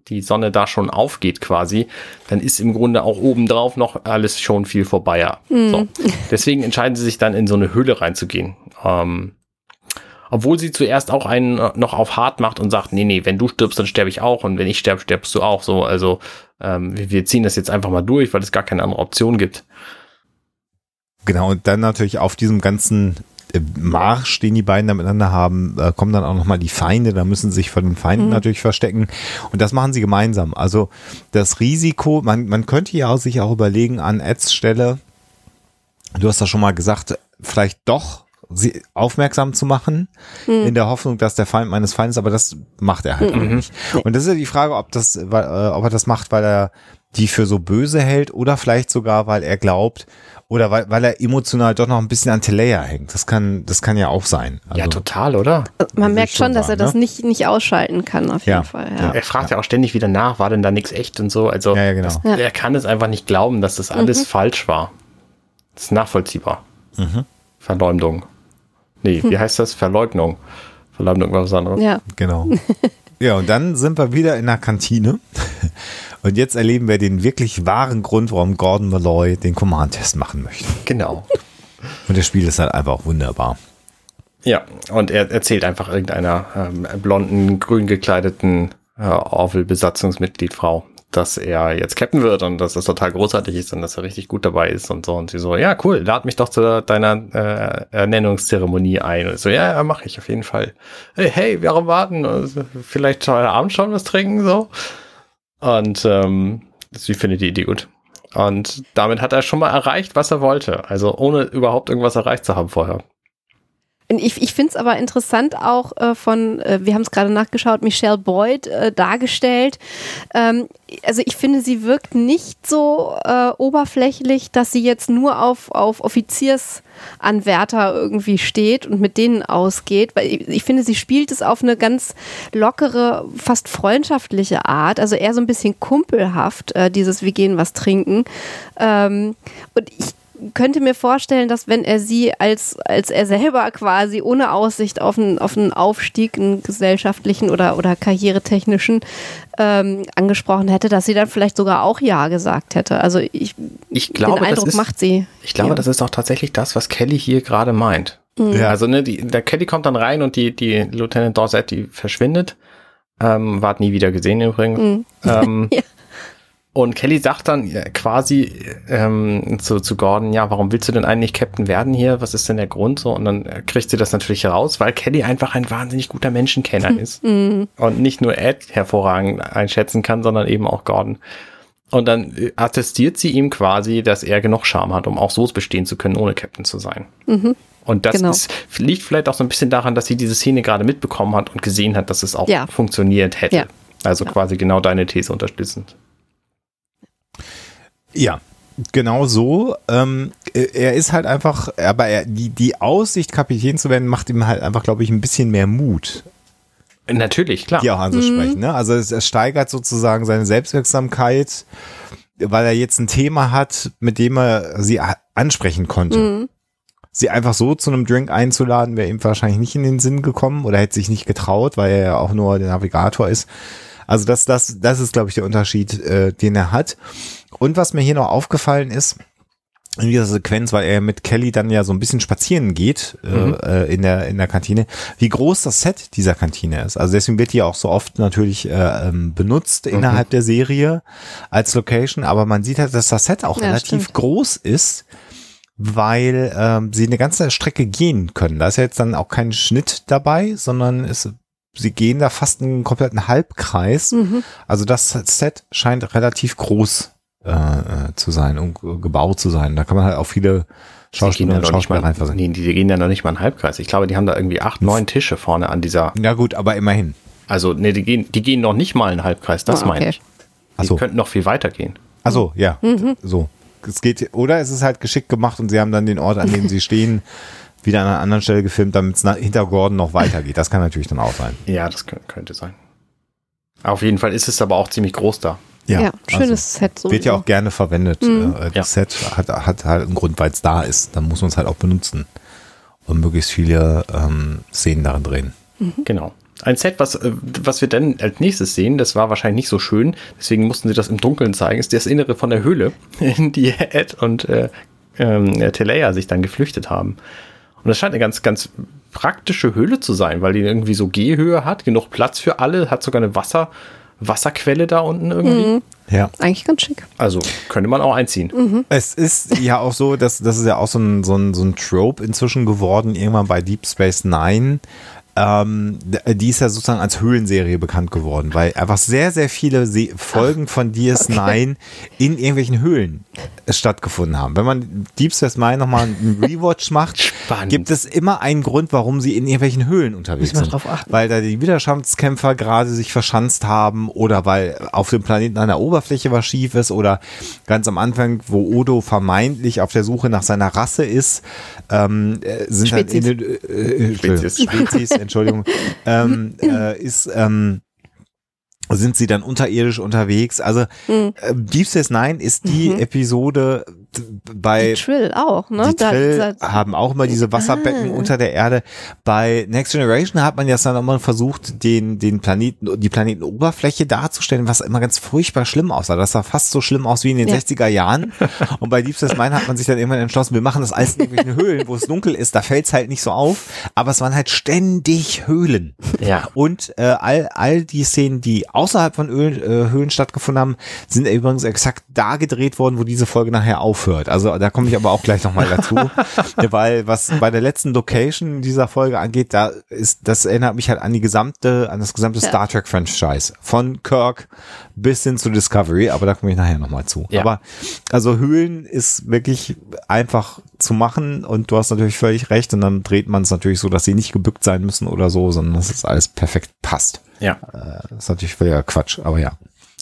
die Sonne da schon aufgeht quasi, dann ist im Grunde auch obendrauf noch alles schon viel vorbei. So. Deswegen entscheiden sie sich dann in so eine Höhle reinzugehen. Ähm, obwohl sie zuerst auch einen äh, noch auf hart macht und sagt, nee, nee, wenn du stirbst, dann sterbe ich auch und wenn ich sterbe, stirbst du auch. So, also ähm, wir, ziehen das jetzt einfach mal durch, weil es gar keine andere Option gibt. Genau, und dann natürlich auf diesem ganzen äh, Marsch, den die beiden da miteinander haben, äh, kommen dann auch nochmal die Feinde, da müssen sie sich vor den Feinden Mhm. natürlich verstecken. Und das machen sie gemeinsam. Also das Risiko, man, man könnte ja auch sich auch überlegen an Eds Stelle, du hast das schon mal gesagt, vielleicht doch sie aufmerksam zu machen, in der Hoffnung, dass der Feind meines Feindes, aber das macht er halt auch nicht. Und das ist ja die Frage, ob das, äh, ob er das macht, weil er die für so böse hält oder vielleicht sogar, weil er glaubt oder weil, weil er emotional doch noch ein bisschen an Teleia hängt. Das kann, das kann ja auch sein. Also, ja, total, oder? Man Würde merkt schon dass er sagen, das ne? nicht, nicht ausschalten kann, auf jeden Ja. Fall. Ja. Ja. Er fragt ja. auch ständig wieder nach, war denn da nichts echt und so. Also Ja, ja, genau. das, Ja. er kann es einfach nicht glauben, dass das alles falsch war. Das ist nachvollziehbar. Verleumdung. Nee, wie heißt das? Verleugnung. Verleumdung war was anderes. ja. Genau. ja, und dann sind wir wieder in der Kantine. Und jetzt erleben wir den wirklich wahren Grund, warum Gordon Malloy den Command-Test machen möchte. Genau. Und das Spiel ist halt einfach wunderbar. Ja, und er erzählt einfach irgendeiner ähm, blonden, grün gekleideten äh, Orville-Besatzungsmitglied-Frau, dass er jetzt Captain wird und dass das total großartig ist und dass er richtig gut dabei ist und so. Und sie so, ja, cool, lad mich doch zu deiner äh, Ernennungszeremonie ein. Und so, ja, ja, mache ich auf jeden Fall. Hey, hey, warum warten? Vielleicht heute Abend schon was trinken, so. Und ähm, sie findet die Idee gut. Und damit hat er schon mal erreicht, was er wollte. Also ohne überhaupt irgendwas erreicht zu haben vorher. Ich, ich finde es aber interessant auch äh, von, äh, wir haben es gerade nachgeschaut, Michelle Boyd äh, dargestellt. Ähm, also ich finde, sie wirkt nicht so äh, oberflächlich, dass sie jetzt nur auf, auf Offiziersanwärter irgendwie steht und mit denen ausgeht. Weil ich, ich finde, sie spielt es auf eine ganz lockere, fast freundschaftliche Art. Also eher so ein bisschen kumpelhaft, äh, dieses Wir gehen was trinken. Ähm, und ich könnte mir vorstellen, dass wenn er sie als, als er selber quasi ohne Aussicht auf einen, auf einen Aufstieg, einen gesellschaftlichen oder, oder karrieretechnischen ähm, angesprochen hätte, dass sie dann vielleicht sogar auch Ja gesagt hätte. Also ich, ich glaube, den Eindruck das ist, macht sie. Ich glaube, ja. das ist auch tatsächlich das, was Kelly hier gerade meint. Mhm. Ja. Also ne, die, der Kelly kommt dann rein und die, die Lieutenant Dorset, die verschwindet. Ähm, ward nie wieder gesehen übrigens. Mhm. Ähm, Ja. Und Kelly sagt dann ja, quasi ähm, zu, zu Gordon, ja, warum willst du denn eigentlich Captain werden hier? Was ist denn der Grund so? Und dann äh, kriegt sie das natürlich heraus, weil Kelly einfach ein wahnsinnig guter Menschenkenner ist. Mhm. Und nicht nur Ed hervorragend einschätzen kann, sondern eben auch Gordon. Und dann äh, attestiert sie ihm quasi, dass er genug Charme hat, um auch so bestehen zu können, ohne Captain zu sein. Und das Genau. ist, liegt vielleicht auch so ein bisschen daran, dass sie diese Szene gerade mitbekommen hat und gesehen hat, dass es auch Ja. funktioniert hätte. Ja. Also Ja. quasi genau deine These unterstützend. Ja, genau so. Ähm, äh, er ist halt einfach, aber er, die, die Aussicht, Kapitän zu werden, macht ihm halt einfach, glaube ich, ein bisschen mehr Mut, Natürlich, klar. die auch anzusprechen. Ne? Also es, es steigert sozusagen seine Selbstwirksamkeit, weil er jetzt ein Thema hat, mit dem er sie ansprechen konnte. Mhm. Sie einfach so zu einem Drink einzuladen, wäre ihm wahrscheinlich nicht in den Sinn gekommen oder hätte sich nicht getraut, weil er ja auch nur der Navigator ist. Also das, das, das ist, glaube ich, der Unterschied, äh, den er hat. Und was mir hier noch aufgefallen ist, in dieser Sequenz, weil er mit Kelly dann ja so ein bisschen spazieren geht äh, Mhm. äh, in der in der Kantine, wie groß das Set dieser Kantine ist. Also deswegen wird die auch so oft natürlich äh, ähm, benutzt innerhalb der Serie als Location, aber man sieht halt, dass das Set auch Ja, relativ stimmt. groß ist, weil ähm, sie eine ganze Strecke gehen können. Da ist ja jetzt dann auch kein Schnitt dabei, sondern es, sie gehen da fast einen kompletten Halbkreis. Mhm. Also das Set scheint relativ groß äh, äh, zu sein und ge- gebaut zu sein. Da kann man halt auch viele Schauspieler und Schauspieler mal, reinversetzen. nee, die gehen ja noch nicht mal einen Halbkreis. Ich glaube, die haben da irgendwie acht, neun Tische vorne an dieser. Ja gut, aber immerhin. Also, nee, die gehen, die gehen noch nicht mal einen Halbkreis, das meine okay. ich. Die so. könnten noch viel weiter gehen. Also ja, Mhm. so. Es geht, oder es ist halt geschickt gemacht und sie haben dann den Ort, an dem sie stehen, wieder an einer anderen Stelle gefilmt, damit es hinter Gordon noch weitergeht. Das kann natürlich dann auch sein. Ja, das kö- könnte sein. Auf jeden Fall ist es aber auch ziemlich groß da. Ja, schönes also, Set. So Wird ja auch gerne verwendet. Mhm. Äh, Das Ja. Set hat, hat halt einen Grund, weil es da ist. Dann muss man es halt auch benutzen und möglichst viele ähm, Szenen darin drehen. Genau. Ein Set, was, äh, was wir dann als nächstes sehen, das war wahrscheinlich nicht so schön, deswegen mussten sie das im Dunkeln zeigen, ist das Innere von der Höhle, in die Ed und äh, ähm, Telea sich dann geflüchtet haben. Und das scheint eine ganz, ganz praktische Höhle zu sein, weil die irgendwie so Gehhöhe hat, genug Platz für alle, hat sogar eine Wasser, Wasserquelle da unten irgendwie. Ja. Eigentlich ganz schick. Also könnte man auch einziehen. Es ist ja auch so, dass das ist ja auch so ein, so ein, so ein Trope inzwischen geworden, irgendwann bei Deep Space Nine. Ähm, die ist ja sozusagen als Höhlenserie bekannt geworden, weil einfach sehr, sehr viele Se Folgen von DS9 in irgendwelchen Höhlen stattgefunden haben. Wenn man Deep Space Nine nochmal einen Rewatch macht, Spannend. gibt es immer einen Grund, warum sie in irgendwelchen Höhlen unterwegs sind. drauf achten. Weil da die Widerstandskämpfer gerade sich verschanzt haben oder weil auf dem Planeten an der Oberfläche was schief ist oder ganz am Anfang, wo Odo vermeintlich auf der Suche nach seiner Rasse ist, ähm, äh, sind dann in Spezies. den äh, äh, Spezies. Spezies, Entschuldigung, ähm, äh, ist ähm, sind sie dann unterirdisch unterwegs. Also Mhm. äh, Deep Space Nine ist die Episode d- bei Die Trill auch, ne? die Da- Trill da- haben auch immer diese Wasserbecken Ah. unter der Erde. Bei Next Generation hat man jetzt dann immer versucht, den, den Planeten, die Planetenoberfläche darzustellen, was immer ganz furchtbar schlimm aussah. Das sah fast so schlimm aus wie in den Ja. 60er Jahren. Und bei Deep Space Nine hat man sich dann irgendwann entschlossen, wir machen das alles in irgendwelchen Höhlen, wo es dunkel ist. Da fällt es halt nicht so auf. Aber es waren halt ständig Höhlen. Ja. Und äh, all, all die Szenen, die außerhalb von Öl, äh, Höhlen stattgefunden haben, sind übrigens exakt da gedreht worden, wo diese Folge nachher aufhört. Aufhört. Also da komme ich aber auch gleich nochmal dazu, weil was bei der letzten Location dieser Folge angeht, da ist, das erinnert mich halt an die gesamte, an das gesamte Ja. Star Trek Franchise. Von Kirk bis hin zu Discovery, aber da komme ich nachher nochmal zu. Ja. Aber also Höhlen ist wirklich einfach zu machen und du hast natürlich völlig recht und dann dreht man es natürlich so, dass sie nicht gebückt sein müssen oder so, sondern dass es alles perfekt passt. Ja. Das ist natürlich völliger Quatsch, aber ja.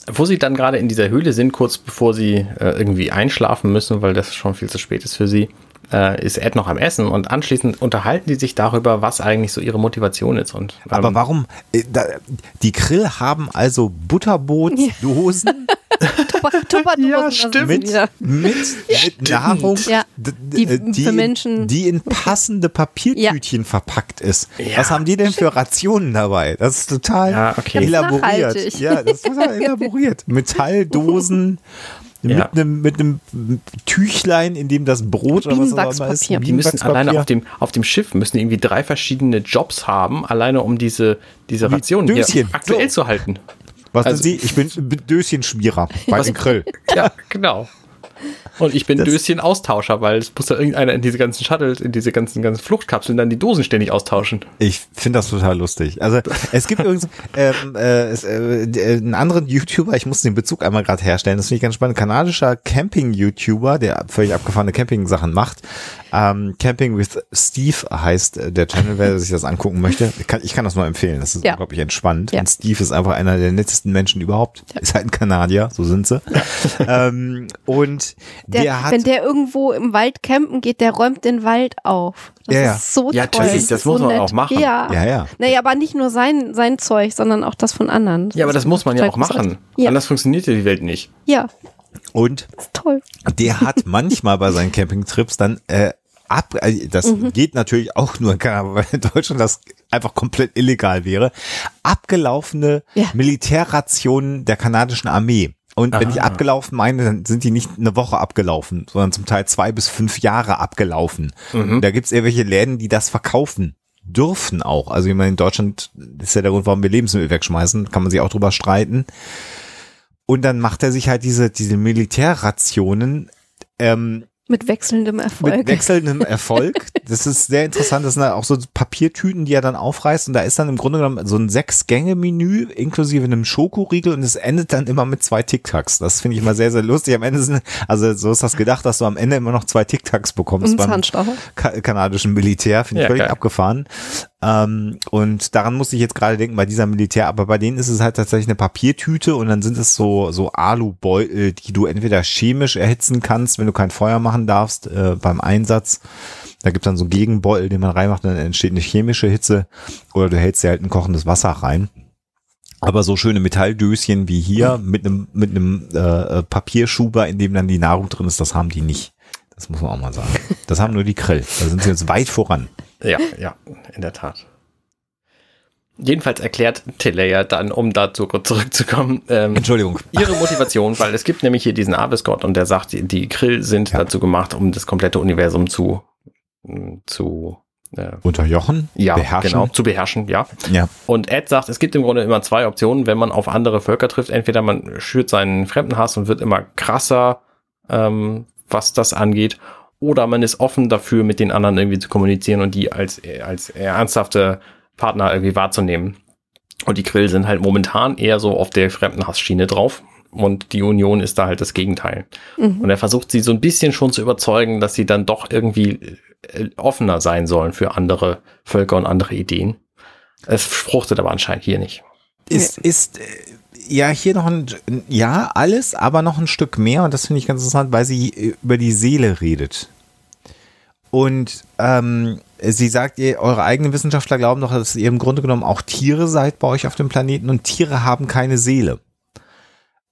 Wo sie dann gerade in dieser Höhle sind, kurz bevor sie äh, irgendwie einschlafen müssen, weil das schon viel zu spät ist für sie, äh, ist Ed noch am Essen und anschließend unterhalten die sich darüber, was eigentlich so ihre Motivation ist. Und, ähm, Aber warum? äh, Da, die Krill haben also Butterbootdosen Tupperdosen, Ja, stimmt. wieder. mit, mit Nahrung, Ja, die d- die, für Menschen- die in passende Papiertütchen verpackt ist. Ja. Was haben die denn für Rationen dabei? Das ist total Ja, okay. Elaboriert. Ja, das ist total elaboriert. Metalldosen. Ja. Mit einem mit einem Tüchlein, in dem das Brot oder was auch immer ist. Die müssen alleine auf dem, auf dem Schiff müssen irgendwie drei verschiedene Jobs haben, alleine um diese, diese Rationen hier aktuell So. zu halten. Was also- sind Sie? Ich bin Döschenschmierer bei den Krill. Ja, genau. Und ich bin Das- Döschen-Austauscher, weil es muss ja irgendeiner in diese ganzen Shuttles, in diese ganzen, ganzen Fluchtkapseln dann die Dosen ständig austauschen. Ich finde das total lustig. Also es gibt übrigens ähm, äh, es, äh, äh, einen anderen YouTuber, ich muss den Bezug einmal gerade herstellen, das finde ich ganz spannend, kanadischer Camping-YouTuber, der völlig abgefahrene Camping-Sachen macht. Ähm, Camping with Steve heißt äh, der Channel, wer sich das angucken möchte. Ich kann, ich kann das nur empfehlen, das ist Ja. unglaublich entspannt. Ja. Und Steve ist einfach einer der nettesten Menschen überhaupt. Ist halt ein Kanadier, so sind sie. ähm, und der, Der, hat... wenn der irgendwo im Wald campen geht, der räumt den Wald auf. Das Ja, ja. ist so Ja, toll. natürlich, das ist muss so man nett. auch machen. Ja. ja, ja. Naja, aber nicht nur sein, sein Zeug, sondern auch das von anderen. Ja, aber das muss man ja auch machen. Ja, Anders funktioniert ja die Welt nicht. ja Und ist toll. der hat manchmal bei seinen Campingtrips dann äh, ab, äh, das Mhm. geht natürlich auch nur in Kanada, weil in Deutschland das einfach komplett illegal wäre, abgelaufene Ja. Militärrationen der kanadischen Armee. Und wenn ich abgelaufen meine, dann sind die nicht eine Woche abgelaufen, sondern zum Teil zwei bis fünf Jahre abgelaufen. Und da gibt's irgendwelche Läden, die das verkaufen dürfen auch. Also ich meine, in Deutschland ist ja der Grund, warum wir Lebensmittel wegschmeißen, kann man sich auch drüber streiten. Und dann macht er sich halt diese, diese Militärrationen ähm, Mit wechselndem Erfolg. mit wechselndem Erfolg. Das ist sehr interessant. Das sind halt auch so Papiertüten, die er dann aufreißt. Und da ist dann im Grunde genommen so ein Sechs-Gänge-Menü inklusive einem Schokoriegel und es endet dann immer mit zwei Tic-Tacs. Das finde ich immer sehr, sehr lustig. Am Ende sind, also so ist das gedacht, dass du am Ende immer noch zwei Tic-Tacs bekommst Und beim Zahnstocher. ka kanadischen Militär. Finde ich Ja, völlig geil. abgefahren. Ähm, und daran musste ich jetzt gerade denken, bei dieser Militär, aber bei denen ist es halt tatsächlich eine Papiertüte und dann sind es so, so Alubeutel, die du entweder chemisch erhitzen kannst, wenn du kein Feuer machen darfst äh, beim Einsatz. Da gibt dann so einen Gegenbeutel, den man reinmacht, dann entsteht eine chemische Hitze oder du hältst dir halt ein kochendes Wasser rein. Aber so schöne Metalldöschen wie hier mit einem mit einem äh, Papierschuber, in dem dann die Nahrung drin ist, das haben die nicht. Das muss man auch mal sagen. Das haben nur die Krill. Da sind sie jetzt weit voran. Ja, ja, in der Tat. Jedenfalls erklärt Teleia dann, um dazu zurückzukommen, ähm, Entschuldigung. ihre Motivation, weil es gibt nämlich hier diesen Abyss-Gott und der sagt, die, Krill sind Ja. dazu gemacht, um das komplette Universum zu, mh, zu äh, Unterjochen? ja, Beherrschen? genau, zu beherrschen, ja. Ja. Und Ed sagt, es gibt im Grunde immer zwei Optionen, wenn man auf andere Völker trifft. Entweder man schürt seinen Fremdenhass und wird immer krasser, ähm, was das angeht, oder man ist offen dafür, mit den anderen irgendwie zu kommunizieren und die als, als ernsthafte Partner irgendwie wahrzunehmen. Und die Krill sind halt momentan eher so auf der Fremdenhassschiene drauf. Und die Union ist da halt das Gegenteil. Mhm. Und er versucht sie so ein bisschen schon zu überzeugen, dass sie dann doch irgendwie äh, offener sein sollen für andere Völker und andere Ideen. Es fruchtet aber anscheinend hier nicht. Ist, ist, äh, ja, hier noch ein, ja, alles, aber noch ein Stück mehr und das finde ich ganz interessant, weil sie äh, über die Seele redet. Und ähm, sie sagt, ihr, eure eigenen Wissenschaftler glauben doch, dass ihr im Grunde genommen auch Tiere seid bei euch auf dem Planeten und Tiere haben keine Seele.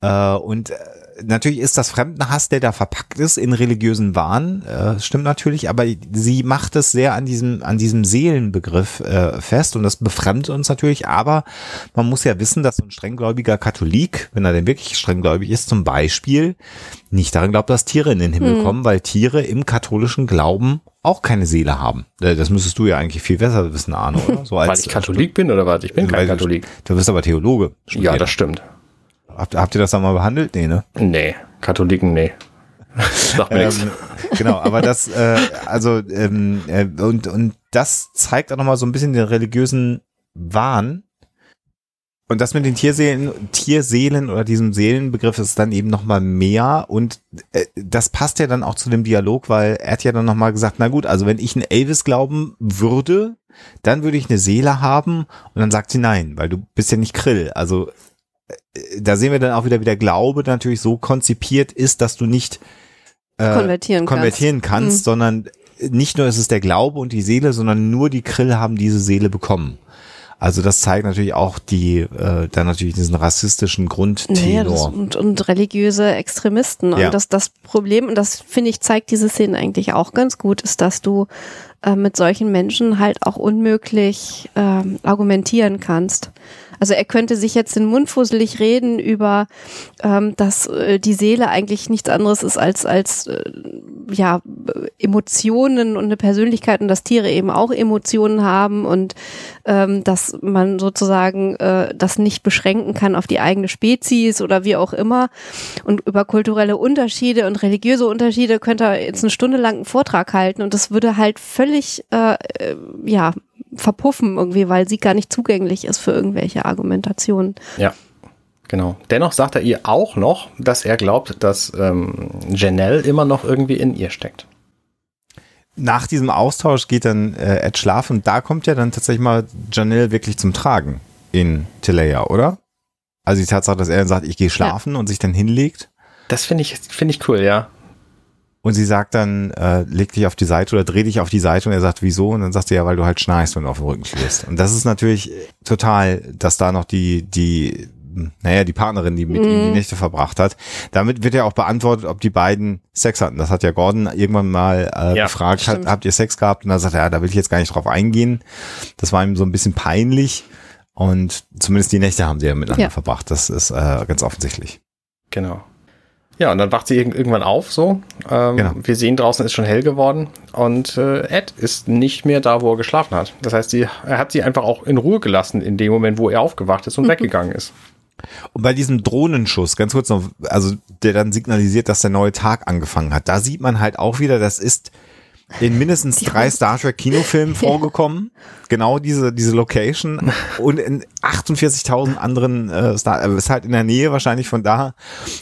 Äh, und äh, natürlich ist das Fremdenhass, der da verpackt ist in religiösen Wahn, äh, stimmt natürlich, aber sie macht es sehr an diesem, an diesem Seelenbegriff äh, fest und das befremdet uns natürlich, aber man muss ja wissen, dass so ein strenggläubiger Katholik, wenn er denn wirklich strenggläubig ist, zum Beispiel nicht daran glaubt, dass Tiere in den Himmel kommen, weil Tiere im katholischen Glauben auch keine Seele haben. Das müsstest du ja eigentlich viel besser wissen, Arno, oder? So Weil ich Katholik bin oder was? Ich bin kein weil du- Katholik. Du bist aber Theologe. Ja, das stimmt. Habt, habt ihr das dann mal behandelt? Nee, ne? Nee, Katholiken, nee. Sag mir nichts. Ähm, genau, aber das, äh, also, ähm, äh, und, und das zeigt auch nochmal so ein bisschen den religiösen Wahn. Und das mit den Tierseelen, Tierseelen oder diesem Seelenbegriff ist dann eben nochmal mehr und äh, das passt ja dann auch zu dem Dialog, weil er hat ja dann nochmal gesagt, na gut, also wenn ich einen Elvis glauben würde, dann würde ich eine Seele haben und dann sagt sie nein, weil du bist ja nicht Krill. Also äh, da sehen wir dann auch wieder, wie der Glaube natürlich so konzipiert ist, dass du nicht äh, Konvertieren konvertieren kannst, Mhm. sondern nicht nur ist es der Glaube und die Seele, sondern nur die Krill haben diese Seele bekommen. Also das zeigt natürlich auch die, äh, dann natürlich diesen rassistischen Naja, das, Grundtenor. und, und religiöse Extremisten. Ja. Und das, das Problem, und das finde ich, zeigt diese Szene eigentlich auch ganz gut, ist, dass du äh, mit solchen Menschen halt auch unmöglich ähm, argumentieren kannst. Also er könnte sich jetzt den Mund fusselig reden über, ähm, dass äh, die Seele eigentlich nichts anderes ist als, als äh, ja, äh, Emotionen und eine Persönlichkeit und dass Tiere eben auch Emotionen haben und ähm, dass man sozusagen äh, das nicht beschränken kann auf die eigene Spezies oder wie auch immer. Und über kulturelle Unterschiede und religiöse Unterschiede könnte er jetzt eine Stunde lang einen Vortrag halten und das würde halt völlig, äh, äh, ja, verpuffen irgendwie, weil sie gar nicht zugänglich ist für irgendwelche Argumentationen. Ja, genau. Dennoch sagt er ihr auch noch, dass er glaubt, dass ähm, Janelle immer noch irgendwie in ihr steckt. Nach diesem Austausch geht dann äh, Ed schlafen und da kommt ja dann tatsächlich mal Janelle wirklich zum Tragen in Teleia, oder? Also die Tatsache, dass er dann sagt, ich gehe schlafen und sich dann hinlegt Das finde ich, finde ich cool, ja. und sie sagt dann, äh, leg dich auf die Seite oder dreh dich auf die Seite und er sagt, wieso? Und dann sagt sie ja, weil du halt schnarchst, wenn du auf dem Rücken schläfst. Und das ist natürlich total, dass da noch die, die, naja, die Partnerin, die mit ihm die Nächte verbracht hat. Damit wird ja auch beantwortet, ob die beiden Sex hatten. Das hat ja Gordon irgendwann mal äh, Ja, gefragt, hat, habt ihr Sex gehabt? Und da sagt er, ja, da will ich jetzt gar nicht drauf eingehen. Das war ihm so ein bisschen peinlich. Und zumindest die Nächte haben sie ja miteinander Ja. verbracht. Das ist äh, ganz offensichtlich. Genau. Ja, und dann wacht sie irg- irgendwann auf, so. Ähm, Genau. Wir sehen draußen ist schon hell geworden und äh, Ed ist nicht mehr da, wo er geschlafen hat. Das heißt, sie, er hat sie einfach auch in Ruhe gelassen in dem Moment, wo er aufgewacht ist und weggegangen ist. Und bei diesem Drohnenschuss, ganz kurz noch, also der dann signalisiert, dass der neue Tag angefangen hat, da sieht man halt auch wieder, das ist in mindestens drei Star Trek Kinofilmen vorgekommen. Genau diese, diese Location und in 48.000 anderen äh, Star, äh, ist halt in der Nähe wahrscheinlich von da,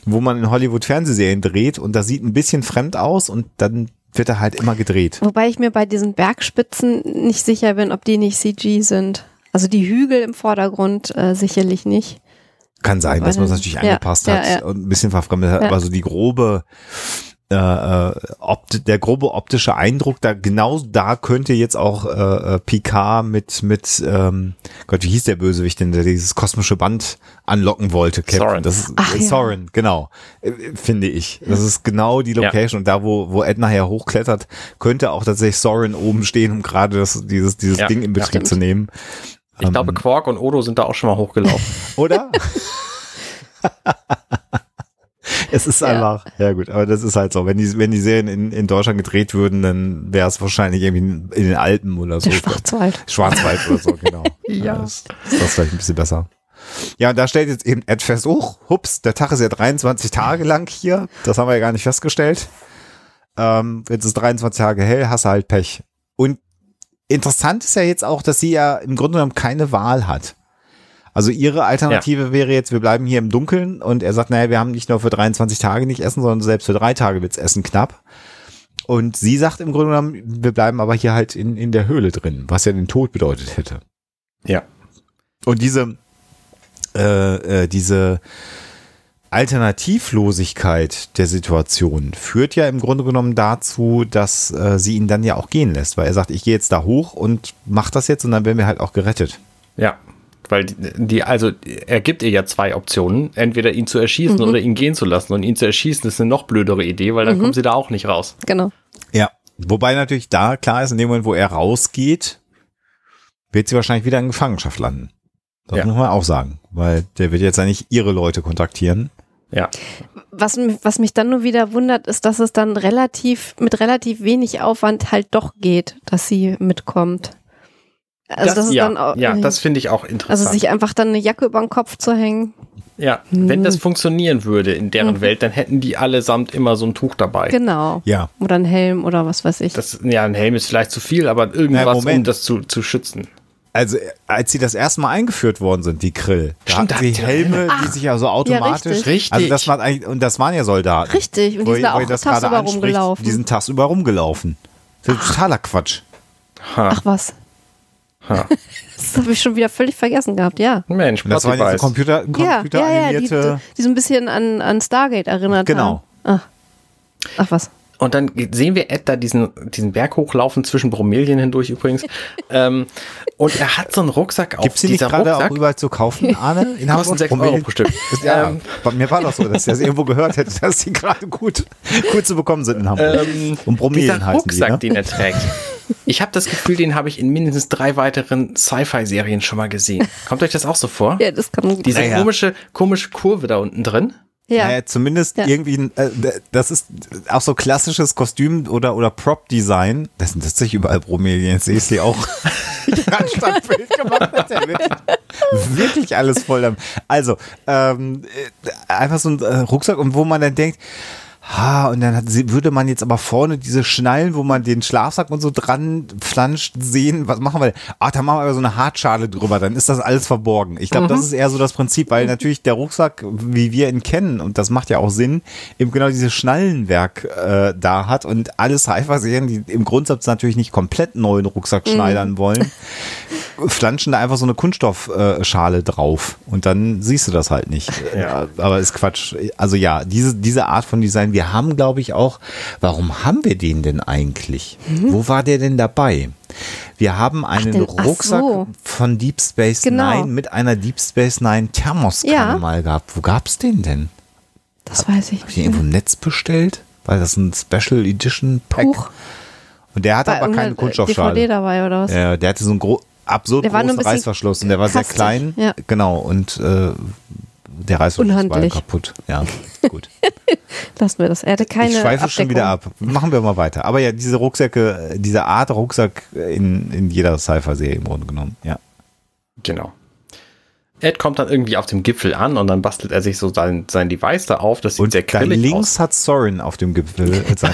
wo man in Hollywood Fernsehserien dreht und das sieht ein bisschen fremd aus und dann wird er halt immer gedreht. Wobei ich mir bei diesen Bergspitzen nicht sicher bin, ob die nicht CG sind. Also die Hügel im Vordergrund äh, sicherlich nicht. Kann sein, dass man es natürlich ja, angepasst ja, hat ja. und ein bisschen verfremdet hat, Ja. aber so die grobe, äh, äh, opt der grobe optische Eindruck, da genau da könnte jetzt auch äh, äh, Picard mit, mit, ähm, Gott, wie hieß der Bösewicht denn, der dieses kosmische Band anlocken wollte, Captain. Soren. Das ist Ach, äh, ja. Soren, genau, äh, finde ich. Das ist genau die Location und da, wo, wo Ed nachher hochklettert, könnte auch tatsächlich Soren oben stehen, um gerade das, dieses, dieses Ja, Ding in ja, Betrieb zu nehmen. Ich Ähm, glaube, Quark und Odo sind da auch schon mal hochgelaufen. Oder? es ist Ja. einfach, ja gut, aber das ist halt so. Wenn die, wenn die Serien in, in Deutschland gedreht würden, dann wäre es wahrscheinlich irgendwie in den Alpen oder so. Der Schwarzwald. Schwarzwald oder so, genau. Ja. Das, ist das vielleicht ein bisschen besser. Ja, und da stellt jetzt eben Ed fest, oh, hups, der Tag ist ja 23 Tage lang hier. Das haben wir ja gar nicht festgestellt. Ähm, jetzt ist 23 Tage hell, hast du halt Pech. Interessant ist ja jetzt auch, dass sie ja im Grunde genommen keine Wahl hat. Also ihre Alternative wäre jetzt, wir bleiben hier im Dunkeln und er sagt, naja, wir haben nicht nur für 23 Tage nicht Essen, sondern selbst für drei Tage wird's Essen knapp. Und sie sagt im Grunde genommen, wir bleiben aber hier halt in, in der Höhle drin, was ja den Tod bedeutet hätte. ja. Und diese, äh, äh, diese Alternativlosigkeit der Situation führt ja im Grunde genommen dazu, dass äh, sie ihn dann ja auch gehen lässt, weil er sagt, ich gehe jetzt da hoch und mach das jetzt und dann werden wir halt auch gerettet. Ja. Weil die, also er gibt ihr ja zwei Optionen, entweder ihn zu erschießen oder ihn gehen zu lassen. Und ihn zu erschießen ist eine noch blödere Idee, weil dann kommen sie da auch nicht raus. Genau. Ja. Wobei natürlich da klar ist, in dem Moment, wo er rausgeht, wird sie wahrscheinlich wieder in Gefangenschaft landen. Das Ja. muss man auch sagen, weil der wird jetzt ja nicht ihre Leute kontaktieren. Ja. Was, was mich dann nur wieder wundert, ist, dass es dann relativ, mit relativ wenig Aufwand halt doch geht, dass sie mitkommt. Also das, ist ja, dann auch, ja, das finde ich auch interessant. Also sich einfach dann eine Jacke über den Kopf zu hängen. ja, wenn das funktionieren würde in deren Welt, dann hätten die allesamt immer so ein Tuch dabei. Genau. Ja. Oder ein Helm oder was weiß ich. Das, ja, ein Helm ist vielleicht zu viel, aber irgendwas, Na, um das zu, zu schützen. Also, als sie das erste Mal eingeführt worden sind, die Krill, da Stimmt, hatten sie Helme, die sich ja so automatisch. richtig. Richtig. Also, das waren eigentlich, und das waren ja Soldaten. Richtig, und die Wo- sind da wo auch ihr das tagsüber rumgelaufen. Die sind tagsüber rumgelaufen. Das ist totaler Quatsch. Ach was. Ha. Das habe ich schon wieder völlig vergessen gehabt, ja. Mensch, das waren so weiß. Computer, Ja, ja, ja, die, computeranimierte. die so ein bisschen an, an Stargate erinnert Genau. haben. Ach. Ach was. Und dann sehen wir Ed da diesen, diesen Berg hochlaufen, zwischen Bromelien hindurch übrigens. ähm, und er hat so einen Rucksack auf. Gibt es die nicht Dieser gerade auch Rucksack überall zu kaufen, Arne? In kosten 6 Euro pro Stück. Ja, Ähm, bei mir war das so, dass ich das irgendwo gehört hätte, dass die gerade gut, gut zu bekommen sind in Hamburg. ähm, Und Bromelien dieser heißen die, Rucksack, ne? den er trägt. Ich habe das Gefühl, den habe ich in mindestens drei weiteren Sci-Fi-Serien schon mal gesehen. Kommt euch das auch so vor? Ja, das kann gut Diese Ja, ja. komische, komische Kurve da unten drin. Ja. Naja, zumindest Ja. irgendwie, ein, äh, das ist auch so klassisches Kostüm oder, oder Prop-Design. Das sind tatsächlich überall Bromelien. Jetzt sehe ich sie auch. Anstatt Bild gemacht wirklich alles voll. damit. Also, ähm, äh, einfach so ein äh, Rucksack und wo man dann denkt, Ha, und dann hat, würde man jetzt aber vorne diese Schnallen, wo man den Schlafsack und so dran flanscht, sehen. Was machen wir denn? Ach, da machen wir aber so eine Hartschale drüber, dann ist das alles verborgen. Ich glaube, das ist eher so das Prinzip, weil natürlich der Rucksack, wie wir ihn kennen, und das macht ja auch Sinn, eben genau dieses Schnallenwerk äh, da hat und alle Sci-Fi-Serien, die im Grundsatz natürlich nicht komplett neuen Rucksack schneidern wollen, flanschen da einfach so eine Kunststoffschale äh, drauf und dann siehst du das halt nicht. Ja. Aber ist Quatsch. Also ja, diese, diese Art von Design, wir haben, glaube ich, auch, warum haben wir den denn eigentlich? Wo war der denn dabei? Wir haben einen ach Rucksack so. von Deep Space Genau. Nine mit einer Deep Space Nine Thermoskanne Ja. mal gehabt. Wo gab's den denn? Das weiß ich Hab ich den irgendwo im Netz bestellt? Weil das ein Special Edition Pack. Huch. Und der hatte Bei aber keine Kunststoffschale. DVD dabei oder was? Ja, der hatte so einen gro absurd Der war großen Reißverschluss und der war sehr kastig, klein. ja. Genau, und äh, der Reißverschluss war Unhandlich. kaputt. Ja, gut. Lassen wir das. Er hatte keine ich schweife schon Abdeckung. wieder ab. Machen wir mal weiter. Aber ja, diese Rucksäcke, äh, diese Art Rucksack in, in jeder Cypher-Serie im Grunde genommen. Ja. Genau. Ed kommt dann irgendwie auf dem Gipfel an und dann bastelt er sich so sein, sein Device da auf. Das sieht Und sehr grillig links hat Soren auf dem Gipfel aus.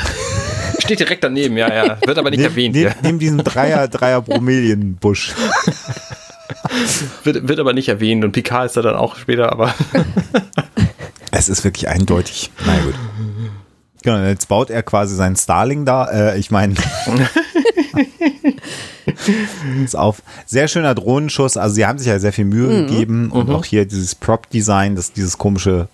Steht direkt daneben, ja, ja. Wird aber nicht neben, erwähnt. neben, ja. neben diesem Dreier, Dreier Bromelienbusch. Wird, wird aber nicht erwähnt und Picard ist da dann auch später, aber Es ist wirklich eindeutig. Na gut. Genau, jetzt baut er quasi seinen Starling da. Äh, ich meine, ist auf. Sehr schöner Drohnenschuss. Also sie haben sich ja sehr viel Mühe Mhm. gegeben und auch hier dieses Prop-Design, das dieses komische.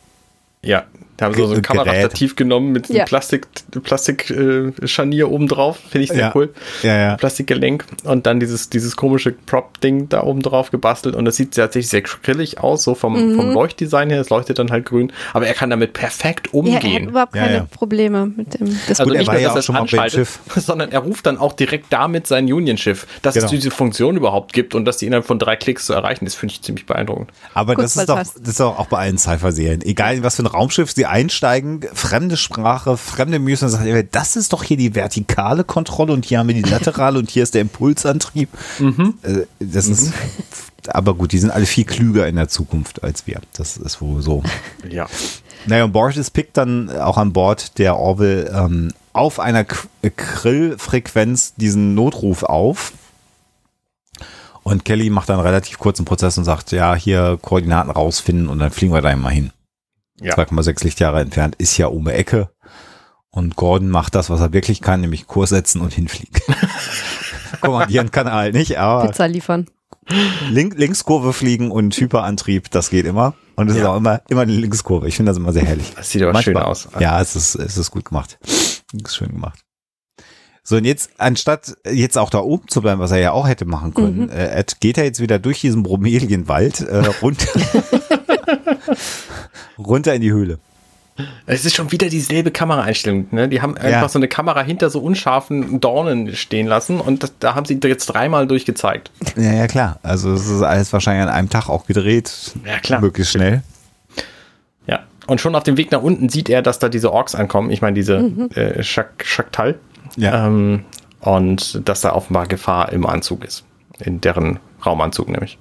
ja. Da haben sie so ein. Kamerastativ genommen mit Ja. einem Plastik, Plastik äh, Scharnier oben drauf. Finde ich sehr Ja. cool. Ja, ja. Plastikgelenk und dann dieses, dieses komische Prop-Ding da oben drauf gebastelt und das sieht tatsächlich sehr grillig aus, so vom, vom Leuchtdesign her. Es leuchtet dann halt grün, aber er kann damit perfekt Ja, er hat umgehen. überhaupt keine ja. Probleme mit dem Display. also Gut, er nicht nur, ja dass auch er es schon anschaltet, Schiff. sondern er ruft dann auch direkt damit sein Union-Schiff. Dass Genau. es diese Funktion überhaupt gibt und dass die innerhalb von drei Klicks zu erreichen ist, finde ich ziemlich beeindruckend. Aber Kurz das ist, doch, das ist doch auch bei allen Cypher-Serien. Egal was für ein Raumschiff sie einsteigen, fremde Sprache, fremde Müsse, und sagt, ey, das ist doch hier die vertikale Kontrolle und hier haben wir die laterale und hier ist der Impulsantrieb. Äh, Das ist, aber gut, die sind alle viel klüger in der Zukunft als wir. Das ist wohl so. Ja. Naja, und Boris pickt dann auch an Bord der Orville ähm, auf einer K Krill-Frequenz diesen Notruf auf. Und Kelly macht dann einen relativ kurzen Prozess und sagt, ja, hier Koordinaten rausfinden und dann fliegen wir da mal hin. Ja. 2,6 Lichtjahre entfernt ist ja um die Ecke. Und Gordon macht das, was er wirklich kann, nämlich Kurs setzen und hinfliegen. Kommandieren kann er halt nicht, aber Pizza liefern. Link, Linkskurve fliegen und Hyperantrieb, das geht immer. Und es ist Ja. auch immer, immer eine Linkskurve. Ich finde das immer sehr herrlich. Das sieht aber schön aus. Ja, es ist, es ist gut gemacht. Ist schön gemacht. So, und jetzt, anstatt jetzt auch da oben zu bleiben, was er ja auch hätte machen können, äh, Ed, geht er jetzt wieder durch diesen Bromelienwald äh, runter, runter in die Höhle. Es ist schon wieder dieselbe Kameraeinstellung. Ne? Die haben einfach so eine Kamera hinter so unscharfen Dornen stehen lassen und das, da haben sie jetzt dreimal durchgezeigt. Ja, ja, klar. Also es ist alles wahrscheinlich an einem Tag auch gedreht. Ja, klar. Möglichst schnell. Ja. Und schon auf dem Weg nach unten sieht er, dass da diese Orks ankommen. Ich meine, diese äh, Shak Shaktal. Ja. Ähm, und dass da offenbar Gefahr im Anzug ist. in deren Raumanzug nämlich.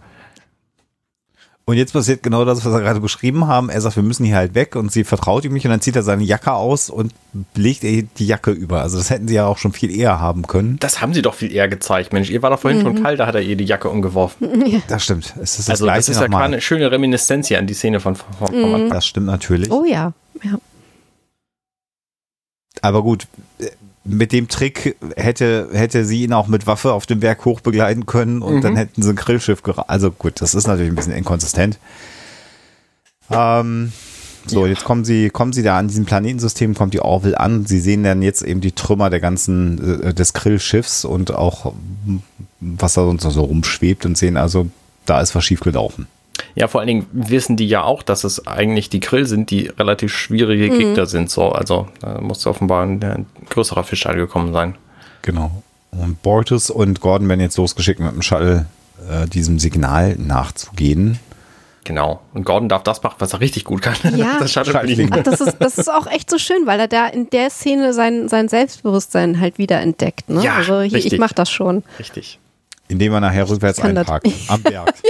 Und jetzt passiert genau das, was wir gerade beschrieben haben. Er sagt, wir müssen hier halt weg und sie vertraut ihm nicht und dann zieht er seine Jacke aus und legt ihr die Jacke über. Also das hätten sie ja auch schon viel eher haben können. Das haben sie doch viel eher gezeigt. Mensch, ihr war doch vorhin schon kalt, da hat er ihr die Jacke umgeworfen. Das stimmt. Es ist das also das ist ja nochmal. keine schöne Reminiszenz hier an die Szene von, von, von Anfang. Das stimmt natürlich. Oh ja. ja. Aber gut, mit dem Trick hätte, hätte sie ihn auch mit Waffe auf dem Berg hoch begleiten können und dann hätten sie ein Grillschiff gera Also gut, das ist natürlich ein bisschen inkonsistent. Ähm, so, jetzt kommen sie, kommen sie da an diesem Planetensystem, kommt die Orville an. Sie sehen dann jetzt eben die Trümmer der ganzen, äh, des Grillschiffs und auch, was da sonst noch so rumschwebt und sehen also, da ist was schief gelaufen. Ja, vor allen Dingen wissen die ja auch, dass es eigentlich die Grill sind, die relativ schwierige Gegner sind. So, also da muss offenbar ein, ein größerer Fisch gekommen sein. Genau. Und Bortus und Gordon werden jetzt losgeschickt mit dem Shuttle äh, diesem Signal nachzugehen. Genau. Und Gordon darf das machen, was er richtig gut kann. Ja. das Shuttle Shuttle fliegen. Ach, das ist, das ist auch echt so schön, weil er da in der Szene sein, sein Selbstbewusstsein halt wieder entdeckt. Ne? Ja, also ich, richtig. ich mach das schon. Richtig. Indem er nachher rückwärts das- einparkt. Am Berg.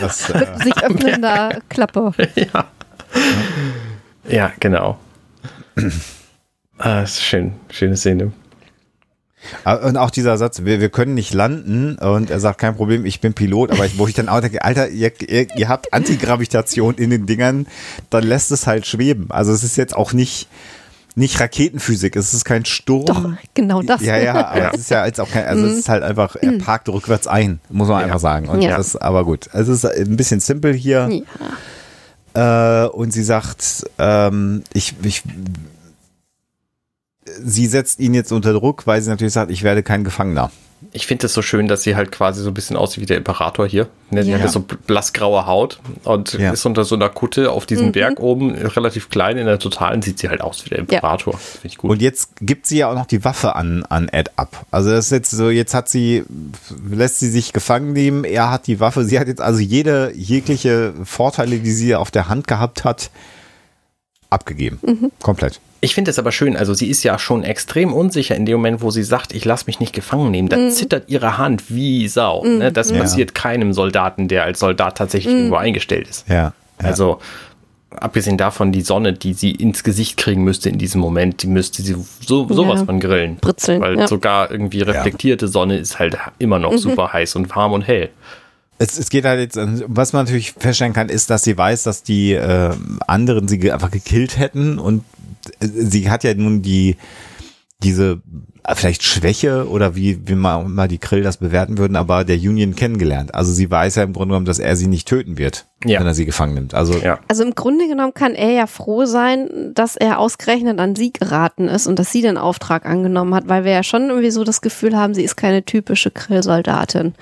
Das, äh, Sich öffnender Klappe. ja. ja, genau. ah, ist schön. Schöne Szene. und auch dieser Satz, wir, wir können nicht landen und er sagt, kein Problem, ich bin Pilot, aber ich, wo ich dann auch denke, Alter, ihr, ihr, ihr habt Antigravitation in den Dingern, dann lässt es halt schweben. Also es ist jetzt auch nicht, nicht Raketenphysik, es ist kein Sturm. Doch, genau das. Ja, ja, aber Ja. es ist ja jetzt auch kein, also es ist halt einfach, er parkt rückwärts ein, muss man einfach sagen. Und Ja. das, aber gut, es ist ein bisschen simpel hier. Ja. Äh, und sie sagt, ähm, ich, ich, sie setzt ihn jetzt unter Druck, weil sie natürlich sagt, ich werde kein Gefangener. Ich finde es so schön, dass sie halt quasi so ein bisschen aussieht wie der Imperator hier. Ne, Die Ja. hat ja so blassgraue Haut und Ja. ist unter so einer Kutte auf diesem Berg oben, relativ klein. In der Totalen sieht sie halt aus wie der Imperator. Finde ich gut. Und jetzt gibt sie ja auch noch die Waffe an, an Ed ab. Also das ist jetzt so, jetzt hat sie, lässt sie sich gefangen nehmen, er hat die Waffe, sie hat jetzt also jede, jegliche Vorteile, die sie auf der Hand gehabt hat, abgegeben. Komplett. Ich finde es aber schön, also sie ist ja schon extrem unsicher in dem Moment, wo sie sagt, ich lasse mich nicht gefangen nehmen. Da zittert ihre Hand wie Sau. Ne? Das Ja. passiert keinem Soldaten, der als Soldat tatsächlich irgendwo eingestellt ist. Ja. ja. Also abgesehen davon, die Sonne, die sie ins Gesicht kriegen müsste in diesem Moment, die müsste sie so, sowas Ja. von grillen. Britzeln, Weil ja. sogar irgendwie reflektierte Sonne ist halt immer noch super heiß und warm und hell. Es, es geht halt jetzt, an- was man natürlich feststellen kann, ist, dass sie weiß, dass die äh, anderen sie einfach gekillt hätten und äh, sie hat ja nun die diese äh, vielleicht Schwäche oder wie, wie man mal die Krill das bewerten würden, aber der Union kennengelernt. Also sie weiß ja im Grunde genommen, dass er sie nicht töten wird, Ja. wenn er sie gefangen nimmt. Also Ja. Also im Grunde genommen kann er ja froh sein, dass er ausgerechnet an sie geraten ist und dass sie den Auftrag angenommen hat, weil wir ja schon irgendwie so das Gefühl haben, sie ist keine typische Krill-Soldatin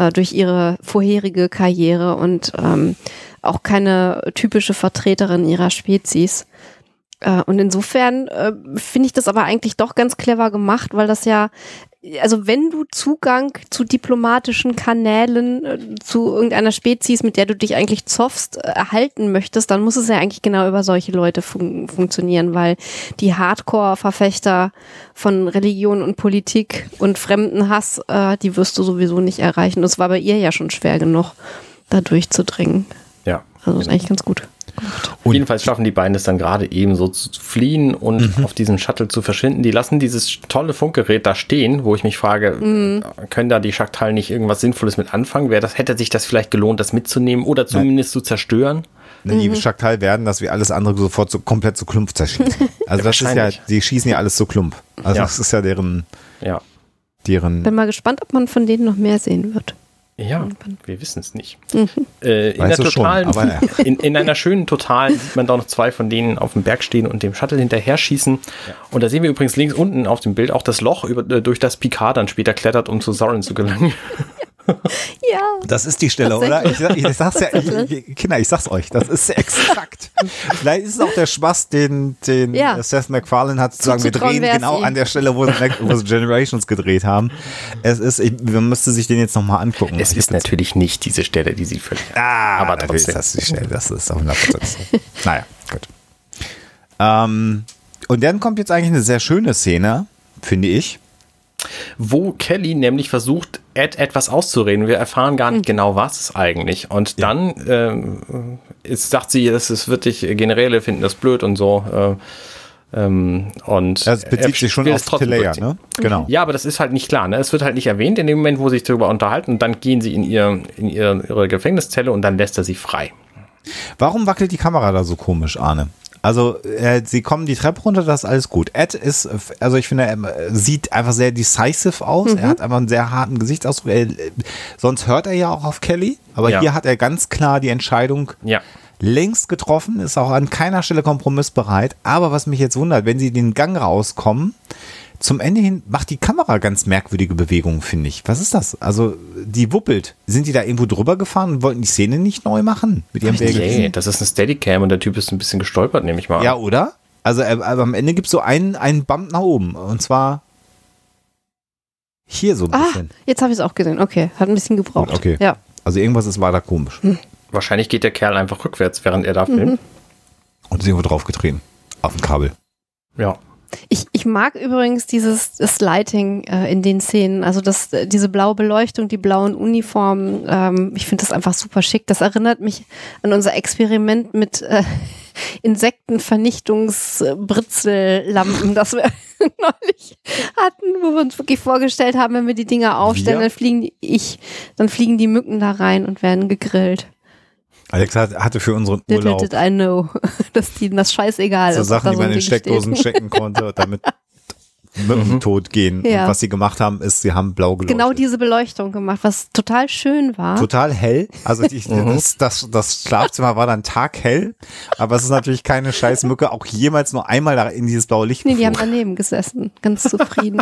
äh, durch ihre vorherige Karriere und ähm, auch keine typische Vertreterin ihrer Spezies. Äh, und insofern äh, finde ich das aber eigentlich doch ganz clever gemacht, weil das ja, also wenn du Zugang zu diplomatischen Kanälen äh, zu irgendeiner Spezies, mit der du dich eigentlich zoffst, äh, erhalten möchtest, dann muss es ja eigentlich genau über solche Leute fun funktionieren, weil die Hardcore-Verfechter von Religion und Politik und Fremdenhass, äh, die wirst du sowieso nicht erreichen. Das war bei ihr ja schon schwer genug, da durchzudringen. Ja. Also ist eigentlich ganz gut. Und Jedenfalls schaffen die beiden es dann gerade eben so zu fliehen und auf diesen Shuttle zu verschwinden. Die lassen dieses tolle Funkgerät da stehen, wo ich mich frage, können da die Schaktal nicht irgendwas Sinnvolles mit anfangen? Wäre das, hätte sich das vielleicht gelohnt, das mitzunehmen oder zumindest zu zerstören? die Schaktal werden, dass wir alles andere sofort so komplett zu Klump zerschießen. Also das ist ja, die schießen ja alles zu Klump. Also Ja. das ist ja deren, Ja. deren Bin mal gespannt, ob man von denen noch mehr sehen wird. Ja, wir wissen es nicht. Äh, in, Weißt der du schon, totalen, aber ja. in, in einer schönen Totalen sieht man da noch zwei von denen auf dem Berg stehen und dem Shuttle hinterher schießen. Und da sehen wir übrigens links unten auf dem Bild auch das Loch, über, äh, durch das Picard dann später klettert, um zu Soren zu gelangen. Ja. Das ist die Stelle, oder? Ich, ich sag's ja, ich, Kinder, ich sag's euch, das ist exakt. Vielleicht ist es auch der Spaß, den, den Ja. Seth MacFarlane hat, zu sagen, wir drehen genau ihm. an der Stelle, wo, sie- wo sie Generations gedreht haben. Es ist, ich, man müsste sich den jetzt nochmal angucken. Es ist natürlich nicht diese Stelle, die sie völlig. Ah, aber natürlich trotzdem. ist das die Stelle, das ist auf 100% so. naja, gut. Ähm, und dann kommt jetzt eigentlich eine sehr schöne Szene, finde ich. Wo Kelly nämlich versucht, Ed etwas auszureden. Wir erfahren gar nicht genau, was es eigentlich. Und Ja. dann ähm, ist, sagt sie, das ist wirklich, Generäle finden das blöd und so. Äh, ähm, und Das bezieht er sich schon auf durchziehen. ne? Genau. Ja, aber das ist halt nicht klar. Ne? Es wird halt nicht erwähnt in dem Moment, wo sie sich darüber unterhalten. Und dann gehen sie in, ihr, in ihr, ihre Gefängniszelle und dann lässt er sie frei. Warum wackelt die Kamera da so komisch, Arne? Also, äh, sie kommen die Treppe runter, das ist alles gut. Ed ist, also ich finde, er äh, sieht einfach sehr decisive aus. Er hat einfach einen sehr harten Gesichtsausdruck. Er, äh, sonst hört er ja auch auf Kelly, aber Ja. hier hat er ganz klar die Entscheidung Ja. längst getroffen, ist auch an keiner Stelle kompromissbereit. Aber was mich jetzt wundert, wenn sie den Gang rauskommen, zum Ende hin macht die Kamera ganz merkwürdige Bewegungen, finde ich. Was ist das? Also, die wuppelt. Sind die da irgendwo drüber gefahren und wollten die Szene nicht neu machen? Mit ihrem Nee, das ist ein Steadycam und der Typ ist ein bisschen gestolpert, nehme ich mal. Ja, an. oder? Also, äh, aber am Ende gibt es so einen, einen Bump nach oben. Und zwar hier so ein Ah, bisschen. jetzt habe ich es auch gesehen. Okay, hat ein bisschen gebraucht. Okay. Ja. Also irgendwas ist weiter komisch. Wahrscheinlich geht der Kerl einfach rückwärts, während er da filmt. Und ist irgendwo draufgetreten. Auf dem Kabel. Ja. Ich, ich mag übrigens dieses das Lighting äh, in den Szenen, also das, äh, diese blaue Beleuchtung, die blauen Uniformen. Ähm, ich finde das einfach super schick. Das erinnert mich an unser Experiment mit äh, Insektenvernichtungsbritzellampen, das wir neulich hatten, wo wir uns wirklich vorgestellt haben, wenn wir die Dinger aufstellen, Wir? dann fliegen die, ich, dann fliegen die Mücken da rein und werden gegrillt. Alex hat, hatte für unseren Urlaub did I know, dass die das scheißegal so ist. Sachen, ob die man so in Ding steht. Steckdosen stecken konnte, damit Mücken tot gehen. Ja. Und was sie gemacht haben, ist, sie haben blau geleuchtet. genau diese Beleuchtung gemacht, was total schön war. Total hell. Also die, Mhm. das, das, das Schlafzimmer war dann taghell, aber es ist natürlich keine scheiß Mücke auch jemals nur einmal da in dieses blaue Licht Nee, die haben daneben gesessen, ganz zufrieden.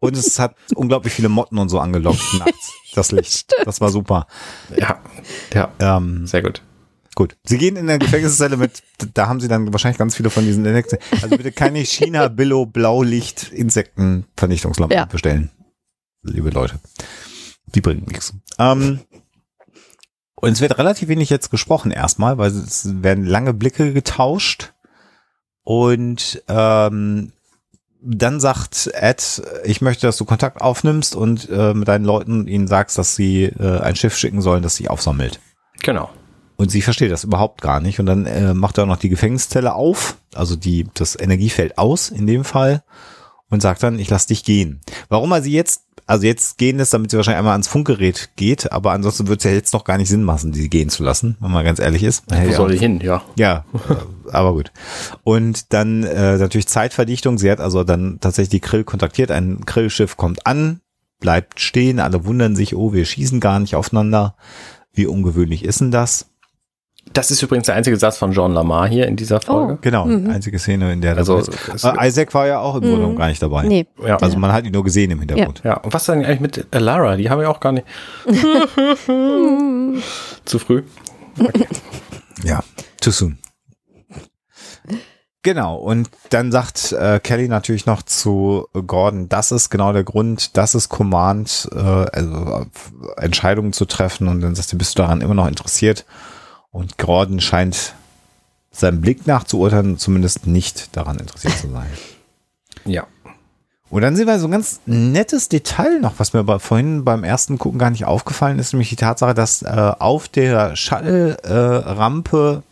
Und es hat unglaublich viele Motten und so angelockt nachts, das Licht. Das war super. Ja. Ja. Ähm, Sehr gut. gut. Sie gehen in der Gefängniszelle mit, da haben sie dann wahrscheinlich ganz viele von diesen Insekten. Also bitte keine China Billo Blaulicht Insektenvernichtungslampen Ja. bestellen. Liebe Leute. Die bringen nichts. Ähm, und es wird relativ wenig jetzt gesprochen erstmal, weil es werden lange Blicke getauscht. Und ähm, dann sagt Ed, ich möchte, dass du Kontakt aufnimmst und äh, mit deinen Leuten ihnen sagst, dass sie äh, ein Schiff schicken sollen, das sie aufsammelt. Genau. Und sie versteht das überhaupt gar nicht. Und dann äh, macht er auch noch die Gefängniszelle auf, also die, das Energiefeld aus in dem Fall, und sagt dann, ich lass dich gehen. Warum er sie jetzt, also jetzt gehen lässt, damit sie wahrscheinlich einmal ans Funkgerät geht, aber ansonsten wird es ja jetzt noch gar nicht Sinn machen, sie gehen zu lassen, wenn man ganz ehrlich ist. Wo Ja, soll die hin? Ja. ja, äh, aber gut. Und dann äh, natürlich Zeitverdichtung. Sie hat also dann tatsächlich die Krill kontaktiert. Ein Krillschiff kommt an, bleibt stehen. Alle wundern sich, oh, wir schießen gar nicht aufeinander. Wie ungewöhnlich ist denn das? Das ist übrigens der einzige Satz von Jean Lamar hier in dieser Folge. Genau, einzige Szene, in der das Also, ist. Äh, Isaac war ja auch im Grunde genommen gar nicht dabei. Nee. Ja. Also man hat ihn nur gesehen im Hintergrund. Ja, und was dann eigentlich mit äh, Lara? Die haben wir auch gar nicht. Zu früh. Ja, too soon. Genau, und dann sagt äh, Kelly natürlich noch zu Gordon, das ist genau der Grund, das ist Command, äh, also äh, Entscheidungen zu treffen und dann sagt sie, bist du daran immer noch interessiert? Und Gordon scheint seinem Blick nach zu urteilen, zumindest nicht daran interessiert zu sein. Ja. Und dann sehen wir so ein ganz nettes Detail noch, was mir bei, vorhin beim ersten Gucken gar nicht aufgefallen ist, nämlich die Tatsache, dass äh, auf der Shuttle-Rampe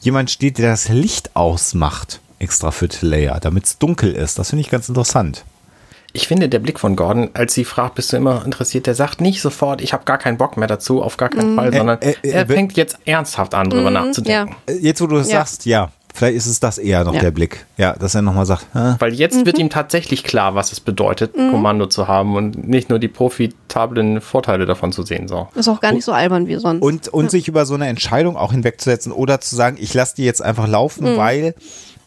jemand steht, der das Licht ausmacht, extra für Leia, damit es dunkel ist. Das finde ich ganz interessant. Ich finde, der Blick von Gordon, als sie fragt, bist du immer interessiert, der sagt nicht sofort, ich habe gar keinen Bock mehr dazu, auf gar keinen Fall, sondern Äh, äh, er äh, fängt jetzt ernsthaft an, drüber nachzudenken. Äh, Jetzt, wo du das Ja. sagst, ja, vielleicht ist es das eher noch Ja. der Blick. Ja, dass er nochmal sagt, äh, Weil jetzt wird ihm tatsächlich klar, was es bedeutet, Kommando zu haben und nicht nur die profitablen Vorteile davon zu sehen. So. Ist auch gar nicht so albern wie sonst. und, und sich über so eine Entscheidung auch hinwegzusetzen oder zu sagen, ich lasse die jetzt einfach laufen, weil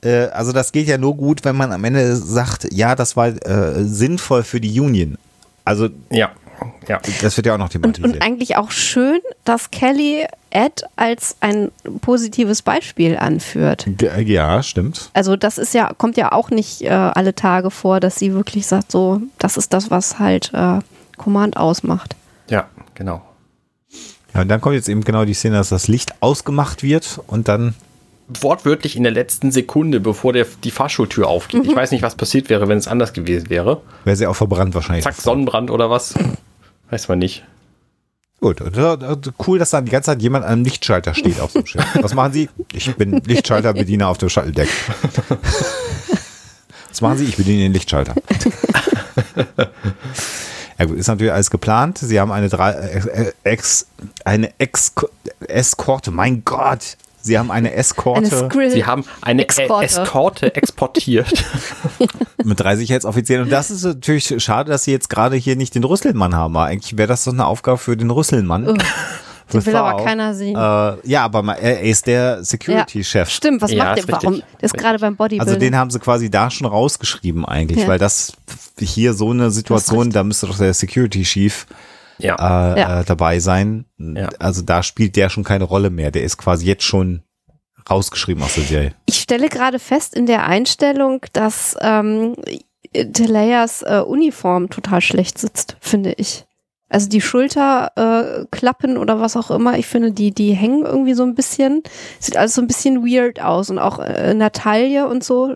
äh, also das geht ja nur gut, wenn man am Ende sagt, ja, das war äh, sinnvoll für die Union. Also Ja, ja. das wird ja auch noch Und, thematisiert. und eigentlich auch schön, dass Kelly Ed als ein positives Beispiel anführt. Ja, stimmt. Also das ist ja, kommt ja auch nicht äh, alle Tage vor, dass sie wirklich sagt, so, das ist das, was halt äh, Command ausmacht. Ja, genau. Ja, und dann kommt jetzt eben genau die Szene, dass das Licht ausgemacht wird und dann Wortwörtlich in der letzten Sekunde, bevor der, die Fahrschultür aufgeht. Ich weiß nicht, was passiert wäre, wenn es anders gewesen wäre. wäre sie auch verbrannt wahrscheinlich. Zack, Sonnenbrand oder was. Weiß man nicht. Gut, äh, cool, dass da die ganze Zeit jemand an einem Lichtschalter steht auf dem Schiff. Was machen Sie? Ich bin Lichtschalterbediener auf dem Shuttle-Deck. Was machen Sie? Ich bediene den Lichtschalter. Ja gut, ist natürlich alles geplant. Sie haben eine drei, äh, ex, eine ex, Eskorte. Mein Gott, Sie haben eine Eskorte. Eine. Sie haben eine Eskorte. Eskorte, exportiert. mit drei Sicherheitsoffizieren. Und das ist natürlich schade, dass sie jetzt gerade hier nicht den Rüsselmann haben. Aber eigentlich wäre das doch eine Aufgabe für den Rüsselmann. Den will aber keiner sehen. Äh, ja, aber mal, er ist der Security-Chef. Stimmt, was Ja, macht der? Warum? Der ist gerade beim Bodybuilding. Also den haben sie quasi da schon rausgeschrieben eigentlich, Ja. weil das hier so eine Situation, da müsste doch der Security-Chief Ja. äh, Ja. äh, dabei sein. Ja. Also da spielt der schon keine Rolle mehr. Der ist quasi jetzt schon rausgeschrieben aus der Serie. Ich stelle gerade fest in der Einstellung, dass ähm, Teleias äh, Uniform total schlecht sitzt, finde ich. Also die Schulterklappen äh, Klappen oder was auch immer, ich finde, die, die hängen irgendwie so ein bisschen. Sieht alles so ein bisschen weird aus und auch äh, in der Taille und so.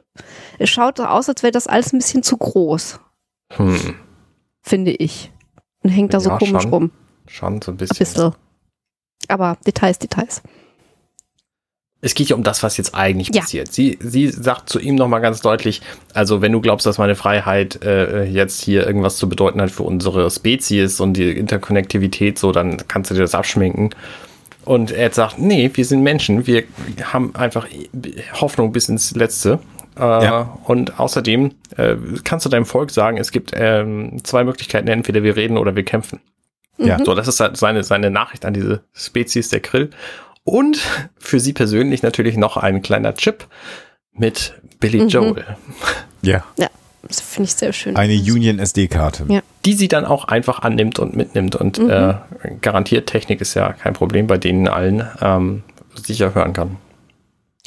Es schaut so aus, als wäre das alles ein bisschen zu groß, Hm. finde ich. Und hängt da so Ja, komisch schon. rum. Schon so ein Ein bisschen. bisschen. Aber Details, Details. Es geht ja um das, was jetzt eigentlich Ja. passiert. Sie, sie sagt zu ihm nochmal ganz deutlich, also wenn du glaubst, dass meine Freiheit äh, jetzt hier irgendwas zu bedeuten hat für unsere Spezies und die Interkonnektivität, so, dann kannst du dir das abschminken. Und er sagt, nee, wir sind Menschen, wir haben einfach Hoffnung bis ins Letzte. Äh, Ja. Und außerdem äh, kannst du deinem Volk sagen, es gibt ähm, zwei Möglichkeiten, entweder wir reden oder wir kämpfen. Ja. So, das ist halt seine, seine Nachricht an diese Spezies der Krill. Und für sie persönlich natürlich noch ein kleiner Chip mit Billy Mhm. Joel, Ja. Ja, das finde ich sehr schön. Eine Union SD-Karte. Ja. die sie dann auch einfach annimmt und mitnimmt. Und Mhm. äh, garantiert Technik ist ja kein Problem, bei denen allen ähm, sicher hören kann.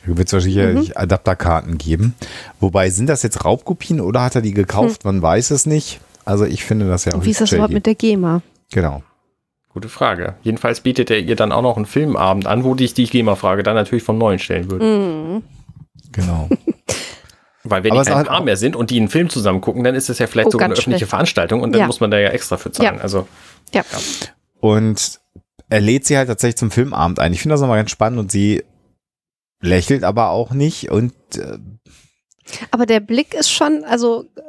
Wird es sicherlich Adapterkarten geben. Wobei, sind das jetzt Raubkopien oder hat er die gekauft? Man weiß es nicht. Also ich finde das ja auch Und wie ist das überhaupt mit der GEMA? Genau. Gute Frage. Jedenfalls bietet er ihr dann auch noch einen Filmabend an, wo ich die GEMA-Frage dann natürlich von Neuem stellen würde. Mhm. Genau. Weil wenn Aber die kein Paar auch- mehr sind und die einen Film zusammen gucken, dann ist das ja vielleicht Oh, sogar eine öffentliche schlecht. Veranstaltung und dann Ja. muss man da ja extra für zahlen. Ja. Also Ja. Und er lädt sie halt tatsächlich zum Filmabend ein. Ich finde das nochmal ganz spannend und sie lächelt aber auch nicht und äh, Aber der Blick ist schon, also äh,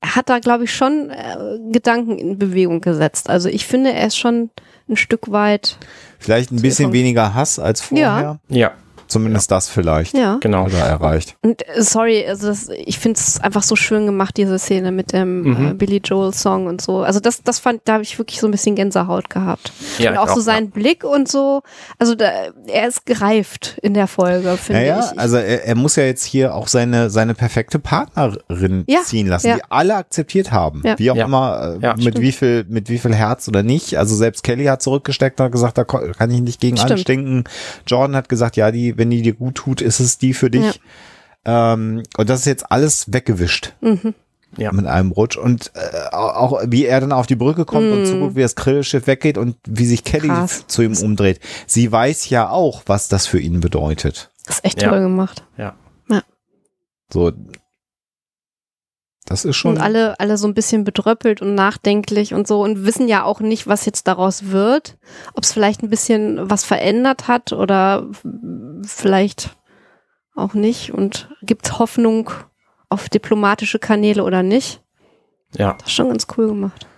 er hat da, glaube ich, schon äh, Gedanken in Bewegung gesetzt. Also ich finde, er ist schon ein Stück weit. vielleicht ein bisschen weniger Hass als vorher. ja, Zumindest das vielleicht. Ja. genau. Oder erreicht. Und äh, sorry, also das, ich finde es einfach so schön gemacht, diese Szene mit dem Mhm. äh, Billy Joel Song und so. Also das, das fand, da habe ich wirklich so ein bisschen Gänsehaut gehabt. Ja, und auch so sein Blick und so. Also da, er ist gereift in der Folge, finde Naja, ich. also er, er muss ja jetzt hier auch seine, seine perfekte Partnerin Ja, ziehen lassen, ja. die alle akzeptiert haben. Ja. Wie auch Ja. immer, äh, Ja, mit stimmt. wie viel, mit wie viel Herz oder nicht. Also selbst Kelly hat zurückgesteckt und hat gesagt, da kann ich nicht gegen Stimmt. anstinken. Jordan hat gesagt, ja, die, wenn die dir gut tut, ist es die für dich. Ähm, und das ist jetzt alles weggewischt. Mhm. Ja. Mit einem Rutsch. Und äh, auch wie er dann auf die Brücke kommt und zuguckt, wie das Grillschiff weggeht und wie sich Kelly Mhm. Krass. zu ihm umdreht. Sie weiß ja auch, was das für ihn bedeutet. Das ist echt Ja. toll gemacht. Ja. So. Das ist schon. Und alle, alle so ein bisschen bedröppelt und nachdenklich und so und wissen ja auch nicht, was jetzt daraus wird. Ob es vielleicht ein bisschen was verändert hat oder vielleicht auch nicht. Und gibt es Hoffnung auf diplomatische Kanäle oder nicht? Ja. Das ist schon ganz cool gemacht.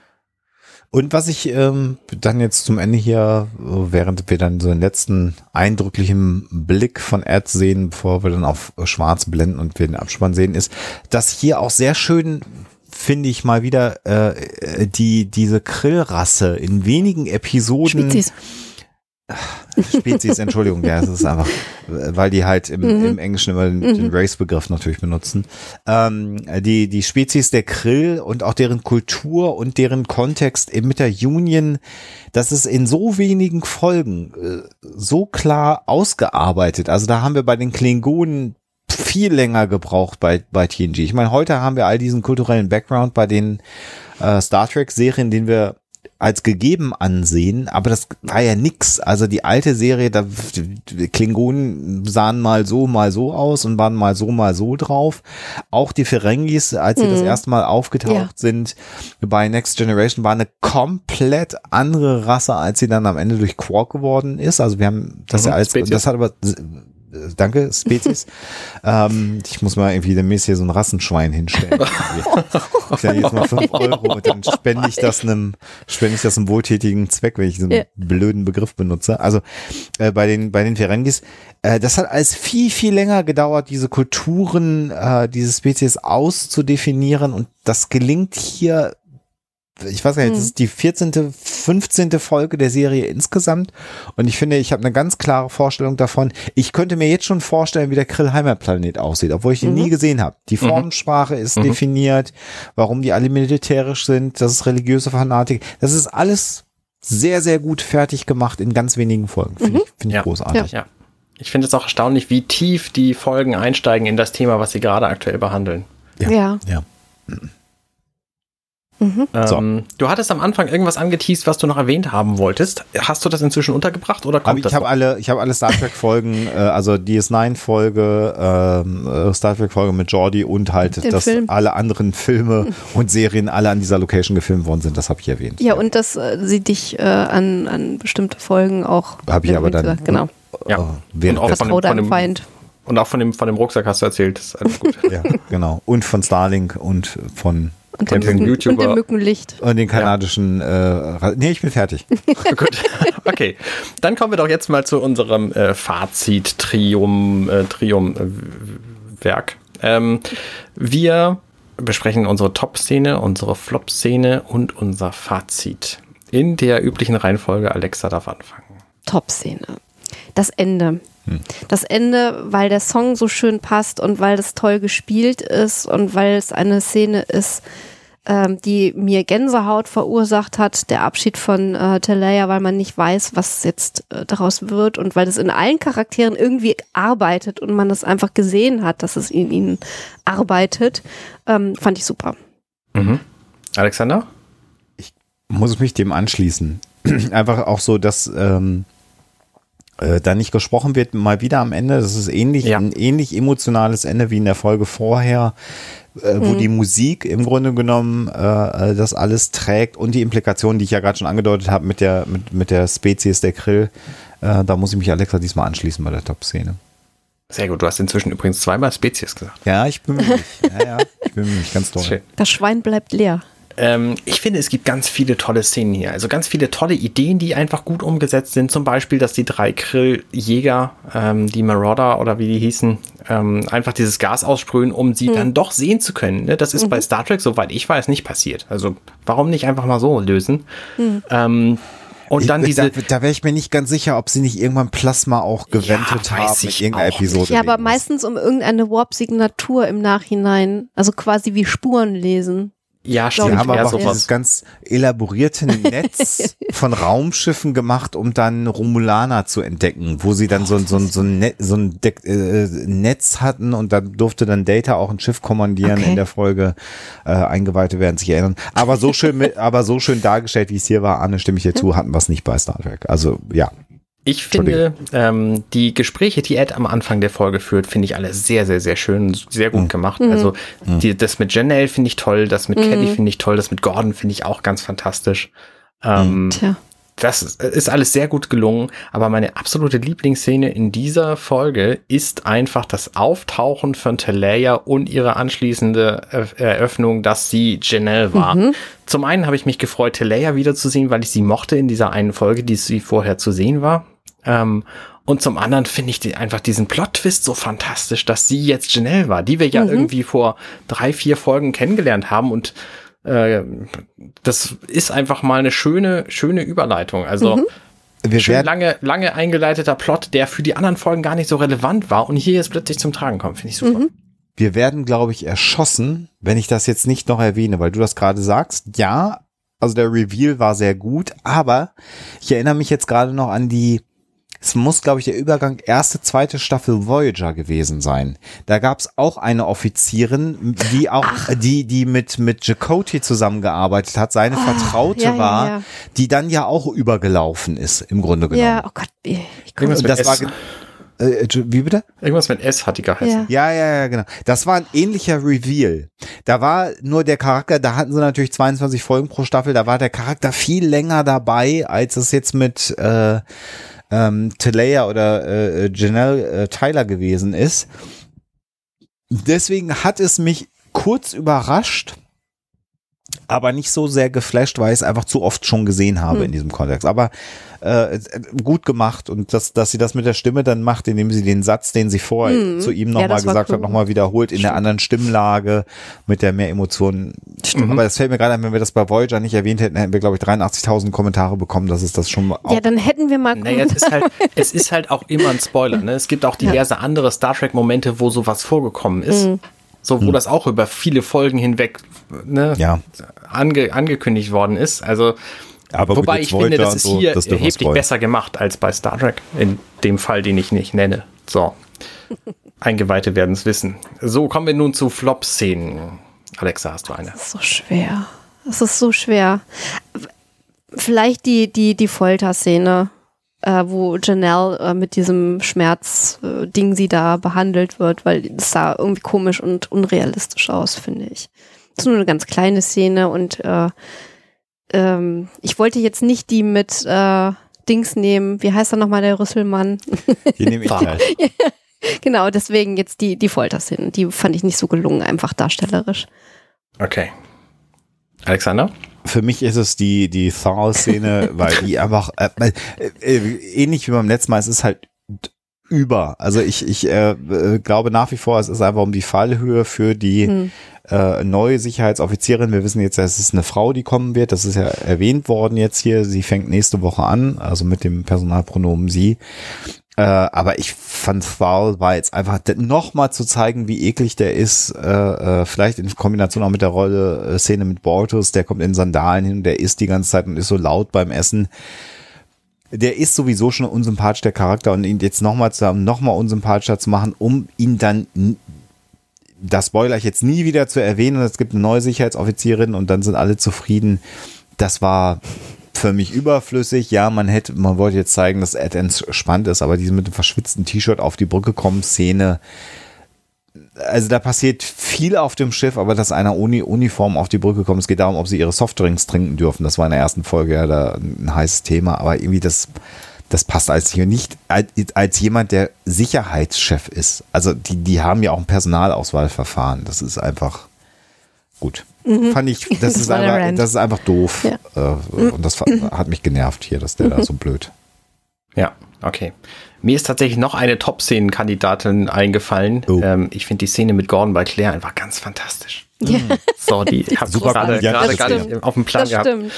Und was ich ähm, dann jetzt zum Ende hier, während wir dann so einen letzten eindrücklichen Blick von Ed sehen, bevor wir dann auf schwarz blenden und wir den Abspann sehen, ist, dass hier auch sehr schön finde ich mal wieder äh, die diese Krillrasse in wenigen Episoden Spezies. Spezies, Entschuldigung, ja, es ist einfach, weil die halt im, Mhm. im Englischen immer den, den Race-Begriff natürlich benutzen. Ähm, die, die Spezies der Krill und auch deren Kultur und deren Kontext mit der Union, das ist in so wenigen Folgen äh, so klar ausgearbeitet. Also da haben wir bei den Klingonen viel länger gebraucht bei, bei TNG. Ich meine, heute haben wir all diesen kulturellen Background bei den äh, Star Trek-Serien, den wir als gegeben ansehen, aber das war ja nix. Also die alte Serie, da die Klingonen sahen mal so, mal so aus und waren mal so, mal so drauf. Auch die Ferengis, als sie das Mhm. erste Mal aufgetaucht Ja. sind bei Next Generation, war eine komplett andere Rasse, als sie dann am Ende durch Quark geworden ist. Also wir haben das Mhm, ja als, das hat aber Danke, Spezies. ähm, ich muss mal irgendwie demnächst hier so ein Rassenschwein hinstellen. Ich dann jetzt mal 5 Euro und dann spende ich das einem, spende ich das einem wohltätigen Zweck, wenn ich so einen Ja. blöden Begriff benutze. Also äh, bei den bei den Ferengis, äh, das hat alles viel viel länger gedauert, diese Kulturen, äh, diese Spezies auszudefinieren und das gelingt hier. Ich weiß gar nicht, das Hm. ist die 14., 15. Folge der Serie insgesamt. Und ich finde, ich habe eine ganz klare Vorstellung davon. Ich könnte mir jetzt schon vorstellen, wie der Krillheimer Planet aussieht, obwohl ich ihn Mhm. nie gesehen habe. Die Formensprache ist Mhm. definiert, warum die alle militärisch sind, das ist religiöse Fanatik. Das ist alles sehr, sehr gut fertig gemacht in ganz wenigen Folgen. Finde ich, finde ich Ja. großartig. Ja. Ich finde es auch erstaunlich, wie tief die Folgen einsteigen in das Thema, was sie gerade aktuell behandeln. Ja. Ja. Ja. Mhm. So. Ähm, du hattest am Anfang irgendwas angeteased, was du noch erwähnt haben wolltest. Hast du das inzwischen untergebracht oder kommt Aber ich das habe alle, ich habe alle Star Trek Folgen, äh, also DS9 Folge, ähm, äh, Star Trek Folge mit Jordi und halt, Den dass Film. alle anderen Filme und Serien alle an dieser Location gefilmt worden sind. Das habe ich erwähnt. Ja, und dass äh, sie dich äh, an, an bestimmte Folgen auch. Habe ich aber dann- gesagt, Genau. Ja. Äh, während Und auch von von deinem dem- Feind. Und auch von dem, von dem Rucksack hast du erzählt. Das ist alles gut. ja, genau. Und von Starlink und von Und Von dem, und dem Mückenlicht. und den kanadischen, äh, Ra- nee, ich bin fertig. Gut, okay. Dann kommen wir doch jetzt mal zu unserem äh, Fazit Trium, äh, Trium äh, Werk. Ähm, wir besprechen unsere Top-Szene, unsere Flop-Szene und unser Fazit. In der üblichen Reihenfolge, Alexa darf anfangen. Top-Szene. Das Ende. Hm. Das Ende, weil der Song so schön passt und weil das toll gespielt ist und weil es eine Szene ist, ähm, die mir Gänsehaut verursacht hat, der Abschied von äh, Talaya, weil man nicht weiß, was jetzt äh, daraus wird und weil es in allen Charakteren irgendwie arbeitet und man es einfach gesehen hat, dass es in ihnen arbeitet, ähm, fand ich super. Mhm. Alexander? muss ich mich dem anschließen. Einfach auch so, dass ähm, äh, da nicht gesprochen wird, mal wieder am Ende. Das ist ähnlich, Ja. ein ähnlich emotionales Ende wie in der Folge vorher, äh, wo die Musik im Grunde genommen äh, äh, das alles trägt und die Implikationen, die ich ja gerade schon angedeutet habe mit der, mit, mit der Spezies der Krill. Äh, da muss ich mich Alexa diesmal anschließen bei der Top-Szene. Sehr gut, du hast inzwischen übrigens zweimal Spezies gesagt. Ja, ich bin mich. ja, ja, ich bin mich ganz toll. Das Schwein bleibt leer. Ähm, ich finde, es gibt ganz viele tolle Szenen hier. Also ganz viele tolle Ideen, die einfach gut umgesetzt sind. Zum Beispiel, dass die drei Krill-Jäger, ähm, die Marauder oder wie die hießen, ähm, einfach dieses Gas aussprühen, um sie dann doch sehen zu können. Ne? Das ist bei Star Trek, soweit ich weiß, nicht passiert. Also warum nicht einfach mal so lösen? Ähm, und dann ich, diese. da da wäre ich mir nicht ganz sicher, ob sie nicht irgendwann Plasma auch gewendet weiß haben ich in irgendeiner Episode. Ja, aber meistens um irgendeine Warp-Signatur im Nachhinein. Also quasi wie Spuren lesen. Ja, Die stimmt. ich, haben aber auch dieses ganz elaborierte Netz von Raumschiffen gemacht, um dann Romulaner zu entdecken, wo sie dann so, ein- so, ein- so ein, Net, so ein Deck, äh, Netz hatten und da durfte dann Data auch ein Schiff kommandieren Okay. in der Folge. Äh, Eingeweihte werden sich erinnern. Aber so schön, mit, aber so schön dargestellt, wie es hier war, Anne, stimme ich dir zu, hatten wir es nicht bei Star Trek. Also ja, Ich finde, ähm, die Gespräche, die Ed am Anfang der Folge führt, finde ich alle sehr, sehr, sehr schön, sehr gut gemacht. Also die, das mit Janelle finde ich toll, das mit Kelly finde ich toll, das mit Gordon finde ich auch ganz fantastisch. Ähm, Tja. das ist- alles sehr gut gelungen, aber meine absolute Lieblingsszene in dieser Folge ist einfach das Auftauchen von Talaya und ihre anschließende Eröff- Eröffnung, dass sie Janelle war. Zum einen habe ich mich gefreut, Talaya wiederzusehen, weil ich sie mochte in dieser einen Folge, die sie vorher zu sehen war. Ähm, und zum anderen finde ich die, einfach diesen Plot-Twist so fantastisch, dass sie jetzt Janelle war, die wir ja irgendwie vor drei, vier Folgen kennengelernt haben und äh, das ist einfach mal eine schöne, schöne Überleitung. Also wir schön werden, lange, lange eingeleiteter Plot, der für die anderen Folgen gar nicht so relevant war und hier jetzt plötzlich zum Tragen kommt. Finde ich super. wir werden, glaube ich, erschossen, wenn ich das jetzt nicht noch erwähne, weil du das gerade sagst. Ja, also der Reveal war sehr gut, aber ich erinnere mich jetzt gerade noch an die es muss, glaube ich, der Übergang erste, zweite Staffel Voyager gewesen sein. Da gab es auch eine Offizierin, die auch, Ach. die, die mit, mit Jacoti zusammengearbeitet hat, seine oh, Vertraute ja, war, ja, ja. die dann ja auch übergelaufen ist, im Grunde genommen. Ja, oh Gott, ich komme das war äh, wie bitte? Irgendwas mit S hat die geheißen. Ja. ja, ja, ja, genau. Das war ein ähnlicher Reveal. Da war nur der Charakter, da hatten sie natürlich 22 Folgen pro Staffel, da war der Charakter viel länger dabei, als es jetzt mit äh, ähm, Talea oder äh, Janelle äh, Tyler gewesen ist. Deswegen hat es mich kurz überrascht, aber nicht so sehr geflasht, weil ich es einfach zu oft schon gesehen habe hm. in diesem Kontext. Aber äh, gut gemacht und dass, dass sie das mit der Stimme dann macht, indem sie den Satz, den sie vorher hm. zu ihm nochmal ja, gesagt cool. hat, nochmal wiederholt in Stimmt. der anderen Stimmlage mit der mehr Emotionen. Stimmt. Aber das fällt mir gerade ein, wenn wir das bei Voyager nicht erwähnt hätten, hätten wir, glaube ich, 83.000 Kommentare bekommen, dass es das schon Ja, dann hätten wir mal naja, es ist halt, es ist halt auch immer ein Spoiler. Ne? Es gibt auch diverse ja. andere Star Trek-Momente, wo sowas vorgekommen ist. Mhm. So, wo hm. das auch über viele Folgen hinweg ne, ja. ange, angekündigt worden ist. Also, aber wobei ich finde, das ist hier so, erheblich besser gemacht als bei Star Trek. In dem Fall, den ich nicht nenne. So. Eingeweihte werden es wissen. So, kommen wir nun zu Flop-Szenen. Alexa, hast du eine? Das ist so schwer. Das ist so schwer. Vielleicht die, die, die Folter-Szene äh, wo Janelle äh, mit diesem Schmerzding äh, sie da behandelt wird, weil es sah irgendwie komisch und unrealistisch aus, finde ich. Das ist nur eine ganz kleine Szene und äh, ähm, ich wollte jetzt nicht die mit äh, Dings nehmen. Wie heißt er nochmal, der Rüsselmann? Hier nehme ich halt. genau, deswegen jetzt die, die Folterszenen. Die fand ich nicht so gelungen, einfach darstellerisch. Okay. Alexander? Für mich ist es die, die Thal-Szene, weil die einfach, äh, äh, ähnlich wie beim letzten Mal, es ist halt über. Also ich, ich äh, glaube nach wie vor, es ist einfach um die Fallhöhe für die hm. äh, neue Sicherheitsoffizierin. Wir wissen jetzt, es ist eine Frau, die kommen wird. Das ist ja erwähnt worden jetzt hier. Sie fängt nächste Woche an, also mit dem Personalpronomen sie. Äh, aber ich fand Foul war jetzt einfach nochmal zu zeigen, wie eklig der ist. Äh, äh, vielleicht in Kombination auch mit der Rolle äh, Szene mit Bortus, der kommt in Sandalen hin, der isst die ganze Zeit und ist so laut beim Essen. Der ist sowieso schon unsympathisch, der Charakter, und ihn jetzt nochmal zu haben, nochmal unsympathischer zu machen, um ihn dann das Spoiler ich jetzt nie wieder zu erwähnen. Es gibt eine neue Sicherheitsoffizierin und dann sind alle zufrieden. Das war für mich überflüssig. Ja, man hätte, man wollte jetzt zeigen, dass Ed entspannt ist, aber diese mit dem verschwitzten T-Shirt auf die Brücke kommen Szene, also da passiert viel auf dem Schiff, aber dass einer ohne Uniform auf die Brücke kommt, es geht darum, ob sie ihre Softdrinks trinken dürfen. Das war in der ersten Folge ja da ein heißes Thema, aber irgendwie das, das passt als hier nicht als jemand, der Sicherheitschef ist. Also die, die haben ja auch ein Personalauswahlverfahren. Das ist einfach gut. Mhm. Fand ich, das, das ist, einfach, das ist einfach doof. Ja. Äh, und das hat mich genervt hier, dass der mhm. da so blöd. Ja, okay. Mir ist tatsächlich noch eine Top-Szenen-Kandidatin eingefallen. Oh. Ähm, ich finde die Szene mit Gordon bei Claire einfach ganz fantastisch. Ja. So, die habe ich gerade gerade auf dem Plan das gehabt. Stimmt.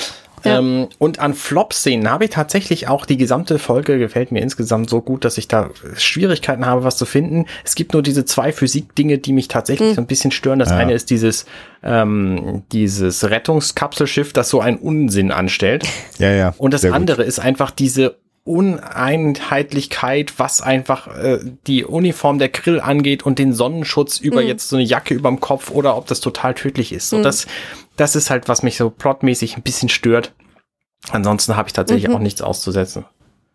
Ähm, und an Flop-Szenen habe ich tatsächlich auch die gesamte Folge gefällt mir insgesamt so gut, dass ich da Schwierigkeiten habe, was zu finden. Es gibt nur diese zwei Physik-Dinge, die mich tatsächlich mhm. so ein bisschen stören. Das ja. eine ist dieses, ähm, dieses Rettungskapselschiff, das so einen Unsinn anstellt. Ja, ja. Und das andere gut. ist einfach diese Uneinheitlichkeit, was einfach äh, die Uniform der Grill angeht und den Sonnenschutz über mhm. jetzt so eine Jacke überm Kopf oder ob das total tödlich ist. So, mhm. das, das ist halt, was mich so plotmäßig ein bisschen stört. Ansonsten habe ich tatsächlich mhm. auch nichts auszusetzen.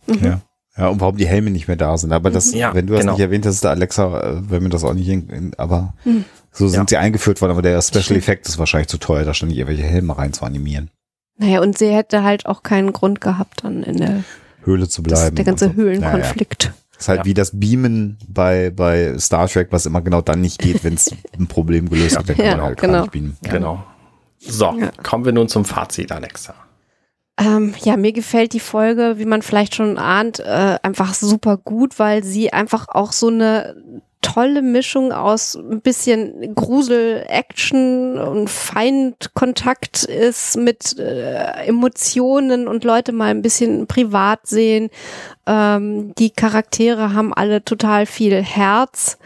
Mhm. Ja. Ja, und warum die Helme nicht mehr da sind. Aber das, ja, wenn du das genau. nicht erwähnt hast, der Alexa, äh, wenn mir das auch nicht, in, aber mhm. so sind ja. sie eingeführt worden, aber der Special Effekt ist wahrscheinlich zu teuer, da ständig irgendwelche Helme rein zu animieren. Naja, und sie hätte halt auch keinen Grund gehabt, dann in der Höhle zu bleiben. der ganze so. Höhlenkonflikt. Naja. Das ist halt ja. wie das Beamen bei, bei Star Trek, was immer genau dann nicht geht, wenn es ein Problem gelöst wird, dann kann man halt genau. gar nicht beamen. Genau. So, kommen wir nun zum Fazit, Alexa. Ähm, ja, mir gefällt die Folge, wie man vielleicht schon ahnt, äh, einfach super gut, weil sie einfach auch so eine tolle Mischung aus ein bisschen Grusel, Action und Feindkontakt ist mit äh, Emotionen und Leute mal ein bisschen privat sehen. Ähm, die Charaktere haben alle total viel Herz.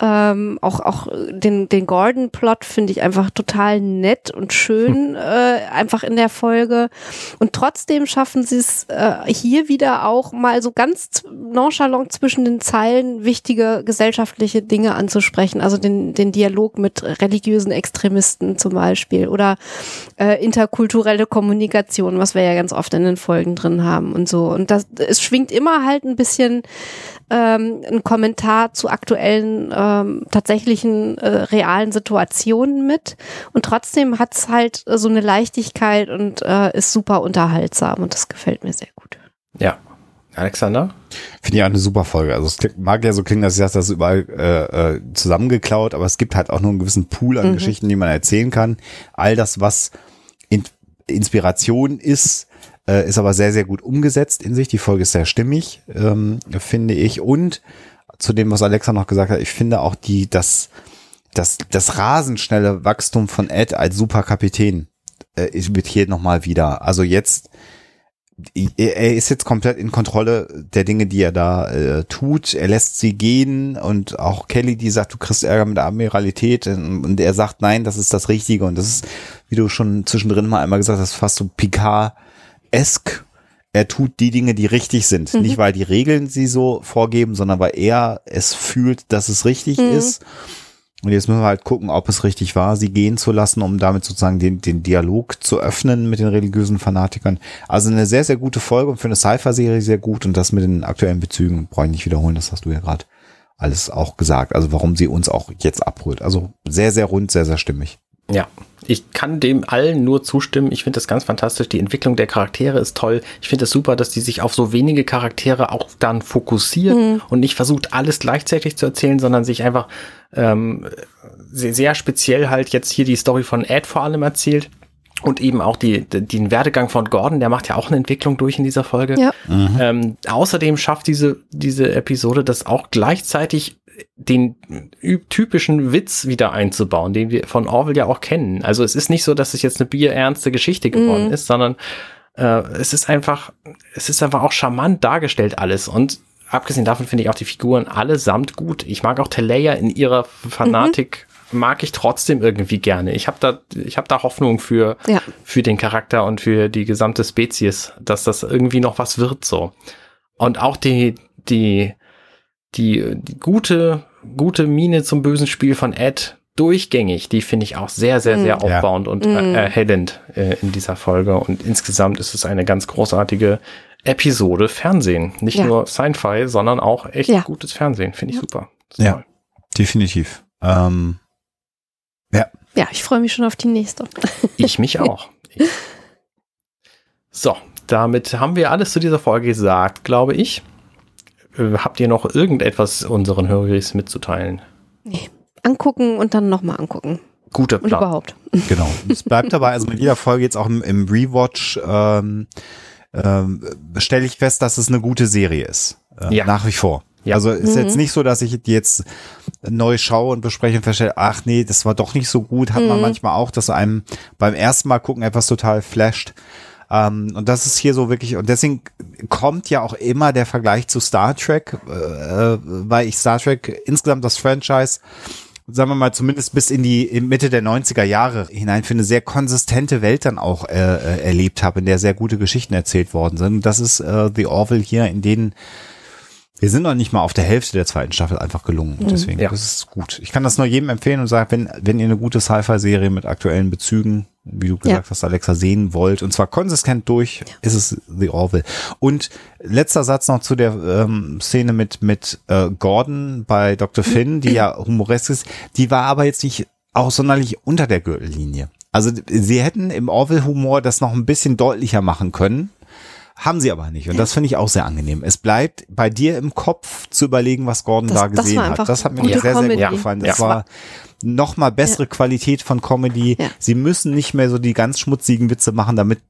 Ähm, auch auch den, den Gordon-Plot finde ich einfach total nett und schön, äh, einfach in der Folge. Und trotzdem schaffen sie es äh, hier wieder auch mal so ganz nonchalant zwischen den Zeilen wichtige gesellschaftliche Dinge anzusprechen. Also den, den Dialog mit religiösen Extremisten zum Beispiel oder äh, interkulturelle Kommunikation, was wir ja ganz oft in den Folgen drin haben und so. Und das, es schwingt immer halt ein bisschen ähm, ein Kommentar zu aktuellen, ähm, tatsächlichen, äh, realen Situationen mit. Und trotzdem hat es halt so eine Leichtigkeit und äh, ist super unterhaltsam und das gefällt mir sehr gut. Ja. Alexander? Finde ich auch eine super Folge. Also es mag ja so klingen, dass ich das ist überall äh, äh, zusammengeklaut, aber es gibt halt auch nur einen gewissen Pool an mhm. Geschichten, die man erzählen kann. All das, was in Inspiration ist, äh, ist aber sehr, sehr gut umgesetzt in sich. Die Folge ist sehr stimmig, ähm, finde ich. Und zu dem, was Alexa noch gesagt hat, ich finde auch die, das, das, das rasend schnelle Wachstum von Ed als Superkapitän äh, wird hier nochmal wieder. Also jetzt, er ist jetzt komplett in Kontrolle der Dinge, die er da äh, tut. Er lässt sie gehen und auch Kelly, die sagt, du kriegst Ärger mit der Admiralität und er sagt, nein, das ist das Richtige und das ist, wie du schon zwischendrin mal einmal gesagt hast, fast so Picard esk. Er tut die Dinge, die richtig sind. Mhm. Nicht, weil die Regeln sie so vorgeben, sondern weil er es fühlt, dass es richtig mhm. ist. Und jetzt müssen wir halt gucken, ob es richtig war, sie gehen zu lassen, um damit sozusagen den, den Dialog zu öffnen mit den religiösen Fanatikern. Also eine sehr, sehr gute Folge und für eine Cypher-Serie sehr gut. Und das mit den aktuellen Bezügen brauche ich nicht wiederholen, das hast du ja gerade alles auch gesagt. Also warum sie uns auch jetzt abholt. Also sehr, sehr rund, sehr, sehr stimmig. Ja, ich kann dem allen nur zustimmen. Ich finde das ganz fantastisch. Die Entwicklung der Charaktere ist toll. Ich finde es das super, dass die sich auf so wenige Charaktere auch dann fokussiert mhm. und nicht versucht, alles gleichzeitig zu erzählen, sondern sich einfach ähm, sehr, sehr speziell halt jetzt hier die Story von Ed vor allem erzählt. Und eben auch die, den Werdegang von Gordon, der macht ja auch eine Entwicklung durch in dieser Folge. Ja. Mhm. Ähm, außerdem schafft diese, diese Episode das auch gleichzeitig den typischen Witz wieder einzubauen, den wir von Orwell ja auch kennen. Also es ist nicht so, dass es jetzt eine bierernste Geschichte geworden mm. ist, sondern äh, es ist einfach, es ist einfach auch charmant dargestellt alles und abgesehen davon finde ich auch die Figuren allesamt gut. Ich mag auch Teleia in ihrer Fanatik. Mhm. Mag ich trotzdem irgendwie gerne. Ich habe da, ich habe da Hoffnung für ja. für den Charakter und für die gesamte Spezies, dass das irgendwie noch was wird so. Und auch die die die, die gute, gute Mine zum bösen Spiel von Ed durchgängig, die finde ich auch sehr, sehr, sehr mm. aufbauend ja. und mm. erhellend äh, in dieser Folge. Und insgesamt ist es eine ganz großartige Episode Fernsehen. Nicht ja. nur Sci-Fi, sondern auch echt ja. gutes Fernsehen. Finde ich super. Ja, toll. definitiv. Ähm, ja. Ja, ich freue mich schon auf die nächste. ich mich auch. So, damit haben wir alles zu dieser Folge gesagt, glaube ich. Äh, habt ihr noch irgendetwas unseren Hörers mitzuteilen? Nee. Angucken und dann nochmal angucken. Guter Plan. Und überhaupt. Genau. Es bleibt dabei, also mit jeder Folge jetzt auch im, im Rewatch ähm, ähm, stelle ich fest, dass es eine gute Serie ist. Äh, ja. Nach wie vor. Ja. Also ist mhm. jetzt nicht so, dass ich die jetzt neu schaue und bespreche und feststelle, ach nee, das war doch nicht so gut. Hat mhm. man manchmal auch, dass einem beim ersten Mal gucken etwas total flasht. Ähm, und das ist hier so wirklich, und deswegen kommt ja auch immer der Vergleich zu Star Trek, äh, weil ich Star Trek insgesamt das Franchise sagen wir mal, zumindest bis in die in Mitte der 90er Jahre hinein für eine sehr konsistente Welt dann auch äh, äh, erlebt habe, in der sehr gute Geschichten erzählt worden sind. Das ist äh, The Orville hier, in denen wir sind noch nicht mal auf der Hälfte der zweiten Staffel einfach gelungen. Und mhm. deswegen, ja. das ist gut. Ich kann das nur jedem empfehlen und sagen, wenn, wenn ihr eine gute Sci-Fi-Serie mit aktuellen Bezügen, wie du gesagt ja. hast, Alexa, sehen wollt, und zwar konsistent durch, ja. ist es The Orville. Und letzter Satz noch zu der ähm, Szene mit, mit äh, Gordon bei Dr. Finn, die ja humoresk ist. Die war aber jetzt nicht auch sonderlich unter der Gürtellinie. Also sie hätten im Orville-Humor das noch ein bisschen deutlicher machen können haben sie aber nicht. Und das finde ich auch sehr angenehm. Es bleibt bei dir im Kopf zu überlegen, was Gordon das, da gesehen hat. Das hat mir sehr, Comedy. sehr gut gefallen. Das ja. war noch mal bessere ja. Qualität von Comedy. Ja. Sie müssen nicht mehr so die ganz schmutzigen Witze machen, damit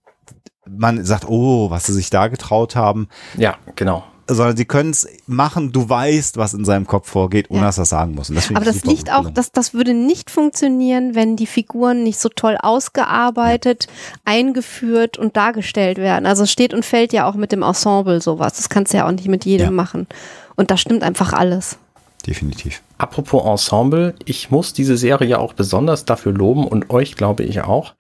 man sagt, oh, was sie sich da getraut haben. Ja, genau sondern sie können es machen, du weißt, was in seinem Kopf vorgeht, ohne ja. dass er das sagen muss. Das Aber das liegt auch, das, das würde nicht funktionieren, wenn die Figuren nicht so toll ausgearbeitet, ja. eingeführt und dargestellt werden. Also es steht und fällt ja auch mit dem Ensemble sowas. Das kannst du ja auch nicht mit jedem ja. machen. Und da stimmt einfach alles. Definitiv. Apropos Ensemble, ich muss diese Serie auch besonders dafür loben und euch glaube ich auch,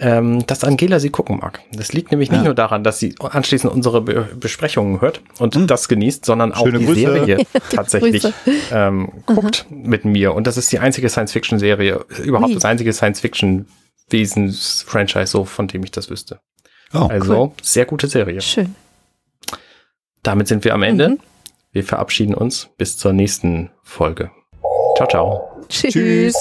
ähm, dass Angela sie gucken mag. Das liegt nämlich nicht Ja. nur daran, dass sie anschließend unsere Be Besprechungen hört und Hm. das genießt, sondern auch Schöne die Grüße. Serie tatsächlich ähm, guckt mit mir. Und das ist die einzige Science-Fiction-Serie, überhaupt Ui. das einzige Science-Fiction-Wesens-Franchise, so von dem ich das wüsste. Oh, Also sehr gute Serie. Schön. Damit sind wir am Ende. Mhm. Wir verabschieden uns bis zur nächsten Folge. Ciao, ciao. Tschüss. Tschüss.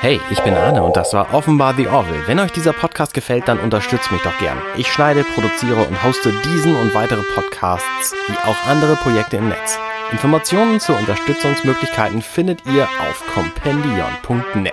Hey, ich bin Arne und das war offenbar The Orville. Wenn euch dieser Podcast gefällt, dann unterstützt mich doch gern. Ich schneide, produziere und hoste diesen und weitere Podcasts wie auch andere Projekte im Netz. Informationen zu Unterstützungsmöglichkeiten findet ihr auf compendion.net.